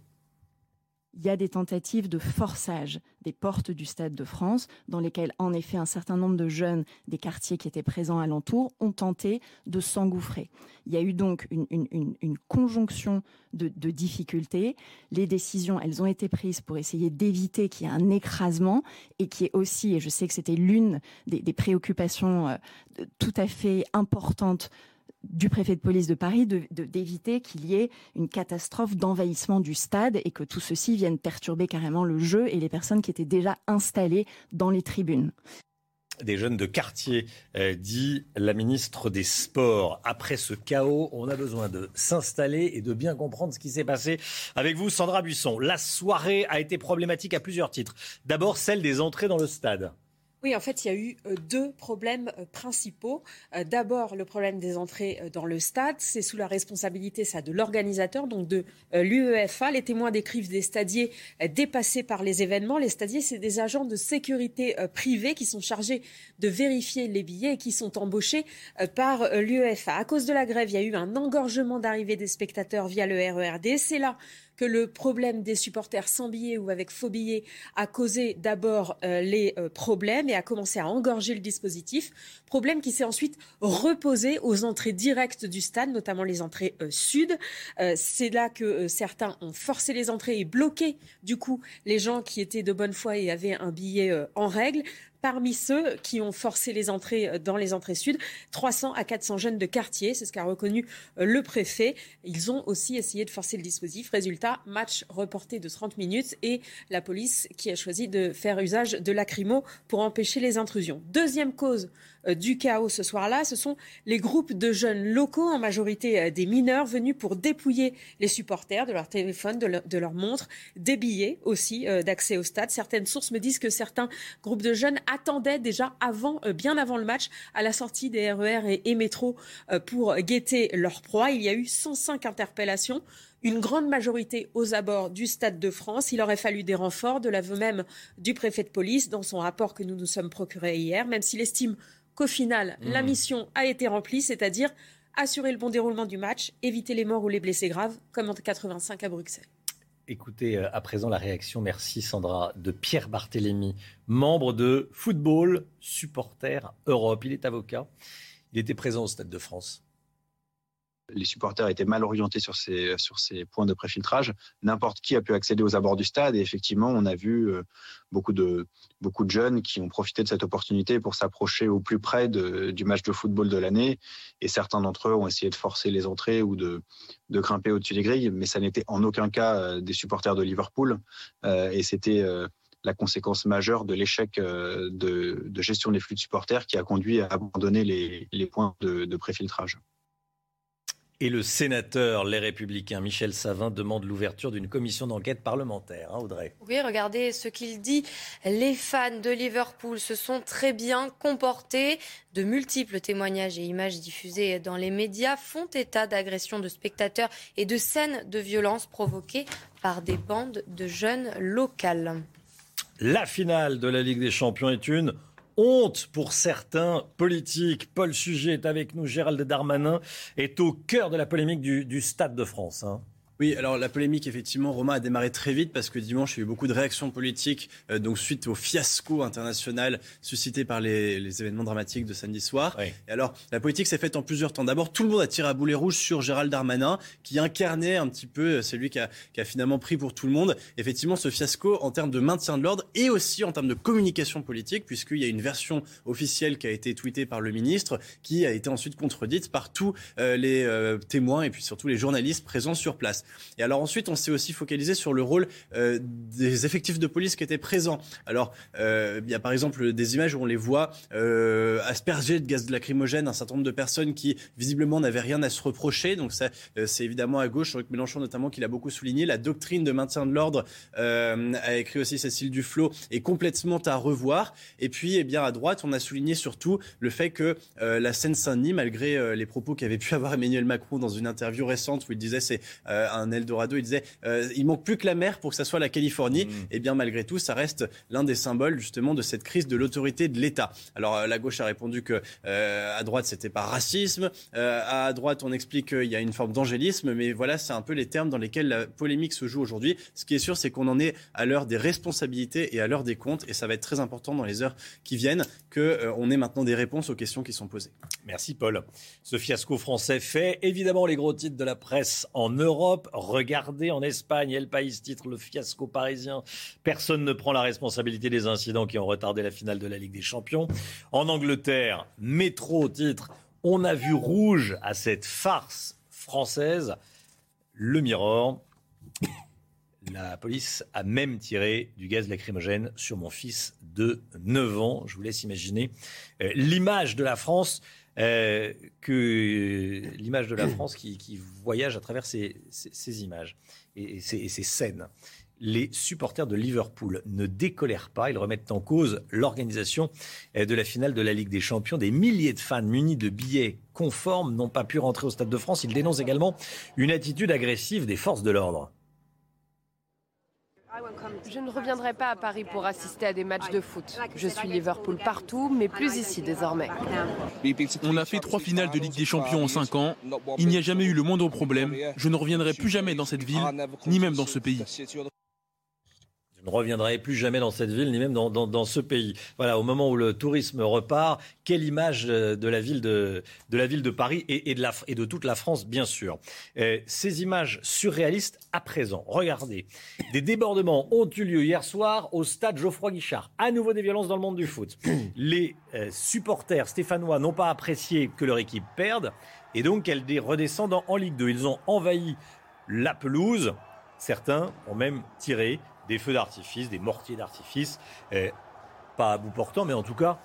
il y a des tentatives de forçage des portes du Stade de France, dans lesquelles, en effet, un certain nombre de jeunes des quartiers qui étaient présents alentour ont tenté de s'engouffrer. Il y a eu donc une, conjonction de, difficultés. Les décisions, elles ont été prises pour essayer d'éviter qu'il y ait un écrasement et qui est aussi, et je sais que c'était l'une des, préoccupations euh, tout à fait importantes du préfet de police de Paris d'éviter qu'il y ait une catastrophe d'envahissement du stade et que tout ceci vienne perturber carrément le jeu et les personnes qui étaient déjà installées dans les tribunes. des jeunes de quartier, euh, dit la ministre des Sports. Après ce chaos, on a besoin de s'installer et de bien comprendre ce qui s'est passé. Avec vous, Sandra Buisson, la soirée a été problématique à plusieurs titres. D'abord, celle des entrées dans le stade. Oui, en fait, il y a eu euh, deux problèmes euh, principaux. Euh, d'abord, le problème des entrées dans le stade, c'est sous la responsabilité de l'organisateur, donc de l'UEFA. Les témoins décrivent des stadiers dépassés par les événements. Les stadiers, c'est des agents de sécurité privés qui sont chargés de vérifier les billets et qui sont embauchés par l'UEFA. À cause de la grève, il y a eu un engorgement d'arrivée des spectateurs via le RERD. C'est là que le problème des supporters sans billets ou avec faux billets a causé d'abord euh, les euh, problèmes et a commencé à engorger le dispositif. Problème qui s'est ensuite reposé aux entrées directes du stade, notamment les entrées euh, sud. C'est là que certains ont forcé les entrées et bloqué du coup les gens qui étaient de bonne foi et avaient un billet en règle. Parmi ceux qui ont forcé les entrées euh, dans les entrées sud, 300 à 400 jeunes de quartier, c'est ce qu'a reconnu euh, le préfet. Ils ont aussi essayé de forcer le dispositif. Résultat, match reporté de 30 minutes et la police qui a choisi de faire usage de lacrymo pour empêcher les intrusions. Deuxième cause du chaos ce soir-là, ce sont les groupes de jeunes locaux, en majorité euh, des mineurs, venus pour dépouiller les supporters de leur téléphone, de, leurs montres, des billets aussi euh, d'accès au stade. Certaines sources me disent que certains groupes de jeunes attendaient déjà avant, bien avant le match, à la sortie des RER e et, et métro pour guetter leur proie. Il y a eu 105 interpellations une grande majorité aux abords du Stade de France. Il aurait fallu des renforts, de l'aveu même du préfet de police dans son rapport que nous nous sommes procurés hier, même s'il estime qu'au final, la mmh. mission a été remplie, c'est-à-dire assurer le bon déroulement du match, éviter les morts ou les blessés graves, comme en 85 à Bruxelles. Écoutez euh, à présent la réaction, merci Sandra, de Pierre Barthélémy, membre de Football Supporter Europe. Il est avocat. Il était présent au Stade de France les supporters étaient mal orientés sur ces, points de préfiltrage. N'importe qui a pu accéder aux abords du stade et effectivement, on a vu euh, beaucoup de, jeunes qui ont profité de cette opportunité pour s'approcher au plus près du match de football de l'année et certains d'entre eux ont essayé de forcer les entrées ou de, grimper au-dessus des grilles, mais ça n'était en aucun cas euh, des supporters de Liverpool euh, et c'était la conséquence majeure de l'échec de, gestion des flux de supporters qui a conduit à abandonner les, points de préfiltrage. Et le sénateur Les Républicains, Michel Savin, demande l'ouverture d'une commission d'enquête parlementaire. Hein, Audrey Oui, regardez ce qu'il dit. Les fans de Liverpool se sont très bien comportés. De multiples témoignages et images diffusées dans les médias font état d'agressions de spectateurs et de scènes de violence provoquées par des bandes de jeunes locales. La finale de la Ligue des Champions est une honte pour certains politiques. Paul Sujet est avec nous, Gérald Darmanin est au cœur de la polémique du, Stade de France. Hein. Oui, alors la polémique, effectivement, Romain a démarré très vite parce que dimanche, il y a eu beaucoup de réactions politiques, euh, donc suite au fiasco international suscité par les, événements dramatiques de samedi soir. Et alors, la politique s'est faite en plusieurs temps. D'abord, tout le monde a tiré à boulet rouge sur Gérald Darmanin, qui incarnait un petit peu, euh, c'est lui qui a, qui a, finalement pris pour tout le monde, effectivement, ce fiasco en termes de maintien de l'ordre et aussi en termes de communication politique, puisqu'il y a une version officielle qui a été tweetée par le ministre, qui a été ensuite contredite par tous euh, les témoins et puis surtout les journalistes présents sur place. Et alors ensuite, on s'est aussi focalisé sur le rôle euh, des effectifs de police qui étaient présents. Alors, euh, il y a par exemple des images où on les voit euh, asperger de gaz lacrymogène un certain nombre de personnes qui visiblement n'avaient rien à se reprocher. Donc ça, c'est évidemment à gauche, avec Mélenchon notamment, qui l'a beaucoup souligné. La doctrine de maintien de l'ordre, a écrit aussi Cécile Duflot, est complètement à revoir. Et puis, eh bien, à droite, on a souligné surtout le fait que la Seine-Saint-Denis, malgré les propos qu'avait pu avoir Emmanuel Macron dans une interview récente où il disait c'est un un Eldorado, il disait euh, il manque plus que la mer pour que ça soit la Californie. Mm. Et eh bien malgré tout, ça reste l'un des symboles justement de cette crise de l'autorité de l'État. Alors euh, la gauche a répondu que euh, à droite c'était pas racisme, à droite on explique qu'il y a une forme d'angélisme, mais voilà c'est un peu les termes dans lesquels la polémique se joue aujourd'hui. Ce qui est sûr, c'est qu'on en est à l'heure des responsabilités et à l'heure des comptes, et ça va être très important dans les heures qui viennent que on ait maintenant des réponses aux questions qui sont posées. Merci Paul. Ce fiasco français fait évidemment les gros titres de la presse en Europe. Regardez en Espagne, El País titre le fiasco parisien. Personne ne prend la responsabilité des incidents qui ont retardé la finale de la Ligue des Champions. En Angleterre, métro titre On a vu rouge à cette farce française. Le Mirror La police a même tiré du gaz lacrymogène sur mon fils de 9 ans. Je vous laisse imaginer euh, l'image de la France. Euh, que l'image de la France qui, voyage à travers ces, images et ces scènes les supporters de Liverpool ne décolèrent pas. Ils remettent en cause l'organisation euh, de la finale de la Ligue des Champions. Des milliers de fans munis de billets conformes n'ont pas pu rentrer au Stade de France. Ils dénoncent également une attitude agressive des forces de l'ordre. Je ne reviendrai pas à Paris pour assister à des matchs de foot. Je suis Liverpool partout, mais plus ici désormais. On a fait trois finales de Ligue des Champions en cinq ans. Il n'y a jamais eu le moindre problème. Je ne reviendrai plus jamais dans cette ville, ni même dans ce pays. Je ne reviendrai plus jamais dans cette ville, ni même dans, ce pays. Voilà, au moment où le tourisme repart, quelle image euh, de la ville de, de, la ville de Paris et, de la, et, de toute la France, bien sûr. Euh, ces images surréalistes à présent. Regardez, des débordements ont eu lieu hier soir au stade Geoffroy Guichard. À nouveau des violences dans le monde du foot. Les euh, supporters stéphanois n'ont pas apprécié que leur équipe perde et donc qu'elle redescende en Ligue 2. Ils ont envahi la pelouse. Certains ont même tiré des feux d'artifice, des mortiers d'artifice, pas à bout portant, mais en tout cas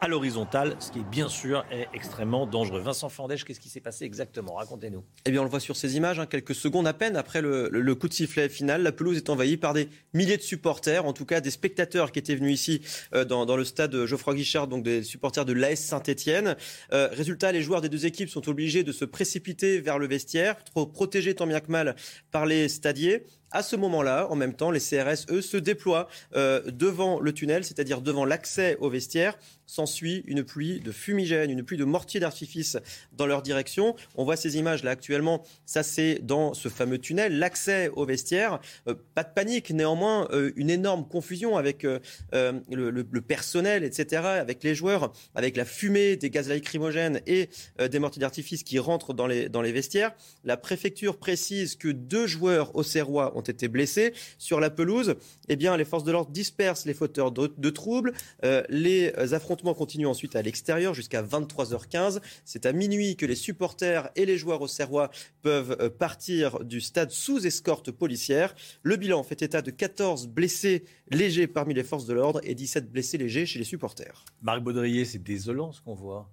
à l'horizontale, ce qui est bien sûr est extrêmement dangereux. Vincent Fandèche, qu'est-ce qui s'est passé exactement? Racontez-nous. Eh bien, on le voit sur ces images, hein, quelques secondes à peine après le, coup de sifflet final. La pelouse est envahie par des milliers de supporters, en tout cas des spectateurs qui étaient venus ici euh, dans, le stade Geoffroy Guichard, donc des supporters de l'AS Saint-Etienne. Euh, résultat, les joueurs des deux équipes sont obligés de se précipiter vers le vestiaire, trop protégés tant bien que mal par les stadiers. À ce moment-là, en même temps, les CRS, eux, se déploient euh, devant le tunnel, c'est-à-dire devant l'accès au vestiaire. S'ensuit une pluie de fumigène, une pluie de mortiers d'artifice dans leur direction. On voit ces images là actuellement. Ça, c'est dans ce fameux tunnel, l'accès au vestiaire. Euh, pas de panique, néanmoins, euh, une énorme confusion avec le, personnel, etc., avec les joueurs, avec la fumée des gaz lacrymogènes et des mortiers d'artifice qui rentrent dans les, dans les vestiaires. La préfecture précise que deux joueurs au Serrois ont été blessés. Sur la pelouse, eh bien, les forces de l'ordre dispersent les fauteurs de, troubles. Euh, les affrontements continuent ensuite à l'extérieur jusqu'à 23h15. C'est à minuit que les supporters et les joueurs au Serrois peuvent euh, partir du stade sous escorte policière. Le bilan fait état de 14 blessés légers parmi les forces de l'ordre et 17 blessés légers chez les supporters. Marc Baudrier, c'est désolant ce qu'on voit.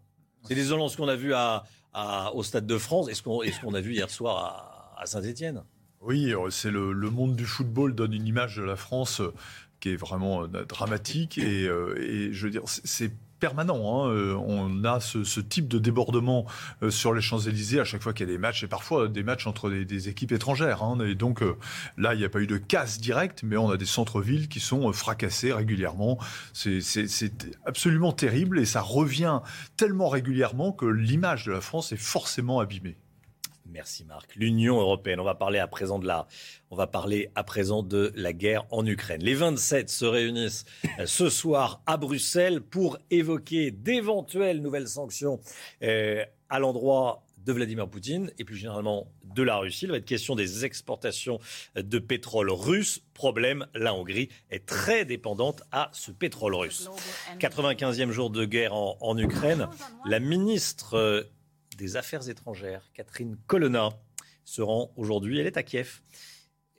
C'est désolant ce qu'on a vu au Stade de France et ce qu'on a vu hier soir à, à Saint-Etienne. Oui, euh, c'est le, monde du football donne une image de la France euh, qui est vraiment euh, dramatique et, je veux dire c'est permanent. Hein. On a ce, type de débordement sur les Champs-Élysées à chaque fois qu'il y a des matchs, et parfois des matchs entre des, équipes étrangères. Hein. Et donc là, il n'y a pas eu de casse directe, mais on a des centres-villes qui sont fracassés régulièrement. C'est absolument terrible, et ça revient tellement régulièrement que l'image de la France est forcément abîmée. Merci Marc. L'Union européenne, on va parler à présent de la, on va parler à présent de la guerre en Ukraine. Les 27 se réunissent euh, ce soir à Bruxelles pour évoquer d'éventuelles nouvelles sanctions euh, à l'endroit de Vladimir Poutine et plus généralement de la Russie. Il va être question des exportations de pétrole russe. Problème, la Hongrie est très dépendante à ce pétrole russe. 95e jour de guerre en, en Ukraine. La ministre euh, des Affaires étrangères, Catherine Colonna, se rend aujourd'hui. Elle est à Kiev.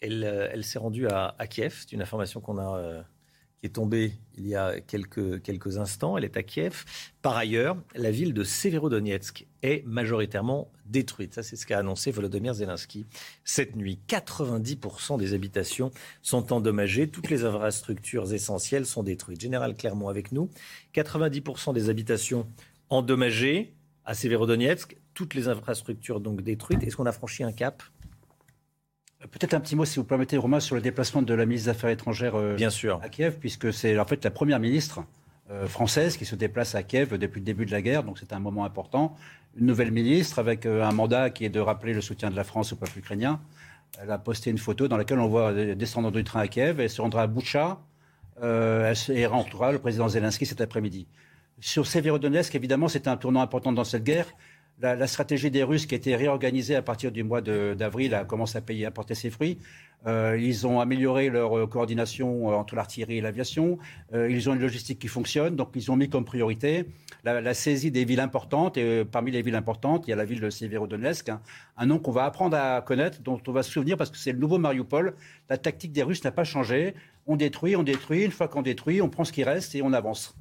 Elle, euh, elle s'est rendue à, Kiev. C'est une information qu'on a, euh, qui est tombée il y a quelques, quelques instants. Elle est à Kiev. Par ailleurs, la ville de Severodonetsk est majoritairement détruite. Ça, c'est ce qu'a annoncé Volodymyr Zelensky cette nuit. 90% des habitations sont endommagées. Toutes les infrastructures essentielles sont détruites. Général Clermont avec nous. 90% des habitations endommagées à Severodonetsk, toutes les infrastructures donc détruites. Est-ce qu'on a franchi un cap? Peut-être un petit mot, si vous permettez, Romain, sur le déplacement de la ministre des Affaires étrangères euh, Bien sûr. à Kiev, puisque c'est en fait la première ministre euh, française qui se déplace à Kiev depuis le début de la guerre, donc c'est un moment important. Une nouvelle ministre avec euh, un mandat qui est de rappeler le soutien de la France au peuple ukrainien. Elle a posté une photo dans laquelle on voit descendre du train à Kiev. Elle se rendra à Boucha et rencontrera le président Zelensky cet après-midi. Sur Severodonetsk, évidemment, c'est un tournant important dans cette guerre. la, stratégie des Russes qui a été réorganisée à partir du mois d'avril commence à payer, à porter ses fruits. Euh, ils ont amélioré leur euh, coordination euh, entre l'artillerie et l'aviation. ils ont une logistique qui fonctionne, donc ils ont mis comme priorité la, saisie des villes importantes. Et parmi les villes importantes, il y a la ville de Severodonetsk, hein, un nom qu'on va apprendre à connaître, dont on va se souvenir parce que c'est le nouveau Mariupol. La tactique des Russes n'a pas changé. On détruit, on détruit. Une fois qu'on détruit, on prend ce qui reste et on avance.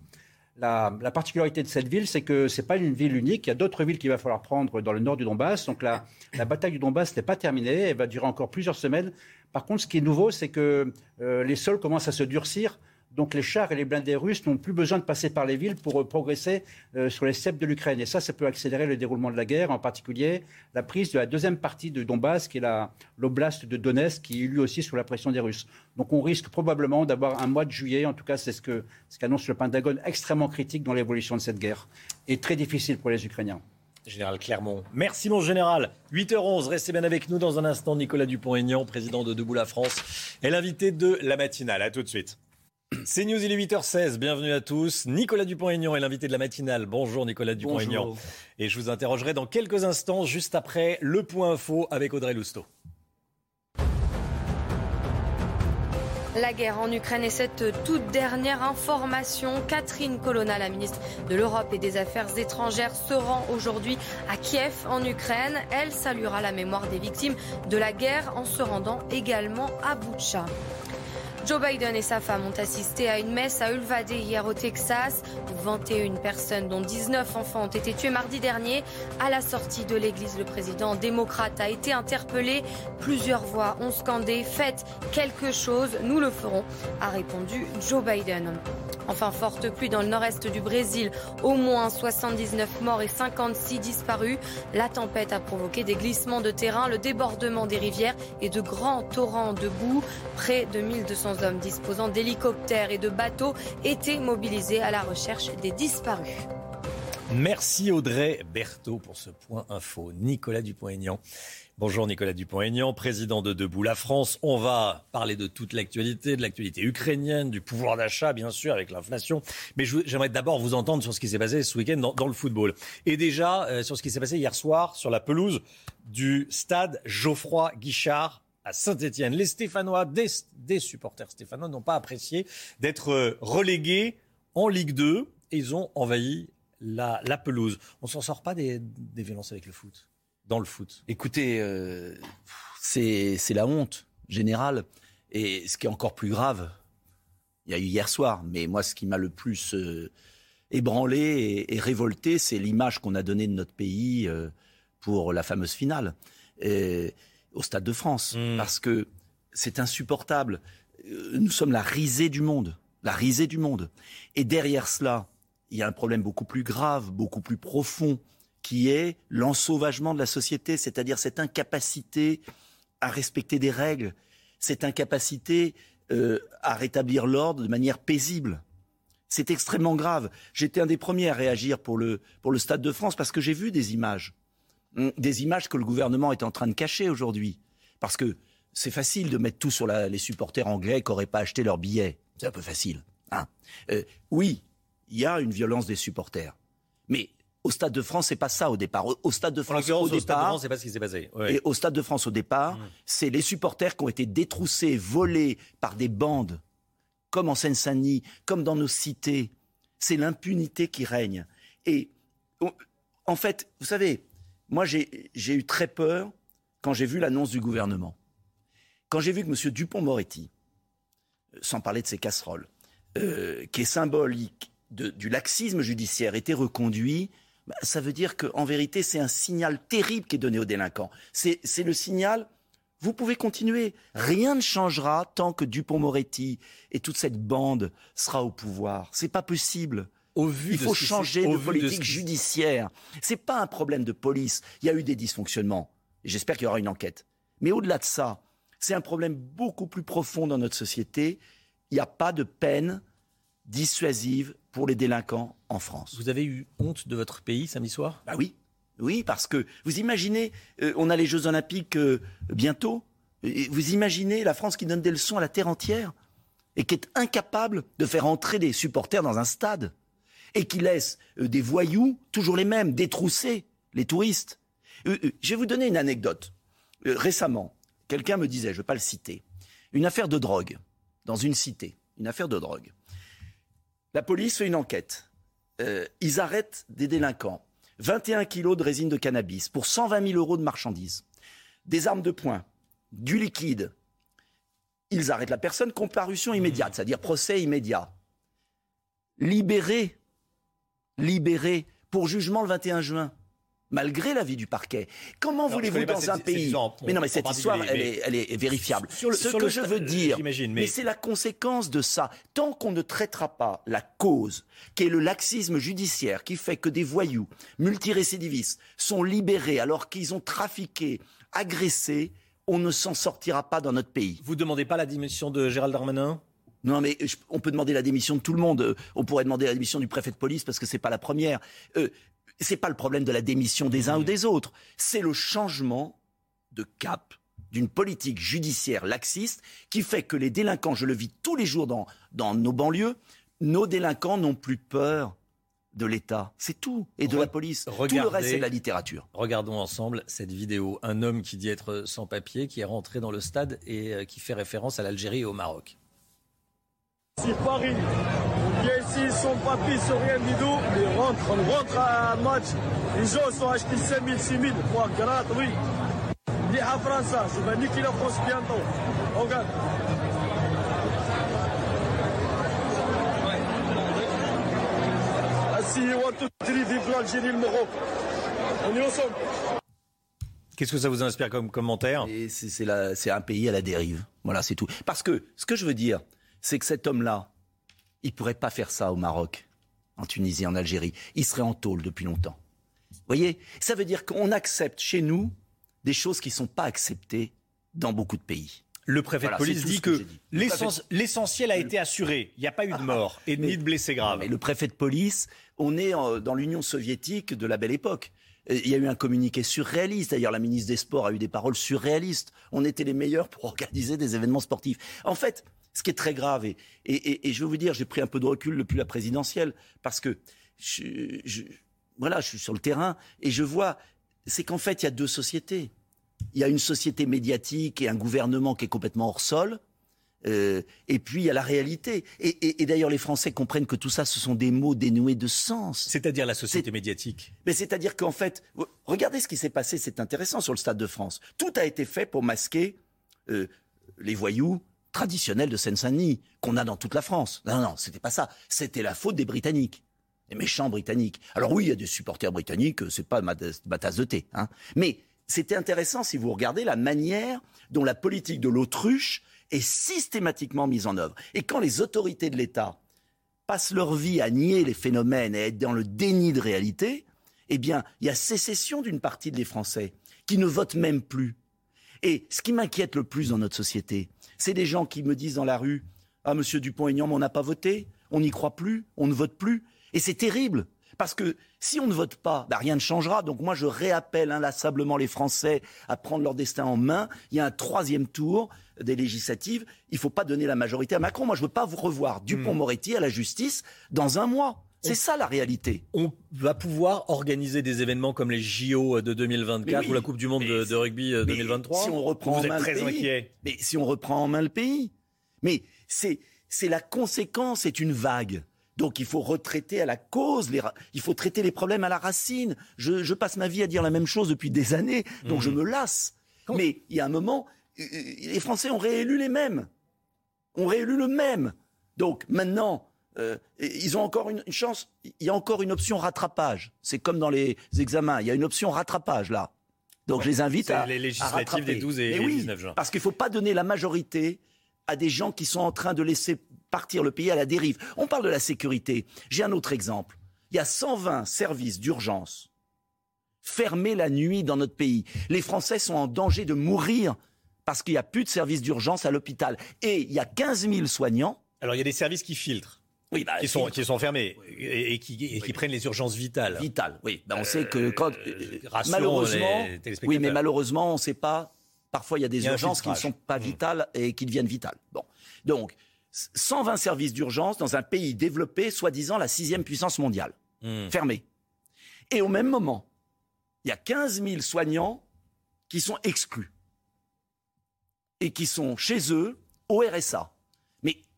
La, particularité de cette ville, c'est que ce n'est pas une ville unique. Il y a d'autres villes qu'il va falloir prendre dans le nord du Donbass. Donc la, bataille du Donbass n'est pas terminée. Elle va durer encore plusieurs semaines. Par contre, ce qui est nouveau, c'est que euh, les sols commencent à se durcir. Donc les chars et les blindés russes n'ont plus besoin de passer par les villes pour euh, progresser euh, sur les steppes de l'Ukraine. Et ça, ça peut accélérer le déroulement de la guerre, en particulier la prise de la deuxième partie de Donbass, qui est l'oblast de Donetsk, qui est lui aussi sous la pression des Russes. Donc on risque probablement d'avoir un mois de juillet, en tout cas c'est ce qu'annonce ce le Pentagone, extrêmement critique dans l'évolution de cette guerre, et très difficile pour les Ukrainiens. Général Clermont. Merci mon général. 8h11, restez bien avec nous dans un instant. Nicolas Dupont-Aignan, président de Debout la France, est l'invité de la matinale. A tout de suite. C'est News, il est 8h16. Bienvenue à tous. Nicolas Dupont-Aignan est l'invité de la matinale. Bonjour Nicolas Dupont-Aignan. Et je vous interrogerai dans quelques instants, juste après le point info avec Audrey Lousteau. La guerre en Ukraine et cette toute dernière information. Catherine Colonna, la ministre de l'Europe et des Affaires étrangères, se rend aujourd'hui à Kiev en Ukraine. Elle saluera la mémoire des victimes de la guerre en se rendant également à Boutcha. Joe Biden et sa femme ont assisté à une messe à Uvalde hier au Texas. 21 personnes, dont 19 enfants, ont été tués mardi dernier. À la sortie de l'église, le président démocrate a été interpellé. Plusieurs voix ont scandé Faites quelque chose, nous le ferons, a répondu Joe Biden. Enfin, forte pluie dans le nord-est du Brésil. Au moins 79 morts et 56 disparus. La tempête a provoqué des glissements de terrain, le débordement des rivières et de grands torrents de boue. Près de 1200 hommes disposant d'hélicoptères et de bateaux étaient mobilisés à la recherche des disparus. Merci Audrey Berthaud pour ce point info. Nicolas Dupont-Aignan. Bonjour Nicolas Dupont-Aignan, président de Debout la France. On va parler de toute l'actualité, de l'actualité ukrainienne, du pouvoir d'achat, bien sûr, avec l'inflation. Mais j'aimerais d'abord vous entendre sur ce qui s'est passé ce week-end dans, le football. Et déjà, euh, sur ce qui s'est passé hier soir sur la pelouse du stade Geoffroy Guichard à Saint-Etienne. Les Stéphanois, des, supporters stéphanois, n'ont pas apprécié d'être euh, relégués en Ligue 2 et ils ont envahi la, pelouse. On s'en sort pas des, violences avec le foot, dans le foot. Écoutez, euh, c'est la honte générale. Et ce qui est encore plus grave, il y a eu hier soir, mais moi, ce qui m'a le plus euh, ébranlé et, révolté, c'est l'image qu'on a donnée de notre pays pour la fameuse finale. Et, au Stade de France, hmm. parce que c'est insupportable. Euh, nous sommes la risée du monde, la risée du monde. Et derrière cela, il y a un problème beaucoup plus grave, beaucoup plus profond, qui est l'ensauvagement de la société, c'est-à-dire cette incapacité à respecter des règles, cette incapacité euh, à rétablir l'ordre de manière paisible. C'est extrêmement grave. J'étais un des premiers à réagir pour le, Stade de France parce que j'ai vu des images des images que le gouvernement est en train de cacher aujourd'hui. Parce que c'est facile de mettre tout sur les supporters anglais qui n'auraient pas acheté leurs billets. C'est un peu facile. Hein. Euh, oui, il y a une violence des supporters. Mais au Stade de France, c'est pas ça au départ. Au, Stade de France, au, départ, c'est pas ce qui s'est passé. Et au Stade de France, au départ, mmh. c'est les supporters qui ont été détroussés, volés par des bandes, comme en Seine-Saint-Denis, comme dans nos cités. C'est l'impunité qui règne. Et en fait, vous savez, moi, j'ai eu très peur quand j'ai vu l'annonce du gouvernement. Quand j'ai vu que M. Dupont-Moretti, euh, sans parler de ses casseroles, euh, qui est symbolique du laxisme judiciaire, était reconduit, bah, ça veut dire qu'en vérité, c'est un signal terrible qui est donné aux délinquants. C'est le signal, vous pouvez continuer. Rien ne changera tant que Dupont-Moretti et toute cette bande sera au pouvoir. C'est pas possible. Il faut changer de politique judiciaire. C'est pas un problème de police. Il y a eu des dysfonctionnements. J'espère qu'il y aura une enquête. Mais au-delà de ça, c'est un problème beaucoup plus profond dans notre société. Il n'y a pas de peine dissuasive pour les délinquants en France. Vous avez eu honte de votre pays samedi soir? Bah oui. Oui, parce que vous imaginez, euh, on a les Jeux Olympiques euh, bientôt. vous imaginez la France qui donne des leçons à la terre entière et qui est incapable de faire entrer des supporters dans un stade et qui laisse euh, des voyous, toujours les mêmes, détroussés, les touristes. Je vais vous donner une anecdote. Récemment, quelqu'un me disait, je ne vais pas le citer, une affaire de drogue dans une cité, une affaire de drogue. La police fait une enquête. Euh, ils arrêtent des délinquants. 21 kilos de résine de cannabis pour 120 000 euros de marchandises. Des armes de poing, du liquide. Ils arrêtent la personne, comparution immédiate, c'est-à-dire procès immédiat. Libéré, libéré pour jugement le 21 juin malgré l'avis du parquet. Comment voulez-vous dans un pays Mais non, mais cette histoire, elle, est, elle, est, vérifiable. Ce que je veux dire, mais, c'est la conséquence de ça. Tant qu'on ne traitera pas la cause, qui est le laxisme judiciaire, qui fait que des voyous multirécidivistes sont libérés alors qu'ils ont trafiqué, agressé, on ne s'en sortira pas dans notre pays. Vous demandez pas la démission de Gérald Darmanin? Non, mais on peut demander la démission de tout le monde. On pourrait demander la démission du préfet de police parce que c'est pas la première. Euh, c'est pas le problème de la démission des uns ou des autres, c'est le changement de cap d'une politique judiciaire laxiste qui fait que les délinquants, je le vis tous les jours dans, dans nos banlieues, nos délinquants n'ont plus peur de l'État. C'est tout. Et de la police. tout le reste, c'est de la littérature. Regardons ensemble cette vidéo. Un homme qui dit être sans papier, qui est rentré dans le stade et euh, qui fait référence à l'Algérie et au Maroc. Si Paris vient ici sans papier, sans rien du tout, ils rentrent, on rentre à un match, les gens sont achetés 5 000, 6 000 pour gratte, oui. Ni à France, je vais niquer la France bientôt. Regarde. Est ensemble. Qu'est-ce que ça vous inspire comme commentaire? C'est un pays à la dérive. Voilà, c'est tout. Parce que ce que je veux dire, c'est que cet homme-là, il ne pourrait pas faire ça au Maroc, en Tunisie, en Algérie. Il serait en tôle depuis longtemps. Vous voyez Ça veut dire qu'on accepte chez nous des choses qui ne sont pas acceptées dans beaucoup de pays. Le préfet de police dit que, l'essentiel a été assuré. Il n'y a pas eu de mort et ni de blessés graves. Mais le préfet de police, on est dans l'Union soviétique de la belle époque. Il y a eu un communiqué surréaliste. D'ailleurs, la ministre des Sports a eu des paroles surréalistes. On était les meilleurs pour organiser des événements sportifs. En fait, ce qui est très grave. Et, et, je vais vous dire, j'ai pris un peu de recul depuis la présidentielle, parce que je, voilà, je suis sur le terrain et je vois, c'est qu'en fait, il y a deux sociétés. Il y a une société médiatique et un gouvernement qui est complètement hors sol. Euh, et puis il y a la réalité. Et, d'ailleurs, les Français comprennent que tout ça, ce sont des mots dénoués de sens. C'est-à-dire la société médiatique. Mais c'est-à-dire qu'en fait, regardez ce qui s'est passé, c'est intéressant sur le Stade de France. Tout a été fait pour masquer euh, les voyous, traditionnel de Seine-Saint-Denis qu'on a dans toute la France. Non, non, c'était pas ça. C'était la faute des Britanniques. Les méchants Britanniques. Alors oui, il y a des supporters britanniques, c'est pas ma, tasse de thé. Hein. Mais c'était intéressant si vous regardez la manière dont la politique de l'autruche est systématiquement mise en œuvre. Et quand les autorités de l'État passent leur vie à nier les phénomènes et à être dans le déni de réalité, eh bien, il y a sécession d'une partie des Français qui ne votent même plus. Et ce qui m'inquiète le plus dans notre société, c'est des gens qui me disent dans la rue Ah, monsieur Dupont-Aignan, on n'a pas voté, on n'y croit plus, on ne vote plus. Et c'est terrible. Parce que si on ne vote pas, bah, rien ne changera. Donc moi, je réappelle inlassablement les Français à prendre leur destin en main. Il y a un troisième tour des législatives. Il ne faut pas donner la majorité à Macron. Moi, je ne veux pas vous revoir Dupont-Moretti à la justice dans un mois. C'est ça la réalité. On va pouvoir organiser des événements comme les JO de 2024 ou la Coupe du Monde de, rugby 2023. Si on reprend en main le pays, mais si on reprend en main le pays, mais c'est c'est la conséquence, c'est une vague. Donc il faut retraiter à la cause, il faut traiter les problèmes à la racine. Je, passe ma vie à dire la même chose depuis des années, donc je mhm. me lasse. Mais il y a un moment, euh, euh, les Français ont réélu les mêmes, ont réélu le même. Donc maintenant, euh, ils ont encore une, chance. Il y a encore une option rattrapage. C'est comme dans les examens. Il y a une option rattrapage là. Donc je les invite à. les législatives des 12 et, 19 juin. Parce qu'il ne faut pas donner la majorité à des gens qui sont en train de laisser partir le pays à la dérive. On parle de la sécurité. J'ai un autre exemple. Il y a 120 services d'urgence fermés la nuit dans notre pays. Les Français sont en danger de mourir parce qu'il n'y a plus de services d'urgence à l'hôpital. Et il y a 15 000 soignants. Alors il y a des services qui filtrent. Oui, bah, qui, sont, qui sont fermés et, qui, prennent les urgences vitales. Vitales, oui. Ben, on sait que quand euh, malheureusement, oui, mais malheureusement, on ne sait pas. Parfois, il y a des urgences qui ne sont pas mmh. vitales et qui deviennent vitales. Bon, donc 120 services d'urgence dans un pays développé, soi-disant la sixième puissance mondiale, mmh. fermés. Et au même moment, il y a 15 000 soignants qui sont exclus et qui sont chez eux au RSA.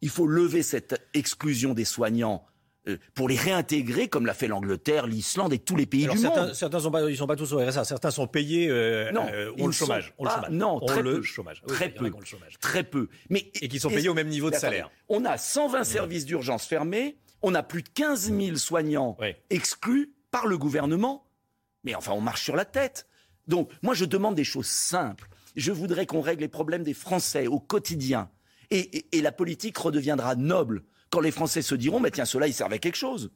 Il faut lever cette exclusion des soignants euh, pour les réintégrer, comme l'a fait l'Angleterre, l'Islande et tous les pays Alors du certains, monde. certains sont pas, ils sont pas tous au RSA. Certains sont payés, euh, Non, euh, ont le chômage. ont le pas- chômage. non, Ont très le peu. chômage. Oui, Très peu. le chômage. Très peu. Mais, Et qui sont payés au même niveau de salaire. On a 120 services d'urgence fermés, on a plus de 15 000 soignants exclus par le gouvernement. Mais enfin, on marche sur la tête. Donc, moi, je demande des choses simples. Je voudrais qu'on règle les problèmes des Français au quotidien. Et, et- et la politique redeviendra noble quand les Français se diront, mais tiens, cela, il servait à quelque chose.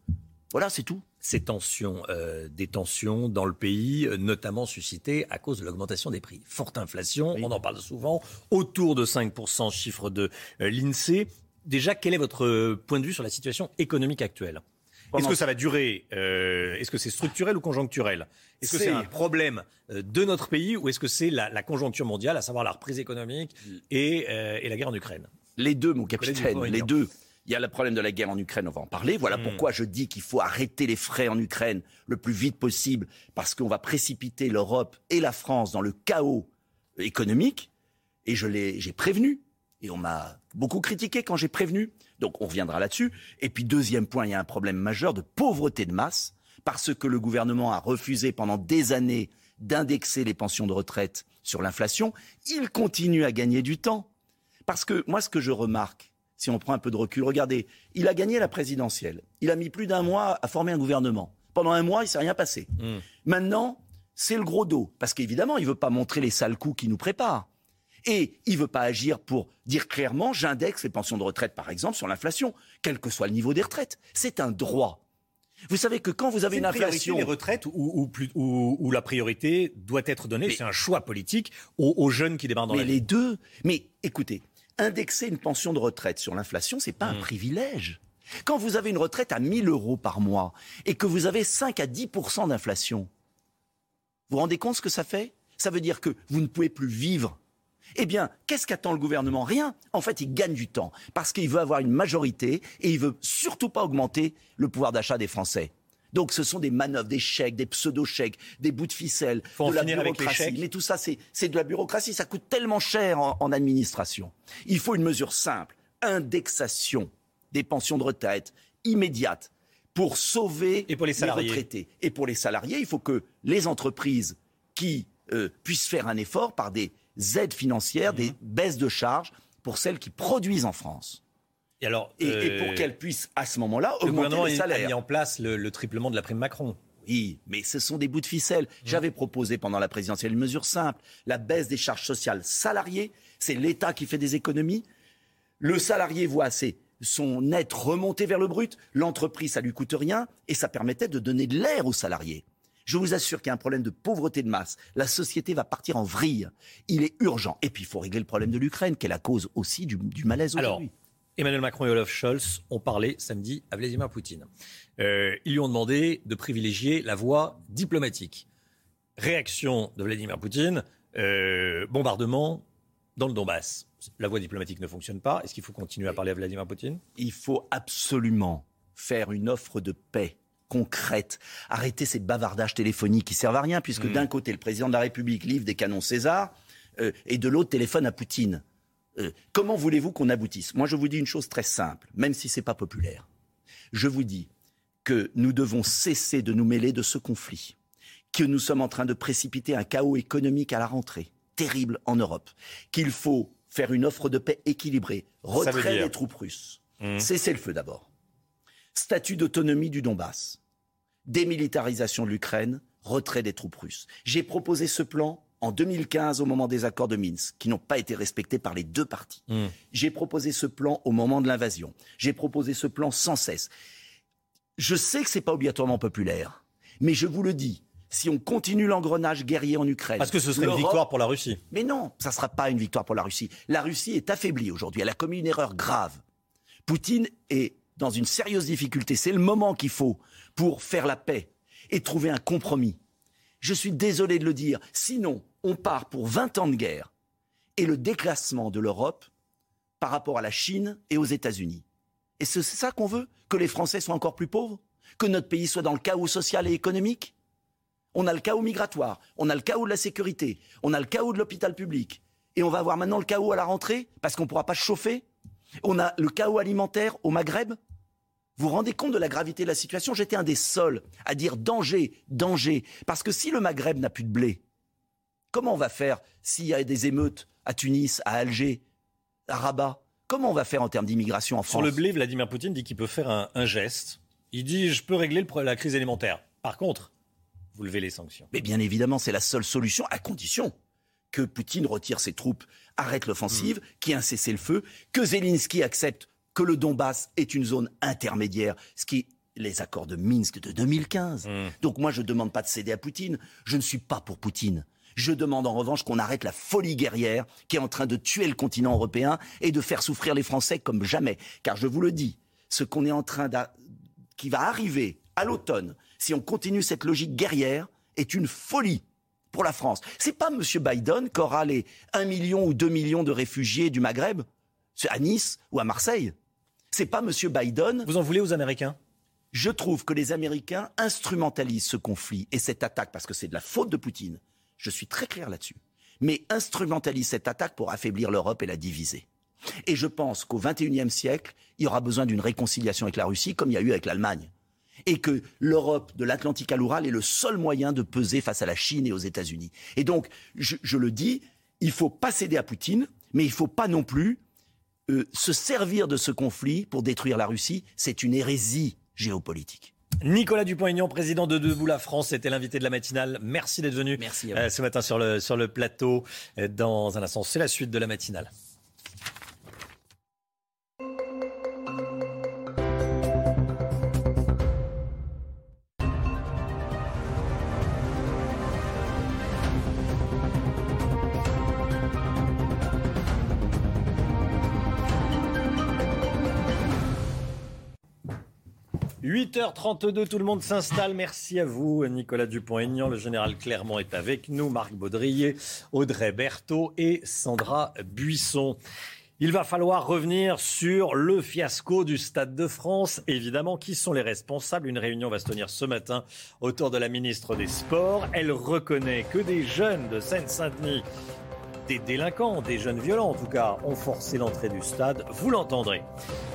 Voilà, c'est tout. Ces tensions, euh, des tensions dans le pays, euh, notamment suscitées à cause de l'augmentation des prix. Forte inflation, on en parle souvent, autour de 5%, chiffre de euh, l'INSEE. Déjà, quel est votre point de vue sur la situation économique actuelle? Est-ce que ça va durer euh, Est-ce que c'est structurel ou conjoncturel? Est-ce que c'est un problème euh, de notre pays ou est-ce que c'est la, la conjoncture mondiale, à savoir la reprise économique et, euh, et la guerre en Ukraine? Les deux, mon capitaine, les deux. Il y a le problème de la guerre en Ukraine, on va en parler. Voilà Mm. pourquoi je dis qu'il faut arrêter les frais en Ukraine le plus vite possible, parce qu'on va précipiter l'Europe et la France dans le chaos économique. Et je l'ai, j'ai prévenu. Et on m'a beaucoup critiqué quand j'ai prévenu. Donc on reviendra là-dessus. Et puis deuxième point, il y a un problème majeur de pauvreté de masse, parce que le gouvernement a refusé pendant des années d'indexer les pensions de retraite sur l'inflation. Il continue à gagner du temps. Parce que moi, ce que je remarque, si on prend un peu de recul, regardez, il a gagné la présidentielle. Il a mis plus d'un mois à former un gouvernement. Pendant un mois, il s'est rien passé. Maintenant, c'est le gros dos. Parce qu'évidemment, il veut pas montrer les sales coups qui nous préparent. Et il veut pas agir pour dire clairement, j'indexe les pensions de retraite, par exemple, sur l'inflation, quel que soit le niveau des retraites. C'est un droit. Vous savez que quand vous avez C'est une priorité, inflation... les retraites ou, la priorité doit être donnée, c'est un choix politique aux, aux jeunes qui démarrent dans Mais la vie. les deux. Mais écoutez, indexer une pension de retraite sur l'inflation, c'est pas Mmh. un privilège. Quand vous avez une retraite à 1000 euros par mois et que vous avez 5 à 10 d'inflation, vous vous rendez compte ce que ça fait? Ça veut dire que vous ne pouvez plus vivre. Eh bien, qu'est-ce qu'attend le gouvernement? Rien. En fait, il gagne du temps parce qu'il veut avoir une majorité et il veut surtout pas augmenter le pouvoir d'achat des Français. Donc, ce sont des manœuvres, des chèques, des pseudo-chèques, des bouts de ficelle, Faut de la bureaucratie. Mais tout ça, c'est de la bureaucratie. Ça coûte tellement cher en, en administration. Il faut une mesure simple indexation des pensions de retraite immédiate pour sauver Et pour les salariés. retraités. Et pour les salariés, il faut que les entreprises qui euh, puissent faire un effort par des aides financières, des baisses de charges pour celles qui produisent en France. Et, alors, Et, et euh, pour qu'elles puissent à ce moment-là le augmenter gouvernement les a- a salaires. mis en place le, le triplement de la prime Macron. Oui, mais ce sont des bouts de ficelle. J'avais proposé pendant la présidentielle une mesure simple. La baisse des charges sociales salariées, c'est l'État qui fait des économies. Le salarié voit ses, son net remonter vers le brut. L'entreprise, ça lui coûte rien. Et ça permettait de donner de l'air aux salariés. Je vous assure qu'il y a un problème de pauvreté de masse. La société va partir en vrille. Il est urgent. Et puis, il faut régler le problème de l'Ukraine, qui est la cause aussi du, du malaise aujourd'hui. Emmanuel Macron et Olaf Scholz ont parlé samedi à Vladimir Poutine. Euh, ils lui ont demandé de privilégier la voie diplomatique. Réaction de Vladimir Poutine, euh, bombardement dans le Donbass. La voie diplomatique ne fonctionne pas. Est-ce qu'il faut continuer à parler à Vladimir Poutine? Il faut absolument faire une offre de paix concrète. Arrêter ces bavardages téléphoniques qui servent à rien, puisque Mm. d'un côté, le président de la République livre des canons César, euh, et de l'autre, téléphone à Poutine. Euh, comment voulez-vous qu'on aboutisse? Moi, je vous dis une chose très simple, même si c'est pas populaire. Je vous dis que nous devons cesser de nous mêler de ce conflit, que nous sommes en train de précipiter un chaos économique à la rentrée, terrible en Europe, qu'il faut faire une offre de paix équilibrée, retrait des troupes russes, Mmh. cesser le feu d'abord, statut d'autonomie du Donbass, démilitarisation de l'Ukraine, retrait des troupes russes. J'ai proposé ce plan en 2015 au moment des accords de Minsk, qui n'ont pas été respectés par les deux parties. Mmh. J'ai proposé ce plan au moment de l'invasion. J'ai proposé ce plan sans cesse. Je sais que c'est pas obligatoirement populaire, mais je vous le dis, si on continue l'engrenage guerrier en Ukraine, Parce que ce serait une victoire pour la Russie. mais non, ça ne sera pas une victoire pour la Russie. La Russie est affaiblie aujourd'hui. Elle a commis une erreur grave. Poutine est dans une sérieuse difficulté. C'est le moment qu'il faut pour faire la paix et trouver un compromis. Je suis désolé de le dire. Sinon, on part pour 20 ans de guerre et le déclassement de l'Europe par rapport à la Chine et aux États-Unis. Et c'est ça qu'on veut Que les Français soient encore plus pauvres Que notre pays soit dans le chaos social et économique? On a le chaos migratoire, on a le chaos de la sécurité, on a le chaos de l'hôpital public. Et on va avoir maintenant le chaos à la rentrée parce qu'on ne pourra pas chauffer? On a le chaos alimentaire au Maghreb. Vous vous rendez compte de la gravité de la situation? J'étais un des seuls à dire danger, danger. Parce que si le Maghreb n'a plus de blé, comment on va faire s'il y a des émeutes à Tunis, à Alger, à Rabat? Comment on va faire en termes d'immigration en France Sur le blé, Vladimir Poutine dit qu'il peut faire un, un, geste. Il dit je peux régler le, la crise alimentaire. Par contre, vous levez les sanctions. Mais bien évidemment, c'est la seule solution, à condition que Poutine retire ses troupes, arrête l'offensive, mmh. qu'il y ait un cessez-le-feu, que Zelensky accepte que le Donbass est une zone intermédiaire, ce qui les accords de Minsk de 2015. Mmh. Donc moi, je ne demande pas de céder à Poutine. Je ne suis pas pour Poutine. Je demande en revanche qu'on arrête la folie guerrière qui est en train de tuer le continent européen et de faire souffrir les Français comme jamais. Car je vous le dis, ce qu'on est en train de... qui va arriver à l'automne, si on continue cette logique guerrière, est une folie pour la France. C'est pas M. Biden qui aura les 1 million ou 2 millions de réfugiés du Maghreb à Nice ou à Marseille. C'est pas M. Biden. Vous en voulez aux Américains? Je trouve que les Américains instrumentalisent ce conflit et cette attaque parce que c'est de la faute de Poutine. Je suis très clair là-dessus. Mais instrumentalisent cette attaque pour affaiblir l'Europe et la diviser. Et je pense qu'au XXIe siècle, il y aura besoin d'une réconciliation avec la Russie comme il y a eu avec l'Allemagne et que l'Europe de l'Atlantique à l'Oural est le seul moyen de peser face à la Chine et aux États-Unis. Et donc, je, je, le dis, il faut pas céder à Poutine, mais il ne faut pas non plus euh, se servir de ce conflit pour détruire la Russie. C'est une hérésie géopolitique. Nicolas Dupont-Aignan, président de Debout la France, était l'invité de la matinale. Merci d'être venu Merci euh, ce matin sur le, sur le plateau. Dans un instant, c'est la suite de la matinale. 8h32, tout le monde s'installe. Merci à vous, Nicolas Dupont-Aignan. Le général Clermont est avec nous, Marc Baudrier, Audrey Berthaud et Sandra Buisson. Il va falloir revenir sur le fiasco du Stade de France. Évidemment, qui sont les responsables? Une réunion va se tenir ce matin autour de la ministre des Sports. Elle reconnaît que des jeunes de Seine-Saint-Denis, des délinquants, des jeunes violents en tout cas, ont forcé l'entrée du stade. Vous l'entendrez.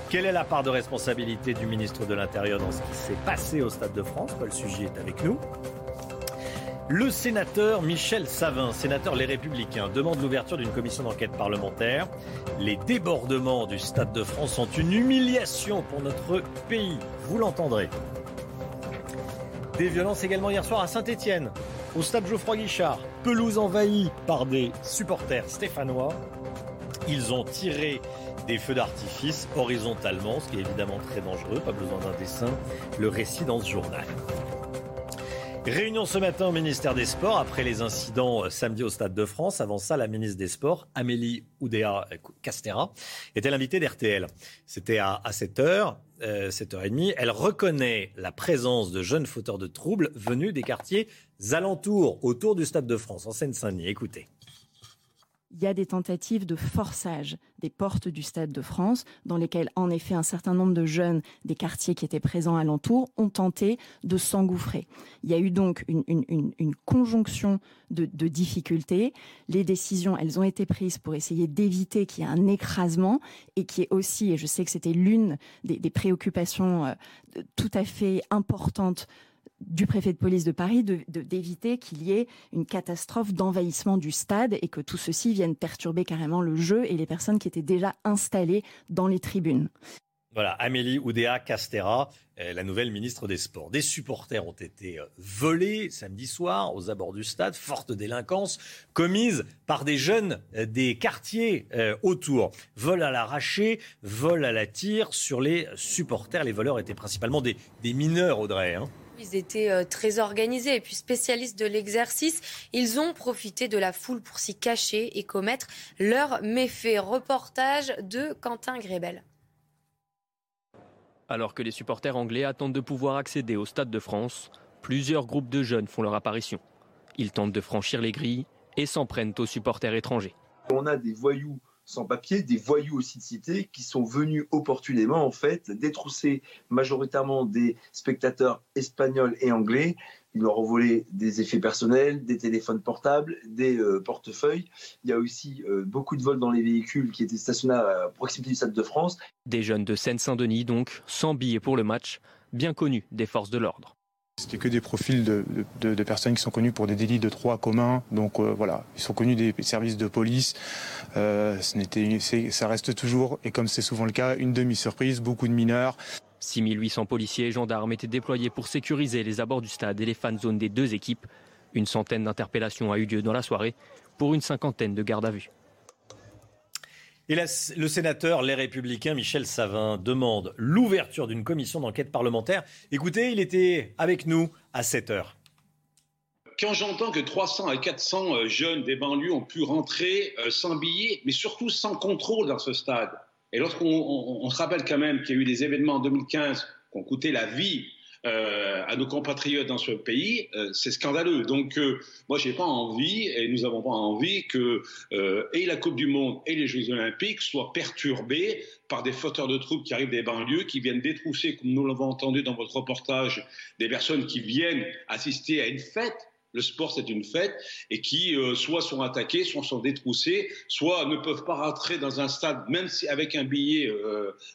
Quelle est la part de responsabilité du ministre de l'Intérieur dans ce qui s'est passé au Stade de France? Paul Sugy est avec nous. Le sénateur Michel Savin, sénateur Les Républicains, demande l'ouverture d'une commission d'enquête parlementaire. Les débordements du Stade de France sont une humiliation pour notre pays. Vous l'entendrez. Des violences également hier soir à Saint-Étienne, au stade Geoffroy Guichard. Pelouse envahie par des supporters stéphanois. Ils ont tiré des feux d'artifice horizontalement, ce qui est évidemment très dangereux, pas besoin d'un dessin, le récit dans ce journal. Réunion ce matin au ministère des Sports après les incidents euh, samedi au Stade de France. Avant ça, la ministre des Sports, Amélie Oudéa Castera, était l'invitée d'RTL. C'était à, 7h, 7h30. Elle reconnaît la présence de jeunes fauteurs de troubles venus des quartiers alentours, autour du Stade de France, en Seine-Saint-Denis. Écoutez il y a des tentatives de forçage des portes du Stade de France, dans lesquelles, en effet, un certain nombre de jeunes des quartiers qui étaient présents alentour ont tenté de s'engouffrer. Il y a eu donc une, conjonction de, difficultés. Les décisions, elles ont été prises pour essayer d'éviter qu'il y ait un écrasement et qui est aussi, et je sais que c'était l'une des, des, préoccupations euh, tout à fait importantes du préfet de police de Paris d'éviter qu'il y ait une catastrophe d'envahissement du stade et que tout ceci vienne perturber carrément le jeu et les personnes qui étaient déjà installées dans les tribunes. Voilà, Amélie Oudéa Castera, euh, la nouvelle ministre des Sports. Des supporters ont été euh, volés samedi soir aux abords du stade, forte délinquance commise par des jeunes euh, des quartiers autour. Vol à l'arraché, vol à la tire sur les supporters. Les voleurs étaient principalement des, mineurs, Audrey. Hein. Ils étaient euh, très organisés et puis spécialistes de l'exercice. Ils ont profité de la foule pour s'y cacher et commettre leurs méfaits. Reportage de Quentin Grébel. Alors que les supporters anglais attendent de pouvoir accéder au Stade de France, plusieurs groupes de jeunes font leur apparition. Ils tentent de franchir les grilles et s'en prennent aux supporters étrangers. On a des voyous sans papier, des voyous aussi de cité qui sont venus opportunément en fait détrousser majoritairement des spectateurs espagnols et anglais. Ils leur ont volé des effets personnels, des téléphones portables, des euh, portefeuilles. Il y a aussi euh, beaucoup de vols dans les véhicules qui étaient stationnés à proximité du Stade de France. Des jeunes de Seine-Saint-Denis donc, sans billets pour le match, bien connus des forces de l'ordre. C'était que des profils de, personnes qui sont connues pour des délits de droit commun. Donc euh, voilà, ils sont connus des services de police. Euh, ça reste toujours, et comme c'est souvent le cas, une demi-surprise, beaucoup de mineurs. 6800 policiers et gendarmes étaient déployés pour sécuriser les abords du stade et les fan zones des deux équipes. Une centaine d'interpellations a eu lieu dans la soirée pour une cinquantaine de gardes à vue. Et le sénateur Les Républicains, Michel Savin, demande l'ouverture d'une commission d'enquête parlementaire. Écoutez, il était avec nous à 7 heures. Quand j'entends que 300 à 400 euh, jeunes des banlieues ont pu rentrer euh, sans billets, mais surtout sans contrôle dans ce stade, et lorsqu'on se rappelle quand même qu'il y a eu des événements en 2015 qui ont coûté la vie à nos compatriotes dans ce pays, euh, c'est scandaleux. Donc, euh, moi, j'ai pas envie, et nous avons pas envie que et la Coupe du Monde et les Jeux Olympiques soient perturbés par des fauteurs de troupes qui arrivent des banlieues, qui viennent détrousser, comme nous l'avons entendu dans votre reportage, des personnes qui viennent assister à une fête le sport, c'est une fête, et qui soit sont attaqués, soit sont détroussés, soit ne peuvent pas rentrer dans un stade, même si avec un billet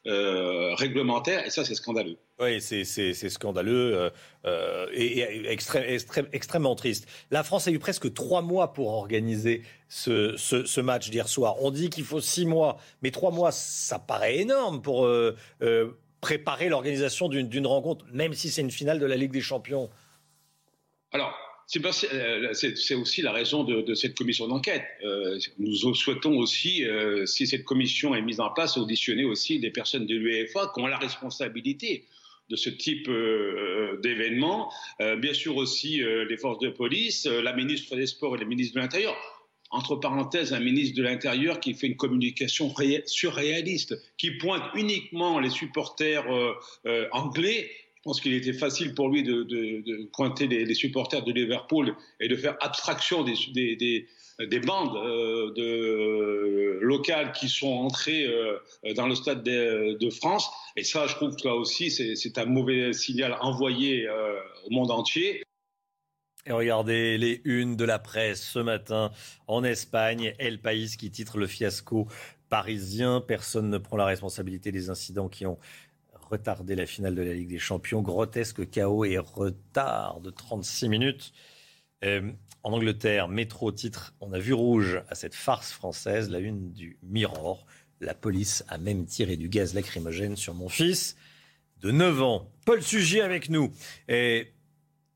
réglementaire, et ça, c'est scandaleux. Oui, c'est scandaleux euh, euh, et, extrêmement triste. La France a eu presque trois mois pour organiser ce, match d'hier soir. On dit qu'il faut six mois, mais trois mois, ça paraît énorme pour euh, préparer l'organisation d'une rencontre, même si c'est une finale de la Ligue des Champions. Alors, c'est aussi la raison de, cette commission d'enquête. nous souhaitons aussi, si cette commission est mise en place, auditionner aussi des personnes de l'UEFA qui ont la responsabilité de ce type euh, euh, d'événement. Euh, bien sûr aussi les forces de police, la ministre des Sports et le ministre de l'Intérieur. Entre parenthèses, un ministre de l'Intérieur qui fait une communication surréaliste, qui pointe uniquement les supporters anglais. Je pense qu'il était facile pour lui de, pointer les, supporters de Liverpool et de faire abstraction des, des des bandes euh, de, locales qui sont entrées euh, dans le stade de, France. Et ça, je trouve que là aussi, c'est un mauvais signal envoyé euh, au monde entier. Et regardez les unes de la presse ce matin en Espagne, El País qui titre le fiasco parisien. Personne ne prend la responsabilité des incidents qui ont retardé la finale de la Ligue des Champions. Grotesque chaos et retard de 36 minutes. En Angleterre, métro titre On a vu rouge à cette farce française, la une du Mirror. La police a même tiré du gaz lacrymogène sur mon fils de 9 ans. Paul Sugy avec nous.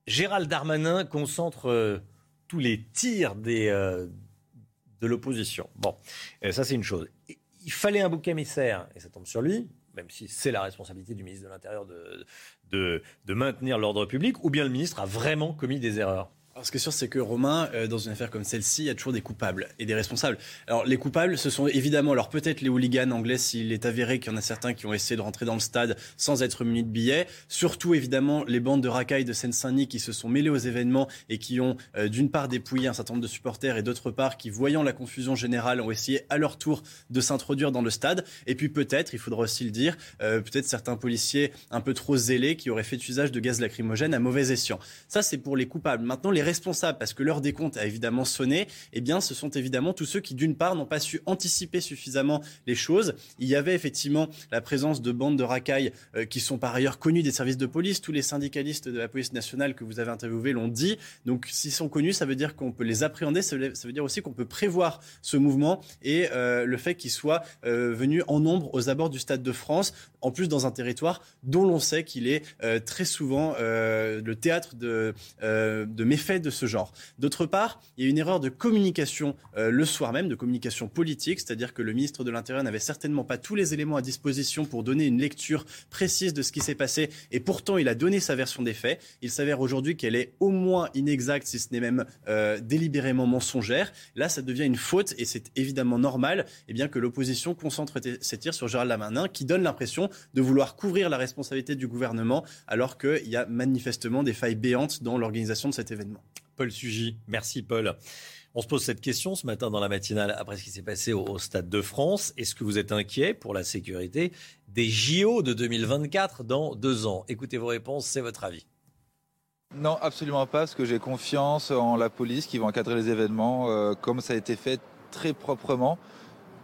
Gérald Darmanin concentre euh, tous les tirs euh, de l'opposition. Bon, ça c'est une chose. Il fallait un bouc émissaire, et ça tombe sur lui, même si c'est la responsabilité du ministre de l'Intérieur de, maintenir l'ordre public, ou bien le ministre a vraiment commis des erreurs? Alors, ce qui est sûr, c'est que Romain, euh, dans une affaire comme celle-ci, il y a toujours des coupables et des responsables. Alors, les coupables, ce sont évidemment, alors peut-être les hooligans anglais, s'il est avéré qu'il y en a certains qui ont essayé de rentrer dans le stade sans être munis de billets. Surtout, évidemment, les bandes de racailles de Seine-Saint-Denis qui se sont mêlées aux événements et qui ont, euh, d'une part, dépouillé un certain nombre de supporters et d'autre part, qui, voyant la confusion générale, ont essayé à leur tour de s'introduire dans le stade. Et puis, peut-être, il faudra aussi le dire, euh, peut-être certains policiers un peu trop zélés qui auraient fait usage de gaz lacrymogène à mauvais escient. Ça, c'est pour les coupables. Maintenant, les responsables, parce que l'heure des comptes a évidemment sonné, eh bien, ce sont évidemment tous ceux qui, d'une part, n'ont pas su anticiper suffisamment les choses. Il y avait effectivement la présence de bandes de racailles euh, qui sont par ailleurs connues des services de police. Tous les syndicalistes de la police nationale que vous avez interviewés l'ont dit. Donc, s'ils sont connus, ça veut dire qu'on peut les appréhender. Ça veut, dire aussi qu'on peut prévoir ce mouvement et euh, le fait qu'il soit euh, venu en nombre aux abords du Stade de France, en plus dans un territoire dont l'on sait qu'il est très souvent le théâtre de, de méfaits de ce genre. D'autre part, il y a une erreur de communication euh, le soir même, de communication politique, c'est-à-dire que le ministre de l'Intérieur n'avait certainement pas tous les éléments à disposition pour donner une lecture précise de ce qui s'est passé, et pourtant il a donné sa version des faits. Il s'avère aujourd'hui qu'elle est au moins inexacte, si ce n'est même euh, délibérément mensongère. Là, ça devient une faute, et c'est évidemment normal eh bien, que l'opposition concentre ses tirs sur Gérald Lamanin, qui donne l'impression de vouloir couvrir la responsabilité du gouvernement, alors qu'il y a manifestement des failles béantes dans l'organisation de cet événement. Paul Sugy. Merci Paul. On se pose cette question ce matin dans la matinale après ce qui s'est passé au, Stade de France. Est-ce que vous êtes inquiet pour la sécurité des JO de 2024 dans deux ans? Écoutez vos réponses, c'est votre avis. Non, absolument pas, parce que j'ai confiance en la police qui va encadrer les événements euh, comme ça a été fait très proprement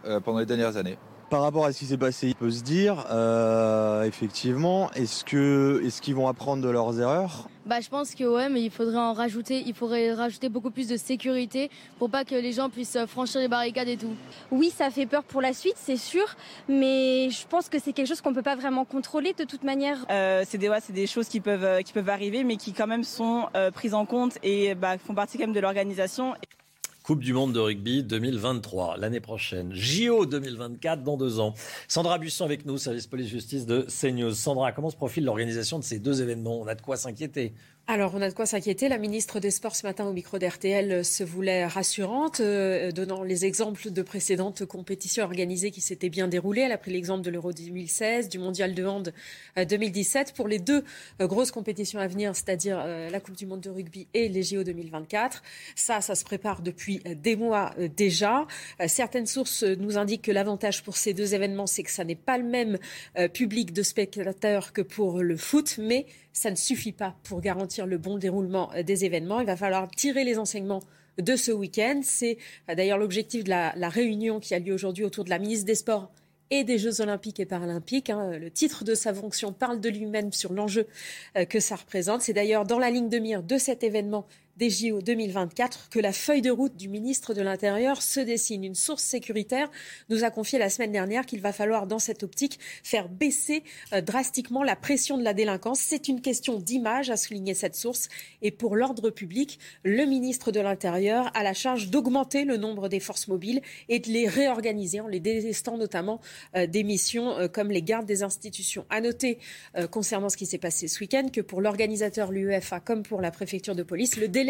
euh, pendant les dernières années. Par rapport à ce qui s'est passé, il peut se dire, euh, effectivement, est-ce que est-ce qu'ils vont apprendre de leurs erreurs? Bah, je pense que ouais, mais il faudrait en rajouter, il faudrait rajouter beaucoup plus de sécurité pour pas que les gens puissent franchir les barricades et tout. Oui, ça fait peur pour la suite, c'est sûr, mais je pense que c'est quelque chose qu'on peut pas vraiment contrôler de toute manière. Euh, c'est des ouais, c'est des choses qui peuvent euh, qui peuvent arriver, mais qui quand même sont euh, prises en compte et bah, font partie quand même de l'organisation. Coupe du Monde de rugby 2023, l'année prochaine. JO 2024 dans deux ans. Sandra Buisson avec nous, service police-justice de CNews. Sandra, comment se profile l'organisation de ces deux événements? On a de quoi s'inquiéter alors, on a de quoi s'inquiéter. La ministre des Sports ce matin au micro d'RTL se voulait rassurante, euh, donnant les exemples de précédentes compétitions organisées qui s'étaient bien déroulées. Elle a pris l'exemple de l'Euro 2016, du Mondial de Hand 2017. Euh, Pour les deux euh, grosses compétitions à venir, c'est-à-dire la Coupe du Monde de rugby et les JO 2024, ça, ça se prépare depuis des mois déjà. Certaines sources nous indiquent que l'avantage pour ces deux événements, c'est que ça n'est pas le même public de spectateurs que pour le foot, mais ça ne suffit pas pour garantir le bon déroulement euh, des événements. Il va falloir tirer les enseignements de ce week-end. C'est euh, d'ailleurs l'objectif de la, réunion qui a lieu aujourd'hui autour de la ministre des Sports et des Jeux olympiques et paralympiques. Hein. Le titre de sa fonction parle de lui-même sur l'enjeu euh, que ça représente. C'est d'ailleurs dans la ligne de mire de cet événement des JO 2024 que la feuille de route du ministre de l'Intérieur se dessine. Une source sécuritaire nous a confié la semaine dernière qu'il va falloir, dans cette optique, faire baisser euh, drastiquement la pression de la délinquance. C'est une question d'image, a souligné cette source. Et pour l'ordre public, le ministre de l'Intérieur a la charge d'augmenter le nombre des forces mobiles et de les réorganiser en les délestant notamment euh, des missions euh, comme les gardes des institutions. À noter, concernant ce qui s'est passé ce week-end, que pour l'organisateur, l'UEFA, comme pour la préfecture de police, le délai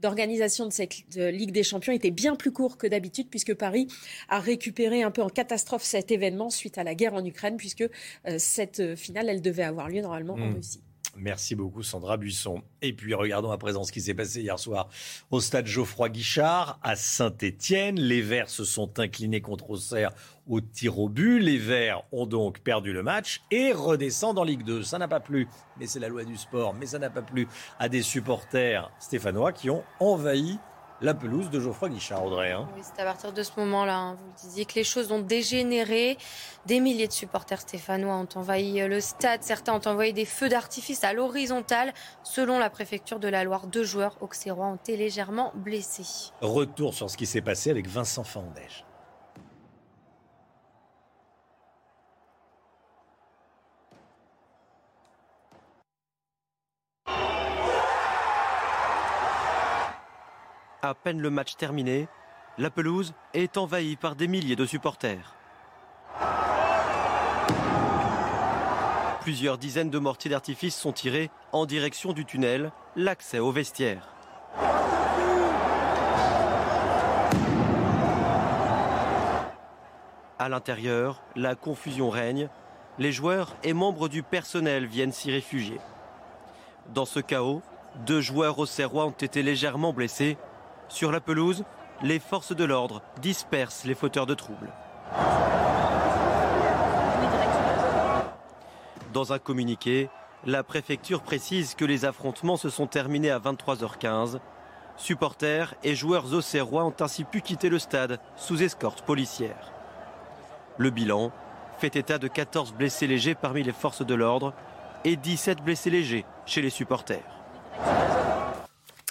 d'organisation de cette Ligue des Champions était bien plus court que d'habitude, puisque Paris a récupéré un peu en catastrophe cet événement suite à la guerre en Ukraine, puisque euh, cette finale, elle devait avoir lieu normalement en hmm. Russie. Merci beaucoup Sandra Buisson. Et puis regardons à présent ce qui s'est passé hier soir au stade Geoffroy Guichard à Saint-Étienne. Les Verts se sont inclinés contre Auxerre au tir au but. Les Verts ont donc perdu le match et redescendent en Ligue 2. Ça n'a pas plu, mais c'est la loi du sport, mais ça n'a pas plu à des supporters stéphanois qui ont envahi la pelouse de Geoffroy Guichard, Audrey. Hein. Oui, c'est à partir de ce moment-là, hein, vous le disiez, que les choses ont dégénéré. Des milliers de supporters stéphanois ont envahi euh, le stade. Certains ont envoyé des feux d'artifice à l'horizontale. Selon la préfecture de la Loire, deux joueurs auxerrois ont été légèrement blessés. Retour sur ce qui s'est passé avec Vincent Fandège. À peine le match terminé, la pelouse est envahie par des milliers de supporters. Plusieurs dizaines de mortiers d'artifice sont tirés en direction du tunnel, l'accès au vestiaire. À l'intérieur, la confusion règne. Les joueurs et membres du personnel viennent s'y réfugier. Dans ce chaos, deux joueurs au Serrois ont été légèrement blessés sur la pelouse, les forces de l'ordre dispersent les fauteurs de troubles. Dans un communiqué, la préfecture précise que les affrontements se sont terminés à 23h15. Supporters et joueurs auxerrois ont ainsi pu quitter le stade sous escorte policière. Le bilan fait état de 14 blessés légers parmi les forces de l'ordre et 17 blessés légers chez les supporters.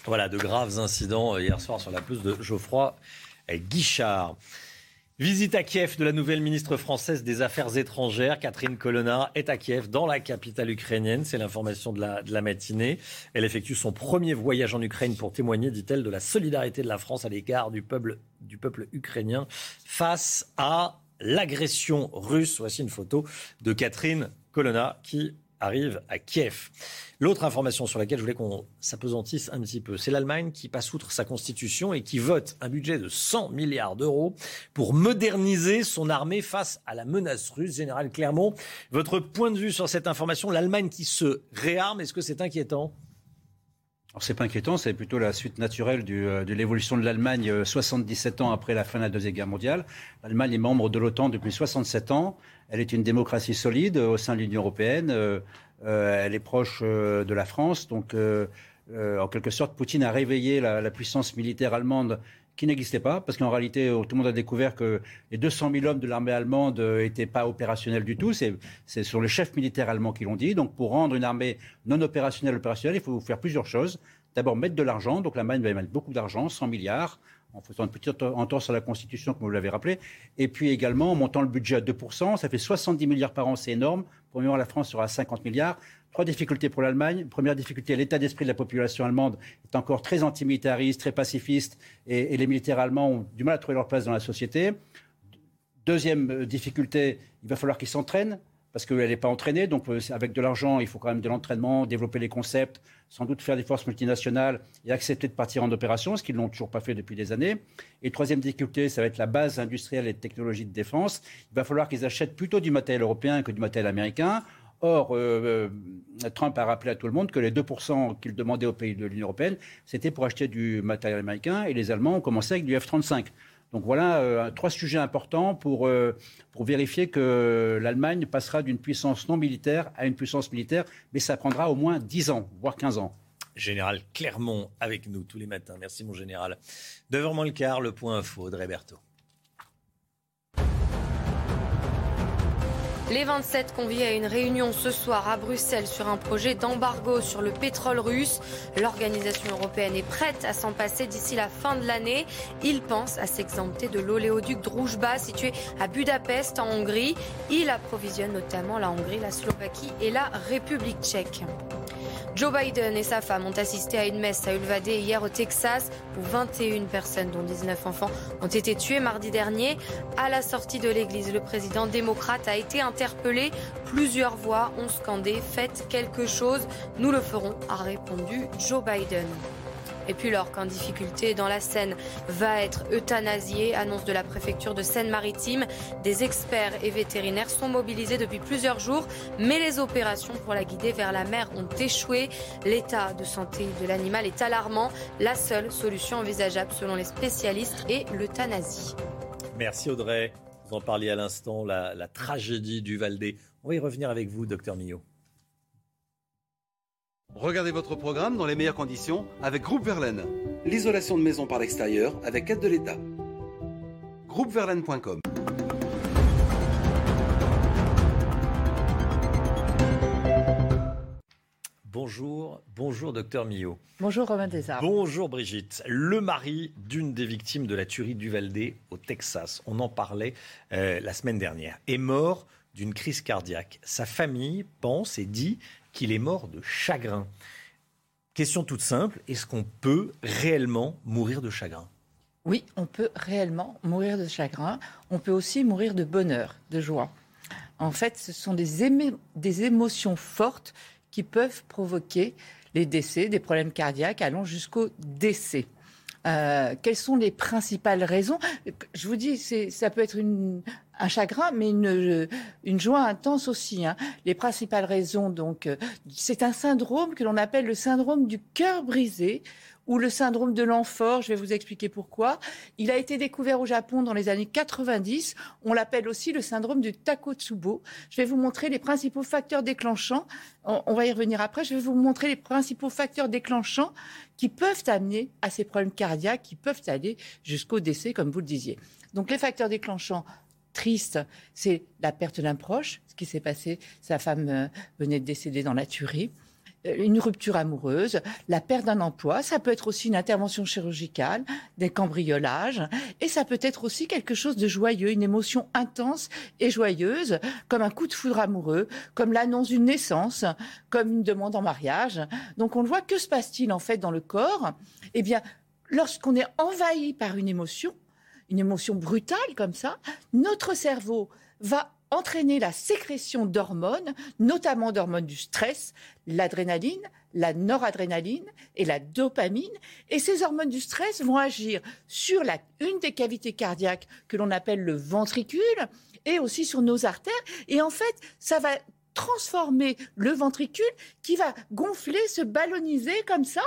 Voilà, de graves incidents euh, hier soir sur la pelouse de Geoffroy Guichard. Visite à Kiev de la nouvelle ministre française des Affaires étrangères, Catherine Colonna, est à Kiev, dans la capitale ukrainienne. C'est l'information de la, matinée. Elle effectue son premier voyage en Ukraine pour témoigner, dit-elle, de la solidarité de la France à l'égard du peuple ukrainien face à l'agression russe. Voici une photo de Catherine Colonna qui arrive à Kiev. L'autre information sur laquelle je voulais qu'on s'apesantisse un petit peu, c'est l'Allemagne qui passe outre sa constitution et qui vote un budget de 100 milliards d'euros pour moderniser son armée face à la menace russe. Général Clermont, votre point de vue sur cette information, l'Allemagne qui se réarme, est-ce que c'est inquiétant? Alors c'est pas inquiétant, c'est plutôt la suite naturelle euh, de l'évolution de l'Allemagne 77 ans après la fin de la Deuxième Guerre mondiale. L'Allemagne est membre de l'OTAN depuis 67 ans. Elle est une démocratie solide au sein de l'Union européenne. elle est proche de la France. Donc, en quelque sorte, Poutine a réveillé la puissance militaire allemande qui n'existait pas, parce qu'en réalité, euh, tout le monde a découvert que les 200 000 hommes de l'armée allemande n'étaient euh, pas opérationnels du tout. C'est sur les chefs militaires allemands qui l'ont dit. Donc, pour rendre une armée non opérationnelle opérationnelle, il faut faire plusieurs choses. D'abord, mettre de l'argent. Donc, l'Allemagne va mettre beaucoup d'argent, 100 milliards, en faisant une petite entorse à la Constitution, comme vous l'avez rappelé. Et puis également, en montant le budget à 2%, ça fait 70 milliards par an, c'est énorme. Pour le moment, la France sera à 50 milliards. Trois difficultés pour l'Allemagne. Première difficulté, l'état d'esprit de la population allemande est encore très antimilitariste, très pacifiste, et, les militaires allemands ont du mal à trouver leur place dans la société. Deuxième euh, difficulté, il va falloir qu'ils s'entraînent parce qu'elle n'est pas entraînée. Donc, euh, avec de l'argent, il faut quand même de l'entraînement, développer les concepts, sans doute faire des forces multinationales et accepter de partir en opération, ce qu'ils n'ont toujours pas fait depuis des années. Et troisième difficulté, ça va être la base industrielle et de technologie de défense. Il va falloir qu'ils achètent plutôt du matériel européen que du matériel américain. Or, euh, euh, Trump a rappelé à tout le monde que les 2% qu'il demandait aux pays de l'Union européenne, c'était pour acheter du matériel américain, et les Allemands ont commencé avec du F-35. Donc voilà euh, trois sujets importants pour, pour vérifier que l'Allemagne passera d'une puissance non militaire à une puissance militaire, mais ça prendra au moins 10 ans, voire 15 ans. Général Clermont avec nous tous les matins. Merci mon général. 9h le quart, le point info, Audrey. Les 27 convient à une réunion ce soir à Bruxelles sur un projet d'embargo sur le pétrole russe. L'organisation européenne est prête à s'en passer d'ici la fin de l'année. Il pense à s'exempter de l'oléoduc Druzhba situé à Budapest en Hongrie. Il approvisionne notamment la Hongrie, la Slovaquie et la République tchèque. Joe Biden et sa femme ont assisté à une messe à Uvalde hier au Texas où 21 personnes, dont 19 enfants, ont été tuées mardi dernier. À la sortie de l'église, le président démocrate a été interpellé. Plusieurs voix ont scandé Faites quelque chose, nous le ferons, a répondu Joe Biden. Et puis l'orque difficulté dans la Seine va être euthanasié, annonce de la préfecture de Seine-Maritime. Des experts et vétérinaires sont mobilisés depuis plusieurs jours, mais les opérations pour la guider vers la mer ont échoué. L'état de santé de l'animal est alarmant. La seule solution envisageable selon les spécialistes est l'euthanasie. Merci Audrey. Vous en parliez à l'instant, la, la tragédie du Valdé. On va y revenir avec vous, docteur Millot. Regardez votre programme dans les meilleures conditions avec Groupe Verlaine. L'isolation de maison par l'extérieur avec aide de l'État. Groupeverlaine.com Bonjour, bonjour docteur Millot. Bonjour Romain Desarmes. Bonjour Brigitte. Le mari d'une des victimes de la tuerie du Valdé au Texas, on en parlait euh, la semaine dernière, est mort d'une crise cardiaque. Sa famille pense et dit qu'il est mort de chagrin. Question toute simple, est-ce qu'on peut réellement mourir de chagrin? Oui, on peut réellement mourir de chagrin. On peut aussi mourir de bonheur, de joie. En fait, ce sont des, émotions fortes qui peuvent provoquer les décès, des problèmes cardiaques allant jusqu'au décès. Euh, quelles sont les principales raisons? Je vous dis, ça peut être un chagrin, mais une, joie intense aussi. Hein. Les principales raisons, donc, euh, c'est un syndrome que l'on appelle le syndrome du cœur brisé ou le syndrome de l'enfort. Je vais vous expliquer pourquoi. Il a été découvert au Japon dans les années 90. On l'appelle aussi le syndrome du Takotsubo. Je vais vous montrer les principaux facteurs déclenchants. On, va y revenir après. Je vais vous montrer les principaux facteurs déclenchants qui peuvent amener à ces problèmes cardiaques, qui peuvent aller jusqu'au décès, comme vous le disiez. Donc les facteurs déclenchants tristes, c'est la perte d'un proche, ce qui s'est passé, sa femme euh, venait de décéder dans la tuerie. Euh, une rupture amoureuse, la perte d'un emploi, ça peut être aussi une intervention chirurgicale, des cambriolages, et ça peut être aussi quelque chose de joyeux, une émotion intense et joyeuse, comme un coup de foudre amoureux, comme l'annonce d'une naissance, comme une demande en mariage. Donc on le voit, que se passe-t-il en fait dans le corps? Eh bien, lorsqu'on est envahi par une émotion, une émotion brutale comme ça, notre cerveau va entraîner la sécrétion d'hormones, notamment d'hormones du stress, l'adrénaline, la noradrénaline et la dopamine. Et ces hormones du stress vont agir sur une des cavités cardiaques que l'on appelle le ventricule et aussi sur nos artères. Et en fait, ça va transformer le ventricule qui va gonfler, se ballonniser comme ça.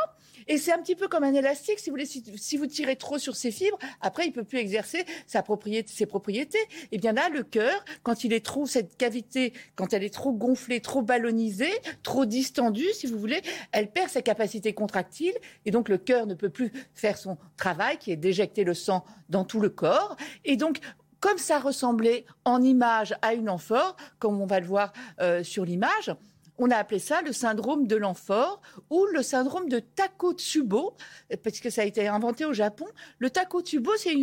Et c'est un petit peu comme un élastique, si vous voulez, si, vous tirez trop sur ses fibres, après il peut plus exercer ses propriétés. Et bien là, le cœur, quand il est trop, cette cavité, quand elle est trop gonflée, trop ballonisée, trop distendue, si vous voulez, elle perd sa capacité contractile et donc le cœur ne peut plus faire son travail qui est d'éjecter le sang dans tout le corps. Et donc, comme ça ressemblait en image à une amphore, comme on va le voir euh, sur l'image, on a appelé ça le syndrome de l'amphore ou le syndrome de Takotsubo, parce que ça a été inventé au Japon. Le Takotsubo, c'est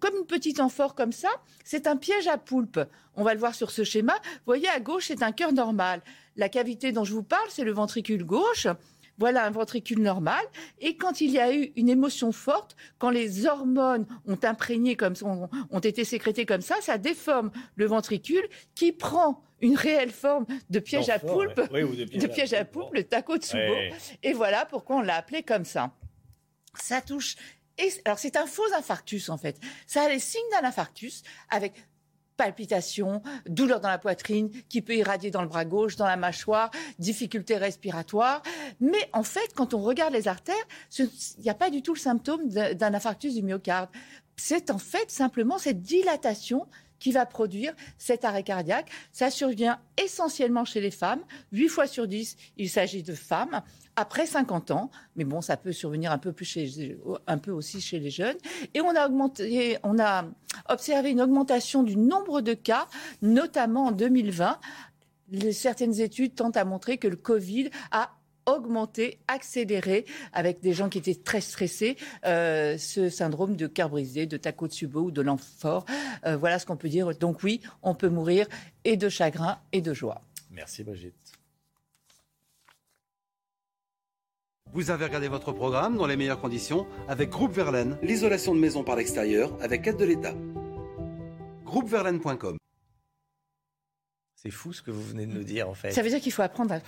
comme une petite amphore comme ça. C'est un piège à poulpe. On va le voir sur ce schéma. Vous voyez, à gauche, c'est un cœur normal. La cavité dont je vous parle, c'est le ventricule gauche. Voilà un ventricule normal. Et quand il y a eu une émotion forte, quand les hormones ont imprégné comme ça, ont, ont été sécrétées comme ça, ça déforme le ventricule qui prend une réelle forme de piège à poulpe, ouais. Oui, ou de piège à à poulpe, le Takotsubo. Ouais. Et voilà pourquoi on l'a appelé comme ça. Ça touche. Et, alors c'est un faux infarctus en fait. Ça a les signes d'un infarctus avec palpitations, douleur dans la poitrine, qui peut irradier dans le bras gauche, dans la mâchoire, difficultés respiratoires. Mais en fait, quand on regarde les artères, il n'y a pas du tout le symptôme d'un infarctus du myocarde. C'est en fait simplement cette dilatation qui va produire cet arrêt cardiaque. Ça survient essentiellement chez les femmes. 8 fois sur 10, il s'agit de femmes après 50 ans. Mais bon, ça peut survenir un peu, plus chez, un peu aussi chez les jeunes. Et on a, observé une augmentation du nombre de cas, notamment en 2020. Les- certaines études tentent à montrer que le Covid a augmenté, accéléré, avec des gens qui étaient très stressés, euh, ce syndrome de cœur brisé, de Takotsubo ou de l'amphore. Euh, voilà ce qu'on peut dire. Donc oui, on peut mourir et de chagrin et de joie. Merci Brigitte. Vous avez regardé votre programme dans les meilleures conditions avec Groupe Verlaine, l'isolation de maison par l'extérieur avec aide de l'État. Groupeverlaine.com C'est fou ce que vous venez de nous dire en fait. Ça veut dire qu'il faut apprendre à...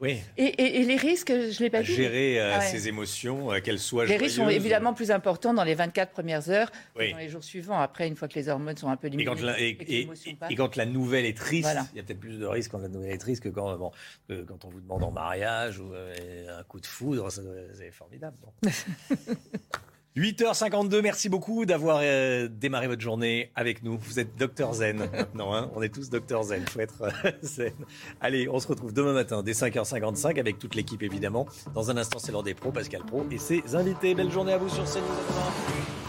Oui. Et, et- et les risques, je l'ai pas dit. gérer euh, Ah ouais. ses émotions, euh, qu'elles soient Les risques sont évidemment plus importants dans les 24 premières heures Oui. dans les jours suivants. Après, une fois que les hormones sont un peu Et diminuées. quand, la, et, et- et quand la nouvelle est triste, Voilà. il y a peut-être plus de risques quand la nouvelle est triste que quand, bon, que quand on vous demande en mariage ou euh, un coup de foudre. C'est formidable. bon. 8h52, merci beaucoup d'avoir euh, démarré votre journée avec nous. Vous êtes docteur zen maintenant, hein on est tous docteur zen, faut être euh, zen. Allez, on se retrouve demain matin dès 5h55 avec toute l'équipe évidemment. Dans un instant, c'est l'heure des pros, Pascal Pro et ses invités. Belle journée à vous sur CNews.